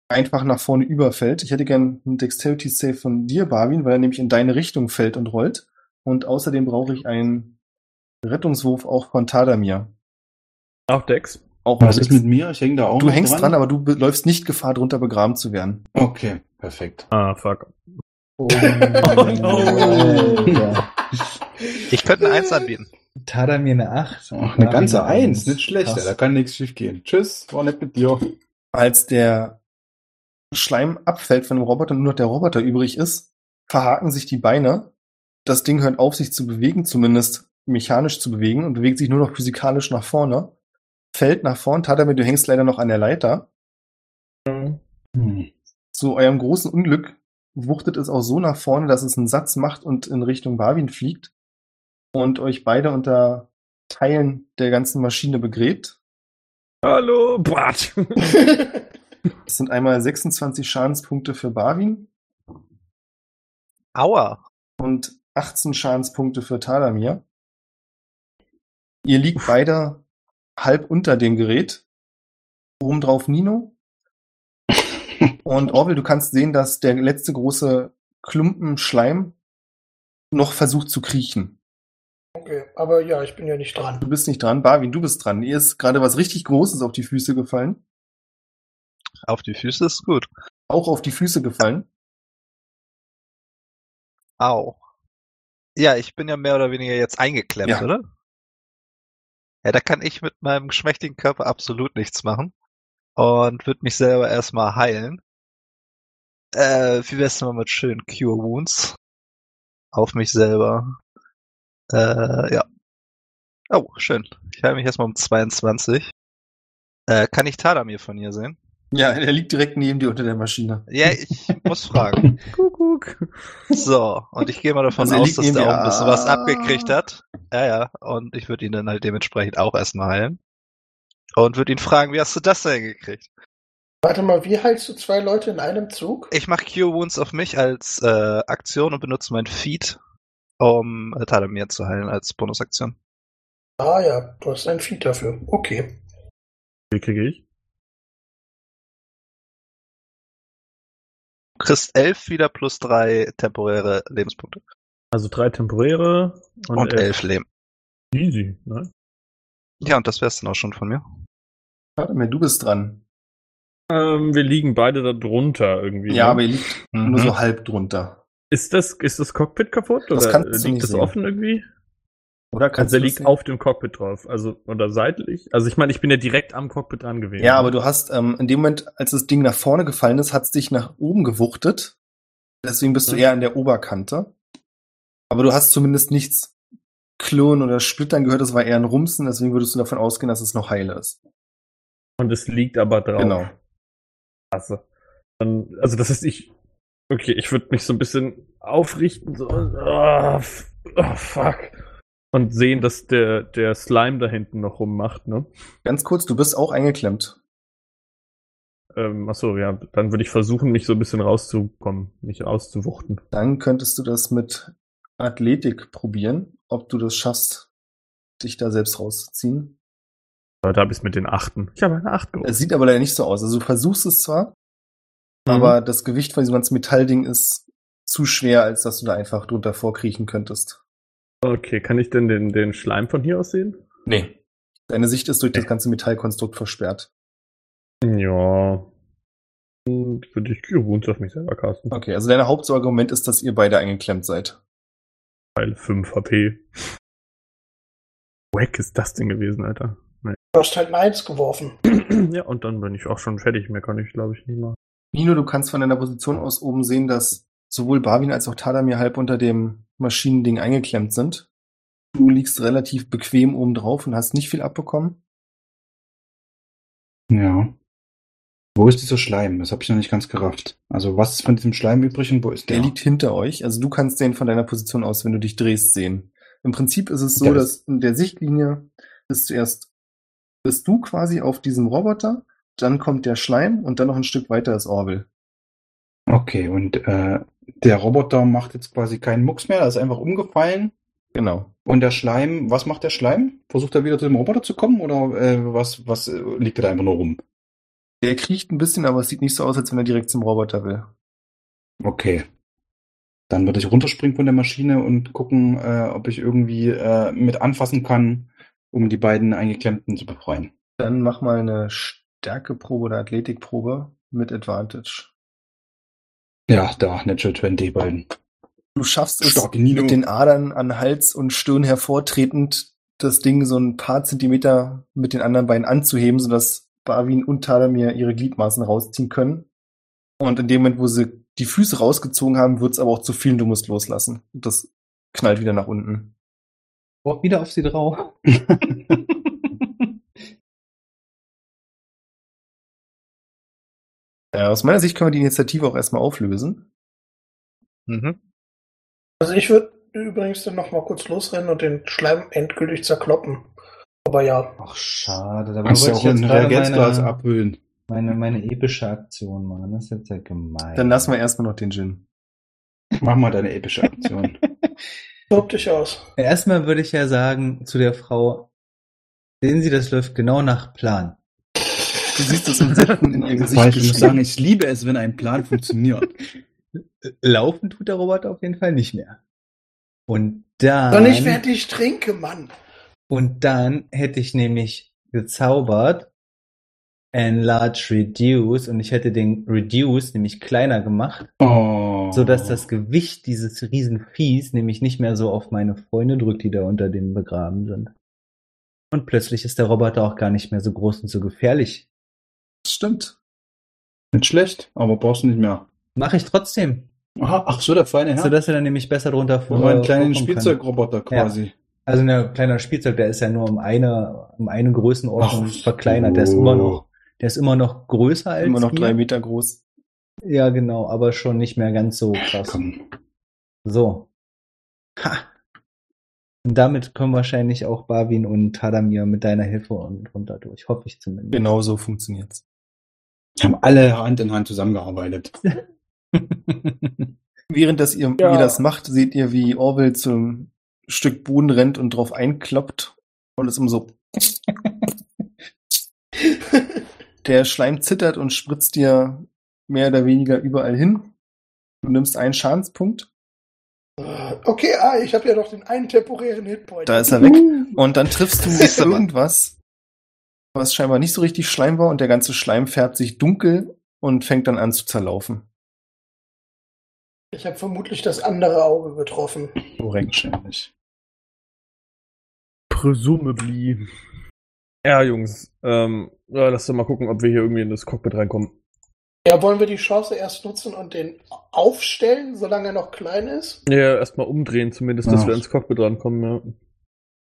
einfach nach vorne überfällt. Ich hätte gern einen Dexterity Save von dir, Barwin, weil er nämlich in deine Richtung fällt und rollt. Und außerdem brauche ich einen Rettungswurf auch von Tadamir. Auch Dex. Auch Was mit- ist mit mir? Ich hänge da auch Du hängst dran, aber du läufst nicht Gefahr, drunter begraben zu werden. Okay, perfekt. Ah, fuck. Oh, Alter. Ich könnte eine Eins anbieten. Tada mir eine 8. Ach, eine ganze Eins, nicht schlecht. Da kann nichts schief gehen. Tschüss, war nett mit dir. Als der Schleim abfällt von dem Roboter und nur noch der Roboter übrig ist, verhaken sich die Beine. Das Ding hört auf, sich zu bewegen, zumindest mechanisch zu bewegen und bewegt sich nur noch physikalisch nach vorne. Fällt nach vorn, Tadamir, du hängst leider noch an der Leiter. Hm. Zu eurem großen Unglück wuchtet es auch so nach vorne, dass es einen Satz macht und in Richtung Barwin fliegt und euch beide unter Teilen der ganzen Maschine begräbt. Hallo, Brat. Das sind einmal 26 Schadenspunkte für Barwin Aua. und 18 Schadenspunkte für Talamir. Ihr liegt beide halb unter dem Gerät. Obendrauf Nino. Und Orwell, du kannst sehen, dass der letzte große Klumpen Schleim noch versucht zu kriechen. Okay, aber ja, ich bin ja nicht dran. Du bist nicht dran. Barwin, du bist dran. Ihr ist gerade was richtig Großes auf die Füße gefallen. Auf die Füße ist gut. Auch auf die Füße gefallen. Au. Ja, ich bin ja mehr oder weniger jetzt eingeklemmt, Ja. oder? Ja, da kann ich mit meinem geschmächtigen Körper absolut nichts machen. Und würde mich selber erstmal heilen. Äh, wie wär's denn mal mit schönen Cure Wounds? Auf mich selber. Äh, ja. Oh, schön. Ich heile mich erstmal um 22. Äh, kann ich Tadamir von hier sehen? Ja, er liegt direkt neben dir unter der Maschine. Ja, ich muss fragen. Kuckuck. So, und ich gehe mal davon Also aus, dass der auch ein bisschen was Ah. abgekriegt hat. Ja, ja. Und ich würde ihn dann halt dementsprechend auch erstmal heilen. Und würde ihn fragen, wie hast du das denn gekriegt? Warte mal, wie heilst du zwei Leute in einem Zug? Ich mache Cure Wounds auf mich als äh, Aktion und benutze mein Feed, um äh, Talamir zu heilen als Bonusaktion. Ah ja, du hast ein Feed dafür. Okay. Wie kriege ich? Kriegst elf wieder plus drei temporäre Lebenspunkte. Also drei temporäre und, Und, elf. elf Leben. Easy, ne? Ja, und das wär's dann auch schon von mir. Tadamir, du bist dran. Ähm, wir liegen beide da drunter irgendwie. Ja, ne? aber ihr liegt Mhm. nur so halb drunter. Ist das, ist das Cockpit kaputt Das oder kannst du liegt nicht das sehen. offen irgendwie? Oder Also kannst der du das liegt sehen? auf dem Cockpit drauf, also oder seitlich. Also ich meine, ich bin ja direkt am Cockpit dran gewesen. Ja, aber du hast ähm, in dem Moment, als das Ding nach vorne gefallen ist, hat es dich nach oben gewuchtet. Deswegen bist du Ja. eher an der Oberkante. Aber du hast zumindest nichts klirren oder splittern gehört, das war eher ein Rumsen, deswegen würdest du davon ausgehen, dass es noch heil ist. Und es liegt aber drauf. Genau. Klasse. Dann, also das heißt, ich. Okay, ich würde mich so ein bisschen aufrichten, so. Oh, oh, fuck. Und sehen, dass der, der Slime da hinten noch rummacht, ne? Ganz kurz, du bist auch eingeklemmt. Ähm, achso, ja, dann würde ich versuchen, mich so ein bisschen rauszukommen, mich auszuwuchten. Dann könntest du das mit Athletik probieren, ob du das schaffst, dich da selbst rauszuziehen. Aber da bist mit den Achten. Ich habe eine Acht Es geholt. sieht aber leider nicht so aus. Also du versuchst es zwar, Mhm. aber das Gewicht von diesem ganzen Metallding ist zu schwer, als dass du da einfach drunter vorkriechen könntest. Okay, kann ich denn den, den Schleim von hier aus sehen? Nee. Deine Sicht ist durch das Nee. ganze Metallkonstrukt versperrt. Ja. Würde ich Wounds auf mich selber casten. Okay, also dein Hauptargument ist, dass ihr beide eingeklemmt seid. Weil 5 HP. Wack ist das denn gewesen, Alter. Du hast halt ein Eins geworfen. ja, und dann bin ich auch schon fertig. Mehr kann ich, glaube ich, nicht machen. Nino, du kannst von deiner Position aus oben sehen, dass sowohl Barwin als auch Tadamir halb unter dem Maschinending eingeklemmt sind. Du liegst relativ bequem oben drauf und hast nicht viel abbekommen. Ja. Wo ist dieser Schleim? Das habe ich noch nicht ganz gerafft. Also was ist von diesem Schleim übrig und wo ist Der der? liegt hinter euch. Also du kannst den von deiner Position aus, wenn du dich drehst, sehen. Im Prinzip ist es so, Der dass in der Sichtlinie ist zuerst bist du quasi auf diesem Roboter dann kommt der Schleim und dann noch ein Stück weiter ist Orwell. Okay, und äh, der Roboter macht jetzt quasi keinen Mucks mehr, er ist einfach umgefallen. Genau. Und der Schleim, was macht der Schleim? Versucht er wieder zu dem Roboter zu kommen oder äh, was, was äh, liegt er da einfach nur rum? Der kriecht ein bisschen, aber es sieht nicht so aus, als wenn er direkt zum Roboter will. Okay. Dann würde ich runterspringen von der Maschine und gucken, äh, ob ich irgendwie äh, mit anfassen kann, um die beiden Eingeklemmten zu befreien. Dann mach mal eine Stärkeprobe oder Athletikprobe mit Advantage. Ja, da, Natural 20 beiden. Du schaffst es mit den Adern an Hals und Stirn hervortretend, das Ding so ein paar Zentimeter mit den anderen Beinen anzuheben, sodass Barwin und Tadamir ihre Gliedmaßen rausziehen können. Und in dem Moment, wo sie die Füße rausgezogen haben, wird's aber auch zu viel und du musst loslassen. Und das knallt wieder nach unten. Boah, wieder auf sie drauf. Äh, aus meiner Sicht können wir die Initiative auch erstmal auflösen. Mhm. Also ich würde übrigens dann noch mal kurz losrennen und den Schleim endgültig zerkloppen. Aber ja, Ach, schade. Da Kannst du auch ich jetzt ein gerade Reagenzglas meine, abhüllen. meine, meine epische Aktion machen. Das ist jetzt ja gemein. Dann lassen wir erstmal noch den Gin. Mach mal deine epische Aktion. tob dich aus. Erstmal würde ich ja sagen zu der Frau, sehen Sie, das läuft genau nach Plan. Du siehst das Insekten in ihr Gesicht Weil ich muss sagen, ich liebe es, wenn ein Plan funktioniert. Laufen tut der Roboter auf jeden Fall nicht mehr. Und dann, Doch nicht, während ich trinke, Mann. und dann hätte ich nämlich gezaubert Enlarge Reduce und ich hätte den Reduce nämlich kleiner gemacht, Oh. so dass das Gewicht dieses Riesenviehs nämlich nicht mehr so auf meine Freunde drückt, die da unter dem begraben sind. Und plötzlich ist der Roboter auch gar nicht mehr so groß und so gefährlich. Stimmt. Nicht schlecht, aber brauchst du nicht mehr. Mache ich trotzdem. Aha, ach so, der feine Herr. So dass er dann nämlich besser drunter vor. So einen kleinen. Spielzeugroboter quasi. Also ein kleiner Spielzeug, der ist ja nur um eine, um eine Größenordnung Ach verkleinert. Der ist immer noch, der ist immer noch größer als Immer noch wir. drei Meter groß. Ja, genau, aber schon nicht mehr ganz so krass. Komm. So. Ha. Und damit kommen wahrscheinlich auch Barwin und Tadamir mit deiner Hilfe und runter durch. Hoffe ich zumindest. Genau so funktioniert's. Haben alle Hand in Hand zusammengearbeitet. Während das ihr, Ja. ihr das macht, seht ihr, wie Orwell zum Stück Boden rennt und drauf einkloppt und es um so. Der Schleim zittert und spritzt dir mehr oder weniger überall hin. Du nimmst einen Schadenspunkt, Okay, ah, ich habe ja noch den einen temporären Hitpoint. da ist er weg. Und dann triffst du irgendwas, was scheinbar nicht so richtig Schleim war und der ganze Schleim färbt sich dunkel und fängt dann an zu zerlaufen. Ich habe vermutlich das andere Auge getroffen. Korrekt. Wahrscheinlich. Presumably. Ja, Jungs, ähm, ja, lass doch mal gucken, ob wir hier irgendwie in das Cockpit reinkommen. Ja, wollen wir die Chance erst nutzen und den aufstellen, solange er noch klein ist? Ja, erstmal umdrehen zumindest, dass Ja. wir ins Cockpit rankommen, ja.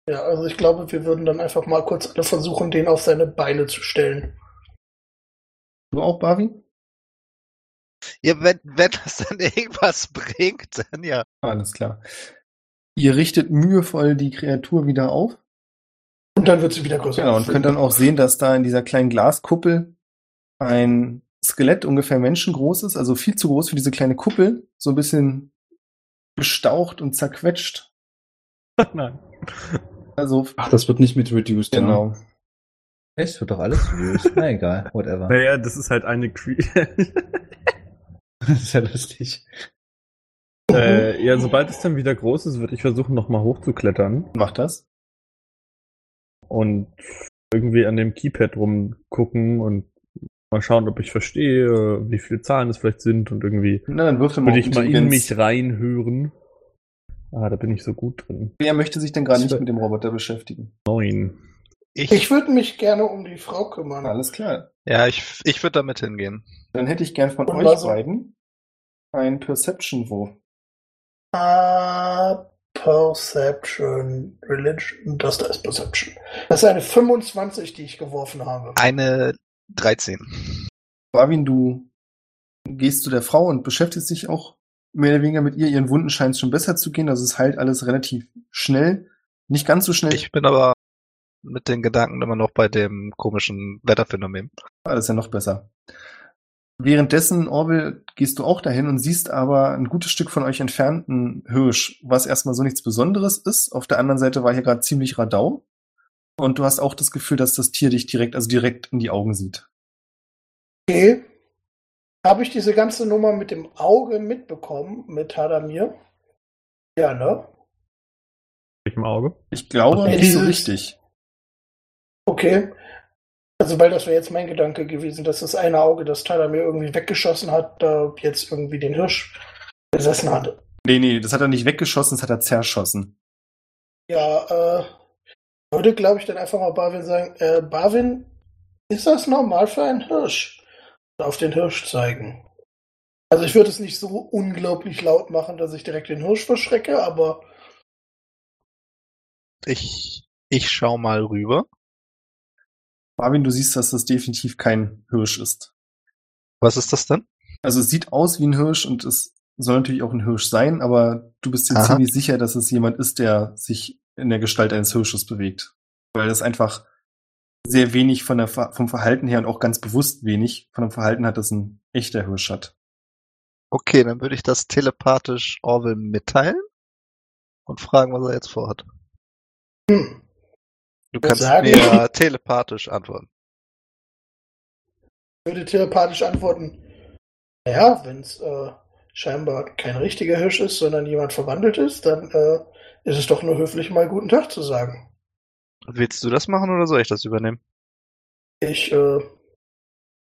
Ja, also ich glaube, wir würden dann einfach mal kurz alle versuchen, den auf seine Beine zu stellen. Du auch, Bavi? Ja, wenn, wenn das dann irgendwas bringt, dann ja. Alles klar. Ihr richtet mühevoll die Kreatur wieder auf. Und dann wird sie wieder größer. Genau, und könnt dann auch sehen, dass da in dieser kleinen Glaskuppel ein Skelett ungefähr menschengroß ist, also viel zu groß für diese kleine Kuppel, so ein bisschen bestaucht und zerquetscht. Nein. Also, Ach, das wird nicht mit reduced, ja. genau. Es wird doch alles reduced. Na egal, whatever. Naja, das ist halt eine Cre Das ist ja lustig. äh, Ja, sobald es dann wieder groß ist, würde ich versuchen, nochmal hochzuklettern Macht das. und irgendwie an dem Keypad rumgucken und mal schauen, ob ich verstehe, wie viele Zahlen es vielleicht sind und irgendwie Na, dann würfel mal würde ich mal in mich reinhören. Ah, da bin ich so gut drin. Wer möchte sich denn gerade nicht mit dem Roboter beschäftigen? Neun. Ich, Ich würde mich gerne um die Frau kümmern. Alles klar. ja, ich, ich würde damit hingehen. Dann hätte ich gern von Und euch was- beiden ein Perception-Wurf. Ah, Perception, Religion, das da ist Perception. Das ist eine 25, die ich geworfen habe. Eine 13. Barwin, du gehst zu der Frau und beschäftigst dich auch mehr oder weniger mit ihr. Ihren Wunden scheint es schon besser zu gehen. Also es heilt alles relativ schnell. Nicht ganz so schnell. Ich bin aber mit den Gedanken immer noch bei dem komischen Wetterphänomen. Ist ja noch besser. Währenddessen, Orwell, gehst du auch dahin und siehst aber ein gutes Stück von euch entfernt einen Hirsch, was erstmal so nichts Besonderes ist. Auf der anderen Seite war hier gerade ziemlich Radau. Und du hast auch das Gefühl, dass das Tier dich direkt, also direkt in die Augen sieht. Okay. Habe ich diese ganze Nummer mit dem Auge mitbekommen, mit Hadamir? Ja, ne? Ich im Auge. Ich glaube nicht so richtig. Okay. Also, weil das wäre jetzt mein Gedanke gewesen, dass das eine Auge, das Hadamir irgendwie weggeschossen hat, da jetzt irgendwie den Hirsch besessen hat. Nee, nee, das hat er nicht weggeschossen, das hat er zerschossen. Ja, äh, würde, glaube ich, dann einfach mal Barwin sagen, äh, Barwin, ist das normal für einen Hirsch? Auf den Hirsch zeigen. Also ich würde es nicht so unglaublich laut machen, dass ich direkt den Hirsch verschrecke, aber Ich, ich schau mal rüber. Marvin, du siehst, dass das definitiv kein Hirsch ist. Was ist das denn? Also es sieht aus wie ein Hirsch und es soll natürlich auch ein Hirsch sein, aber du bist dir Aha. ziemlich sicher, dass es jemand ist, der sich in der Gestalt eines Hirsches bewegt. Weil das einfach sehr wenig von der, vom Verhalten her und auch ganz bewusst wenig von dem Verhalten hat, das ein echter Hirsch hat. Okay, dann würde ich das telepathisch Orwell mitteilen und fragen, was er jetzt vorhat. hm, Du kannst sagen- mir telepathisch antworten. würde telepathisch antworten, naja, wenn es äh, scheinbar kein richtiger Hirsch ist, sondern jemand verwandelt ist, dann äh, ist es doch nur höflich, mal guten Tag zu sagen. Willst du das machen oder soll ich das übernehmen? Ich äh,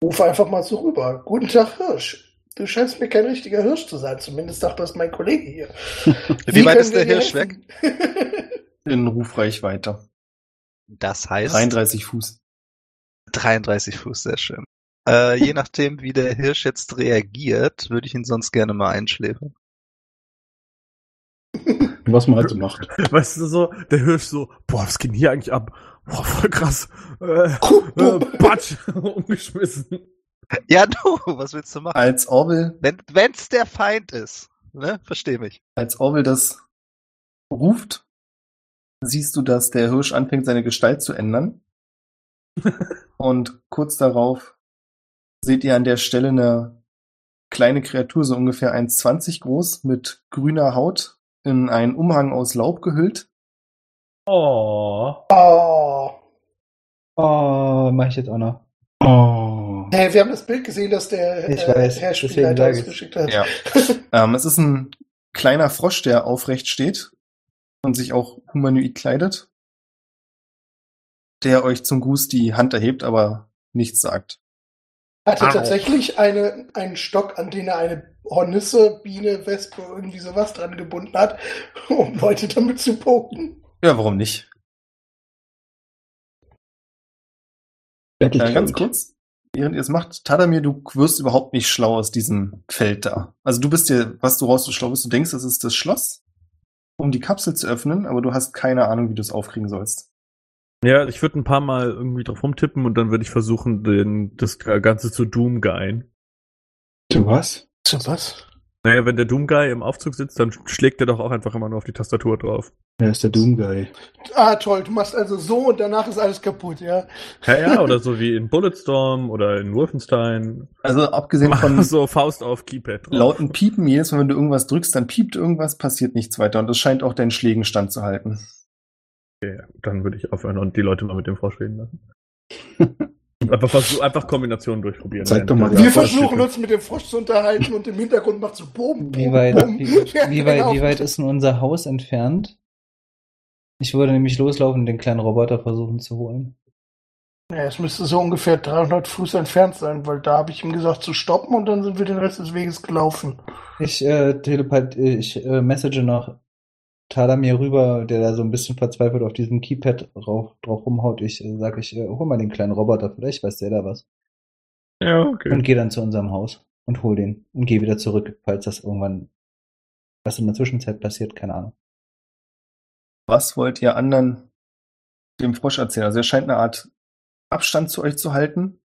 rufe einfach mal so rüber. Guten Tag, Hirsch. Du scheinst mir kein richtiger Hirsch zu sein, zumindest sagt das mein Kollege hier. Wie, weit können ist der Hirsch weg? In Rufreichweite. Das heißt 33 Fuß. 33 Fuß, sehr schön. Äh, je nachdem, wie der Hirsch jetzt reagiert, würde ich ihn sonst gerne mal einschläfern. Was man halt so macht. Weißt du so, der Hirsch so, boah, was geht denn hier eigentlich ab? Boah, voll krass. Äh, äh, Batsch, umgeschmissen. Ja, du, was willst du machen? Als Orwell, Wenn wenn's der Feind ist, ne? Versteh mich. als Orwell das ruft, siehst du, dass der Hirsch anfängt, seine Gestalt zu ändern. Und kurz darauf seht ihr an der Stelle eine kleine Kreatur, so ungefähr 1,20 groß, mit grüner Haut, in einen Umhang aus Laub gehüllt. Oh. Oh. Oh, mach ich jetzt auch noch. Oh. Hey, wir haben das Bild gesehen, das der Ich äh, weiß, Herr Spielleiter uns geschickt hat. Ja. Ähm, es ist ein kleiner Frosch, der aufrecht steht und sich auch humanoid kleidet, der euch zum Gruß die Hand erhebt, aber nichts sagt. Hatte Au. tatsächlich eine, einen Stock, an den er eine Hornisse, Biene, Wespe, irgendwie sowas dran gebunden hat, um Leute damit zu poken. Ja, warum nicht? Äh, ganz kurz, während ihr es macht, Tadamir, du wirst überhaupt nicht schlau aus diesem Feld da. Also du bist dir, was du raus so schlau bist, du denkst, es ist das Schloss, um die Kapsel zu öffnen, aber du hast keine Ahnung, wie du es aufkriegen sollst. Ja, ich würde ein paar Mal irgendwie drauf rumtippen und dann würde ich versuchen, den, das Ganze zu Doom Guyen. Du was? So was? Naja, wenn der Doom Guy im Aufzug sitzt, dann schlägt er doch auch einfach immer nur auf die Tastatur drauf. Wer ist der Doom Guy? Ah, toll, du machst also so und danach ist alles kaputt, ja? Ja, ja, oder so wie in Bulletstorm oder in Wolfenstein. Also abgesehen von so Faust auf Keypad drauf. lauten Piepen, jedes Mal, wenn du irgendwas drückst, dann piept irgendwas, passiert nichts weiter und das scheint auch deinen Schlägen standzuhalten. Okay, dann würde ich aufhören und die Leute mal mit dem reden lassen. einfach, versuch, einfach Kombinationen durchprobieren. Zeig doch mal, Wir versuchen uns mit dem Frosch zu unterhalten und im Hintergrund macht so Boom, Boom, Wie weit, Boom. wie, Ja, wie, weit, genau. wie weit ist denn unser Haus entfernt? Ich würde nämlich loslaufen und den kleinen Roboter versuchen zu holen. Ja, es müsste so ungefähr 300 Fuß entfernt sein, weil da habe ich ihm gesagt zu stoppen und dann sind wir den Rest des Weges gelaufen. Ich äh, telepath ich äh, message noch Tadamir rüber, der da so ein bisschen verzweifelt auf diesem Keypad drauf, drauf rumhaut. Ich äh, sage, ich äh, hol mal den kleinen Roboter, vielleicht weiß der da was. Ja, okay. Und gehe dann zu unserem Haus und hol den und gehe wieder zurück, falls das irgendwann was in der Zwischenzeit passiert, keine Ahnung. Was wollt ihr anderen dem Frosch erzählen? Also er scheint eine Art Abstand zu euch zu halten.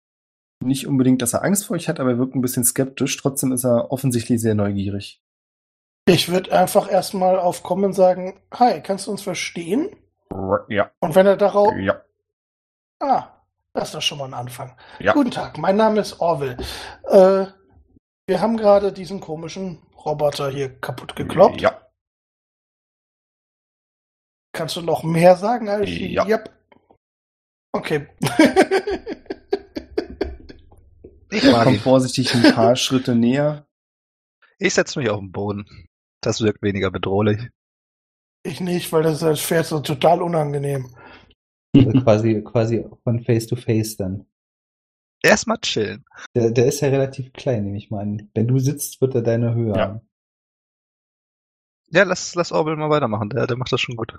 Nicht unbedingt, dass er Angst vor euch hat, aber er wirkt ein bisschen skeptisch. Trotzdem ist er offensichtlich sehr neugierig. Ich würde einfach erstmal aufkommen und sagen, hi, kannst du uns verstehen? Ja, Und wenn er darauf, ja. Ah, das ist doch schon mal ein Anfang. Ja. Guten Tag, mein Name ist Orville. Äh, wir haben gerade diesen komischen Roboter hier kaputt gekloppt. Ja. Kannst du noch mehr sagen als Ja. Yep. Okay. Ich mag Komm ihn. vorsichtig ein paar Schritte näher. Ich setze mich auf den Boden. Das wirkt weniger bedrohlich. ich nicht, weil das als Pferd so total unangenehm. Also quasi, quasi von Face to Face dann. Erstmal chillen. Der, der ist ja relativ klein, nehme ich mal an. Wenn du sitzt, wird er deine Höhe Ja. haben. Ja, lass, lass Orwell mal weitermachen. Der, der macht das schon gut.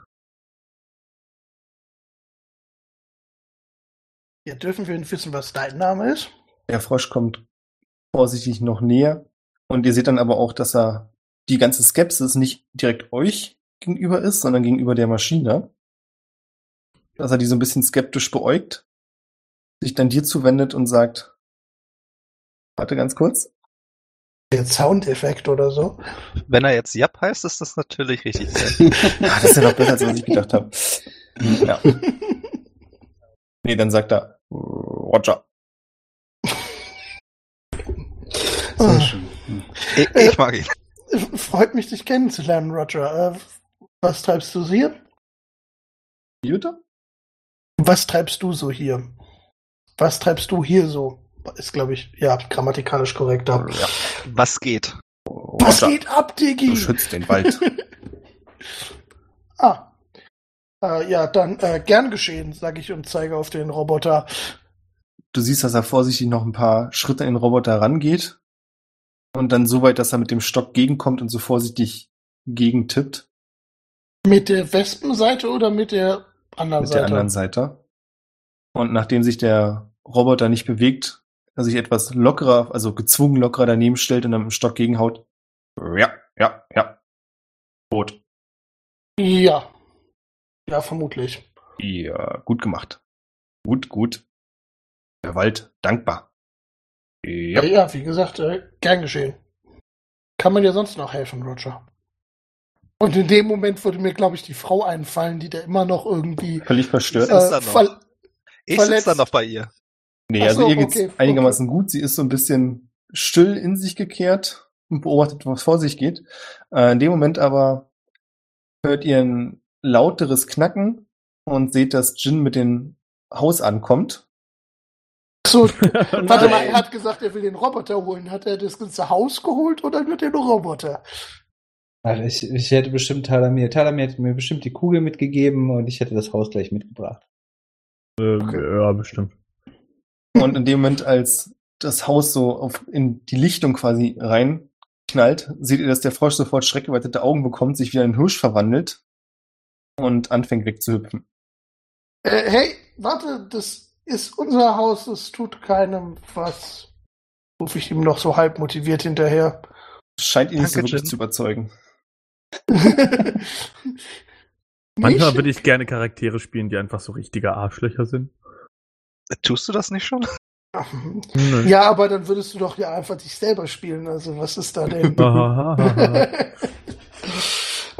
Ja, dürfen wir wissen, was dein Name ist? Der Frosch kommt vorsichtig noch näher. Und ihr seht dann aber auch, dass er die ganze Skepsis nicht direkt euch gegenüber ist, sondern gegenüber der Maschine. Dass er die so ein bisschen skeptisch beäugt, sich dann dir zuwendet und sagt, warte ganz kurz. Der Soundeffekt oder so. Wenn er jetzt Jap heißt, ist das natürlich richtig. Ah, das ist ja noch besser, als was ich gedacht habe. Ja. Nee, dann sagt er, Roger. Ah, Sehr schön. ich, ich mag ihn. Freut mich, dich kennenzulernen, Roger. Äh, was treibst du hier? Wie bitte? Was treibst du so hier? Was treibst du hier so? Ist, glaube ich, ja, grammatikalisch korrekter. Ja. Was geht? Was Roger, geht ab, Diggi? du schützt den Wald. ah. Äh, ja, dann äh, gern geschehen, sage ich und zeige auf den Roboter. Du siehst, dass er vorsichtig noch ein paar Schritte in den Roboter rangeht und dann so weit, dass er mit dem Stock gegenkommt und so vorsichtig gegentippt Mit der Wespenseite oder mit der anderen mit Seite? der anderen Seite. Und nachdem sich der Roboter nicht bewegt, er sich etwas lockerer, also gezwungen lockerer daneben stellt und dann mit dem Stock gegenhaut. Ja, ja, ja. Tot. Ja. Ja, vermutlich. Ja, gut gemacht. Gut, gut. Der Wald dankbar. Ja. Ja, ja wie gesagt, äh, gern geschehen. Kann man dir sonst noch helfen, Roger? Und in dem Moment würde mir, glaube ich, die Frau einfallen, die da immer noch irgendwie Völlig verstört. Ist äh, da noch? ver Ich sitze dann noch bei ihr. Nee, Ach also so, ihr geht's okay, einigermaßen gut. Sie ist so ein bisschen still in sich gekehrt und beobachtet, was vor sich geht. Äh, in dem Moment aber hört ihr ein lauteres Knacken und seht, dass Jin mit dem Haus ankommt. So, warte mal, er hat gesagt, er will den Roboter holen. Hat er das ganze Haus geholt oder nur den Roboter? Ach, ich, ich hätte bestimmt Talamir, Talamir hätte mir bestimmt die Kugel mitgegeben und ich hätte das Haus gleich mitgebracht. Äh, Ja, bestimmt. Und in dem Moment, als das Haus so auf, in die Lichtung quasi reinknallt, seht ihr, dass der Frosch sofort schreckgeweitete Augen bekommt, sich wieder in einen Hirsch verwandelt und anfängt wegzuhüpfen. Äh, hey, warte, das ist unser Haus, es tut keinem was. Rufe ich ihm noch so halb motiviert hinterher. Scheint ihn nicht so Danke, wirklich Jin. zu überzeugen. Manchmal würde ich gerne Charaktere spielen, die einfach so richtige Arschlöcher sind. Tust du das nicht schon? Nö. Ja, aber dann würdest du doch ja einfach dich selber spielen. Also was ist da denn?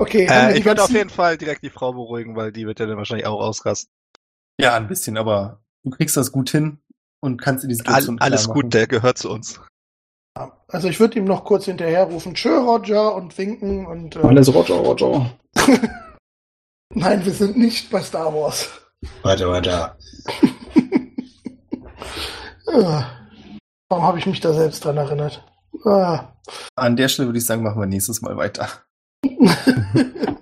Okay, Äh, ich würde auf jeden Fall direkt die Frau beruhigen, weil die wird ja dann wahrscheinlich auch ausrasten. Ja, ein bisschen, aber du kriegst das gut hin und kannst in die All, alles machen. gut, der gehört zu uns. Also ich würde ihm noch kurz hinterher rufen, tschö Roger und winken und äh, Alles Roger, Roger. nein, wir sind nicht bei Star Wars. Warte, warte. Äh, Warum habe ich mich da selbst dran erinnert? Ah. An der Stelle würde ich sagen, machen wir nächstes Mal weiter.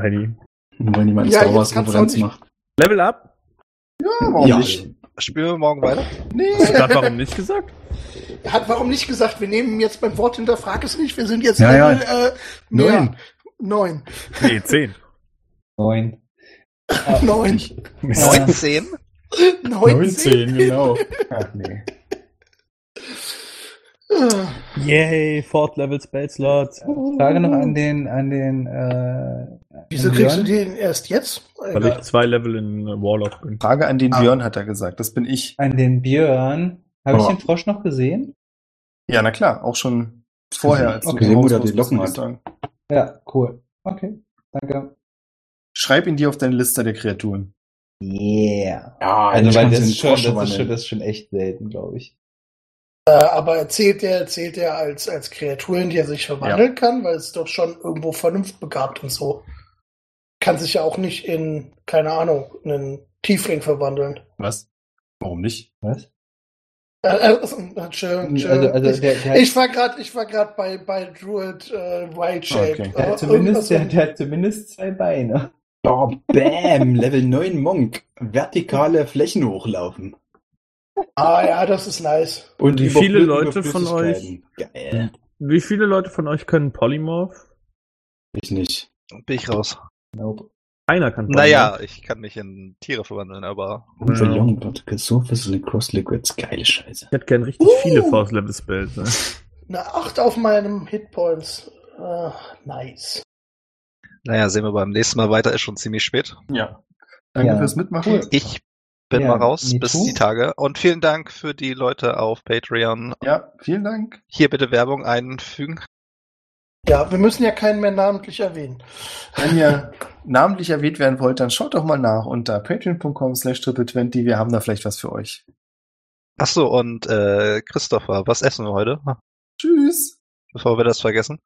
Alrighty. Wenn jemand Ja, Star Wars nicht- macht. Level up? Ja, warum Ja. nicht? spielen wir morgen weiter? Nee, Hast du gerade warum nicht gesagt? er hat warum nicht gesagt, wir nehmen jetzt beim Wort hinterfrag es nicht, wir sind jetzt Ja, ja. Level, äh, mehr. Neun. Neun. Nee, 10. Neun. Neun. Ja. 19? Neunzehn. genau. Ach nee. Ah, Yay, Fourth Level Spell Slot. Frage noch an den, an den, äh, Wieso kriegst du den erst jetzt? Weil ich zwei Level in äh, Warlock bin. Frage an den Ah. Björn, hat er gesagt. Das bin ich. An den Björn. Habe ich den Frosch noch gesehen? Ja, na klar, auch schon vorher, als du Okay. Wo der die warst, Locken hat. sagen. Ja, cool. Okay. Danke. Schreib ihn dir auf deine Liste der Kreaturen. Yeah. Ja, Also, weil das du ist schon, Frosch das ist schon, das ist schon echt selten, glaube ich. Äh, aber erzählt er, erzählt er als, als Kreatur, in die er sich verwandeln kann, weil es doch schon irgendwo vernunftbegabt und so. Kann sich ja auch nicht in, keine Ahnung, einen Tiefling verwandeln. Was? Warum nicht? Was? Äh, äh, äh, Entschuldigung, Also, Entschuldigung. also ich, der, der, ich war gerade, ich war gerade bei, bei Druid äh, Wild Shape. Okay. der, hat zumindest, der, der hat zumindest zwei Beine. Oh, bam, Level 9 Monk. Vertikale Flächen hochlaufen. ah ja, das ist nice. Und Wie viele Leute von Flüssigkeiten. Geil. Wie viele Leute von euch können Polymorph? Ich nicht. Bin ich raus. Nope. Keiner kann Polymorph. Naja, ich kann mich in Tiere verwandeln, aber Unverlonged Vertical Surface and Cross Liquids. Geile Scheiße. Ich hätte gern richtig Uh. viele Fourth Level Spells. Ne? Eine 8 auf meinem Hitpoints. Ah, nice. naja, sehen wir beim nächsten Mal weiter, ist schon ziemlich spät. Ja. Danke Ja. fürs Mitmachen. Cool. Ich bin Ja, mal raus bis too. die Tage. Und vielen Dank für die Leute auf Patreon. Ja, vielen Dank. Hier bitte Werbung einfügen. Ja, wir müssen ja keinen mehr namentlich erwähnen. Wenn ihr namentlich erwähnt werden wollt, dann schaut doch mal nach unter patreon.com slash triple20. Wir haben da vielleicht was für euch. Ach so, und äh, Christopher, was essen wir heute? Tschüss. Bevor wir das vergessen.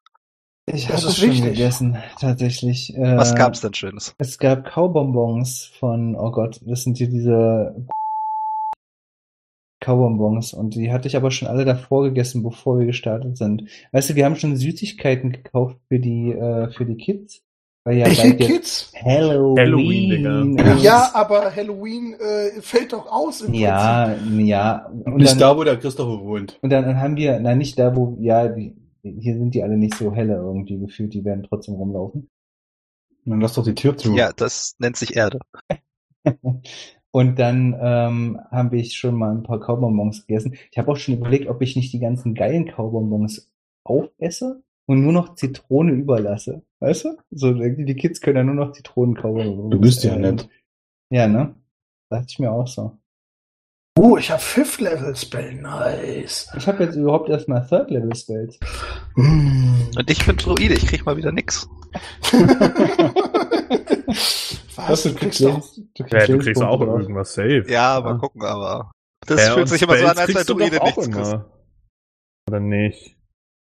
Ich habe ist schon wichtig. gegessen, tatsächlich. Äh, Was gab's denn Schönes? Es gab Kaubonbons von, oh Gott, das sind hier diese Kaubonbons und die hatte ich aber schon alle davor gegessen, bevor wir gestartet sind. Weißt du, wir haben schon Süßigkeiten gekauft für die, äh, für die Kids. Weil ja Welche Kids? Halloween. Halloween, Digga. Ja, aber Halloween äh, fällt doch aus im Ja, ja. Und Nicht dann, da, wo der Christopher wohnt. und dann haben wir, na nicht da, wo, ja, die, hier sind die alle nicht so helle irgendwie gefühlt, die werden trotzdem rumlaufen. Dann lass doch die Tür zu. Ja, das nennt sich Erde. Und dann ähm, habe ich schon mal ein paar Kaubonbons gegessen. Ich habe auch schon überlegt, ob ich nicht die ganzen geilen Kaubonbons aufesse und nur noch Zitrone überlasse. Weißt du? So, die Kids können ja nur noch Zitronen-Kaubonbons. Du bist ja äh, nett. Ja, ne? Dachte ich mir auch so. Oh, ich habe Fifth Level Spell. Nice. Ich habe jetzt überhaupt erstmal Third Level Spells. Hm. Und ich bin Druide, ich krieg mal wieder nix. Was? Du kriegst doch. Ja, du kriegst auch irgendwas safe. Ja, mal gucken, aber das Ja, fühlt sich immer so an, als kriegst wenn du Druide nichts kriegst. immer. Oder nicht?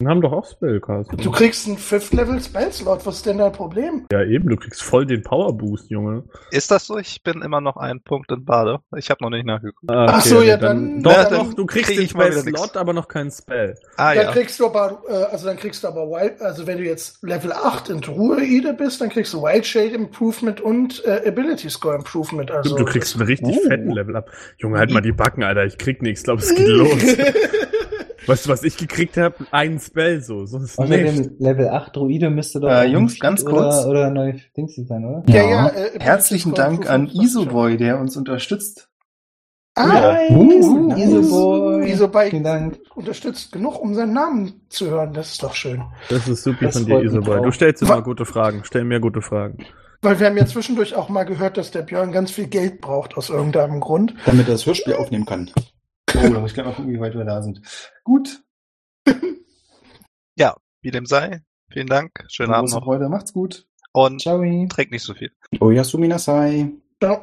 Wir haben doch auch Spellcast. Du kriegst einen Fifth Level Spell Slot. Was ist denn dein Problem? Ja, eben, du kriegst voll den Power Boost, Junge. Ist das so? Ich bin immer noch ein Punkt in Bade. Ich habe noch nicht nachgeguckt. Ah, Ach so, ja, dann- Doch, Ja, doch, dann du kriegst krieg den Spell-Slot, aber noch keinen Spell. Ah dann ja. kriegst du aber, äh, also dann kriegst du aber Wild, also wenn du jetzt Level 8 in Druide bist, dann kriegst du Wild Shade Improvement und äh, Ability Score Improvement. Also du kriegst einen richtig Oh. fetten Level ab. Junge, halt mal die Backen, Alter. Ich krieg nichts. Ich glaube, es geht los. Weißt du, was ich gekriegt habe? Einen Spell so. So ist nicht. Außerdem Level 8 Druide müsste doch Äh, ein Jungs, ganz oder, kurz. oder neu Dings sein, oder? ja, Ja. ja, äh, Ability Herzlichen Dank an Isoboy, der uns unterstützt. Ah, Nice, uh, nice. Isoboy. Isoboy Vielen Dank. unterstützt genug, um seinen Namen zu hören. Das ist doch schön. Das ist super Das von dir, Isoboy. Du stellst Wa- immer gute Fragen. Stell mir gute Fragen. Weil wir haben ja zwischendurch auch mal gehört, dass der Björn ganz viel Geld braucht aus irgendeinem Grund. Damit er das Hörspiel aufnehmen kann. Oh, da muss ich gleich mal gucken, wie weit wir da sind. Gut. Wie dem sei. Vielen Dank. Schönen Abend noch. Freude. Macht's gut. Und Ciao. trinkt nicht so viel. Oyasumi Nasai. Ja.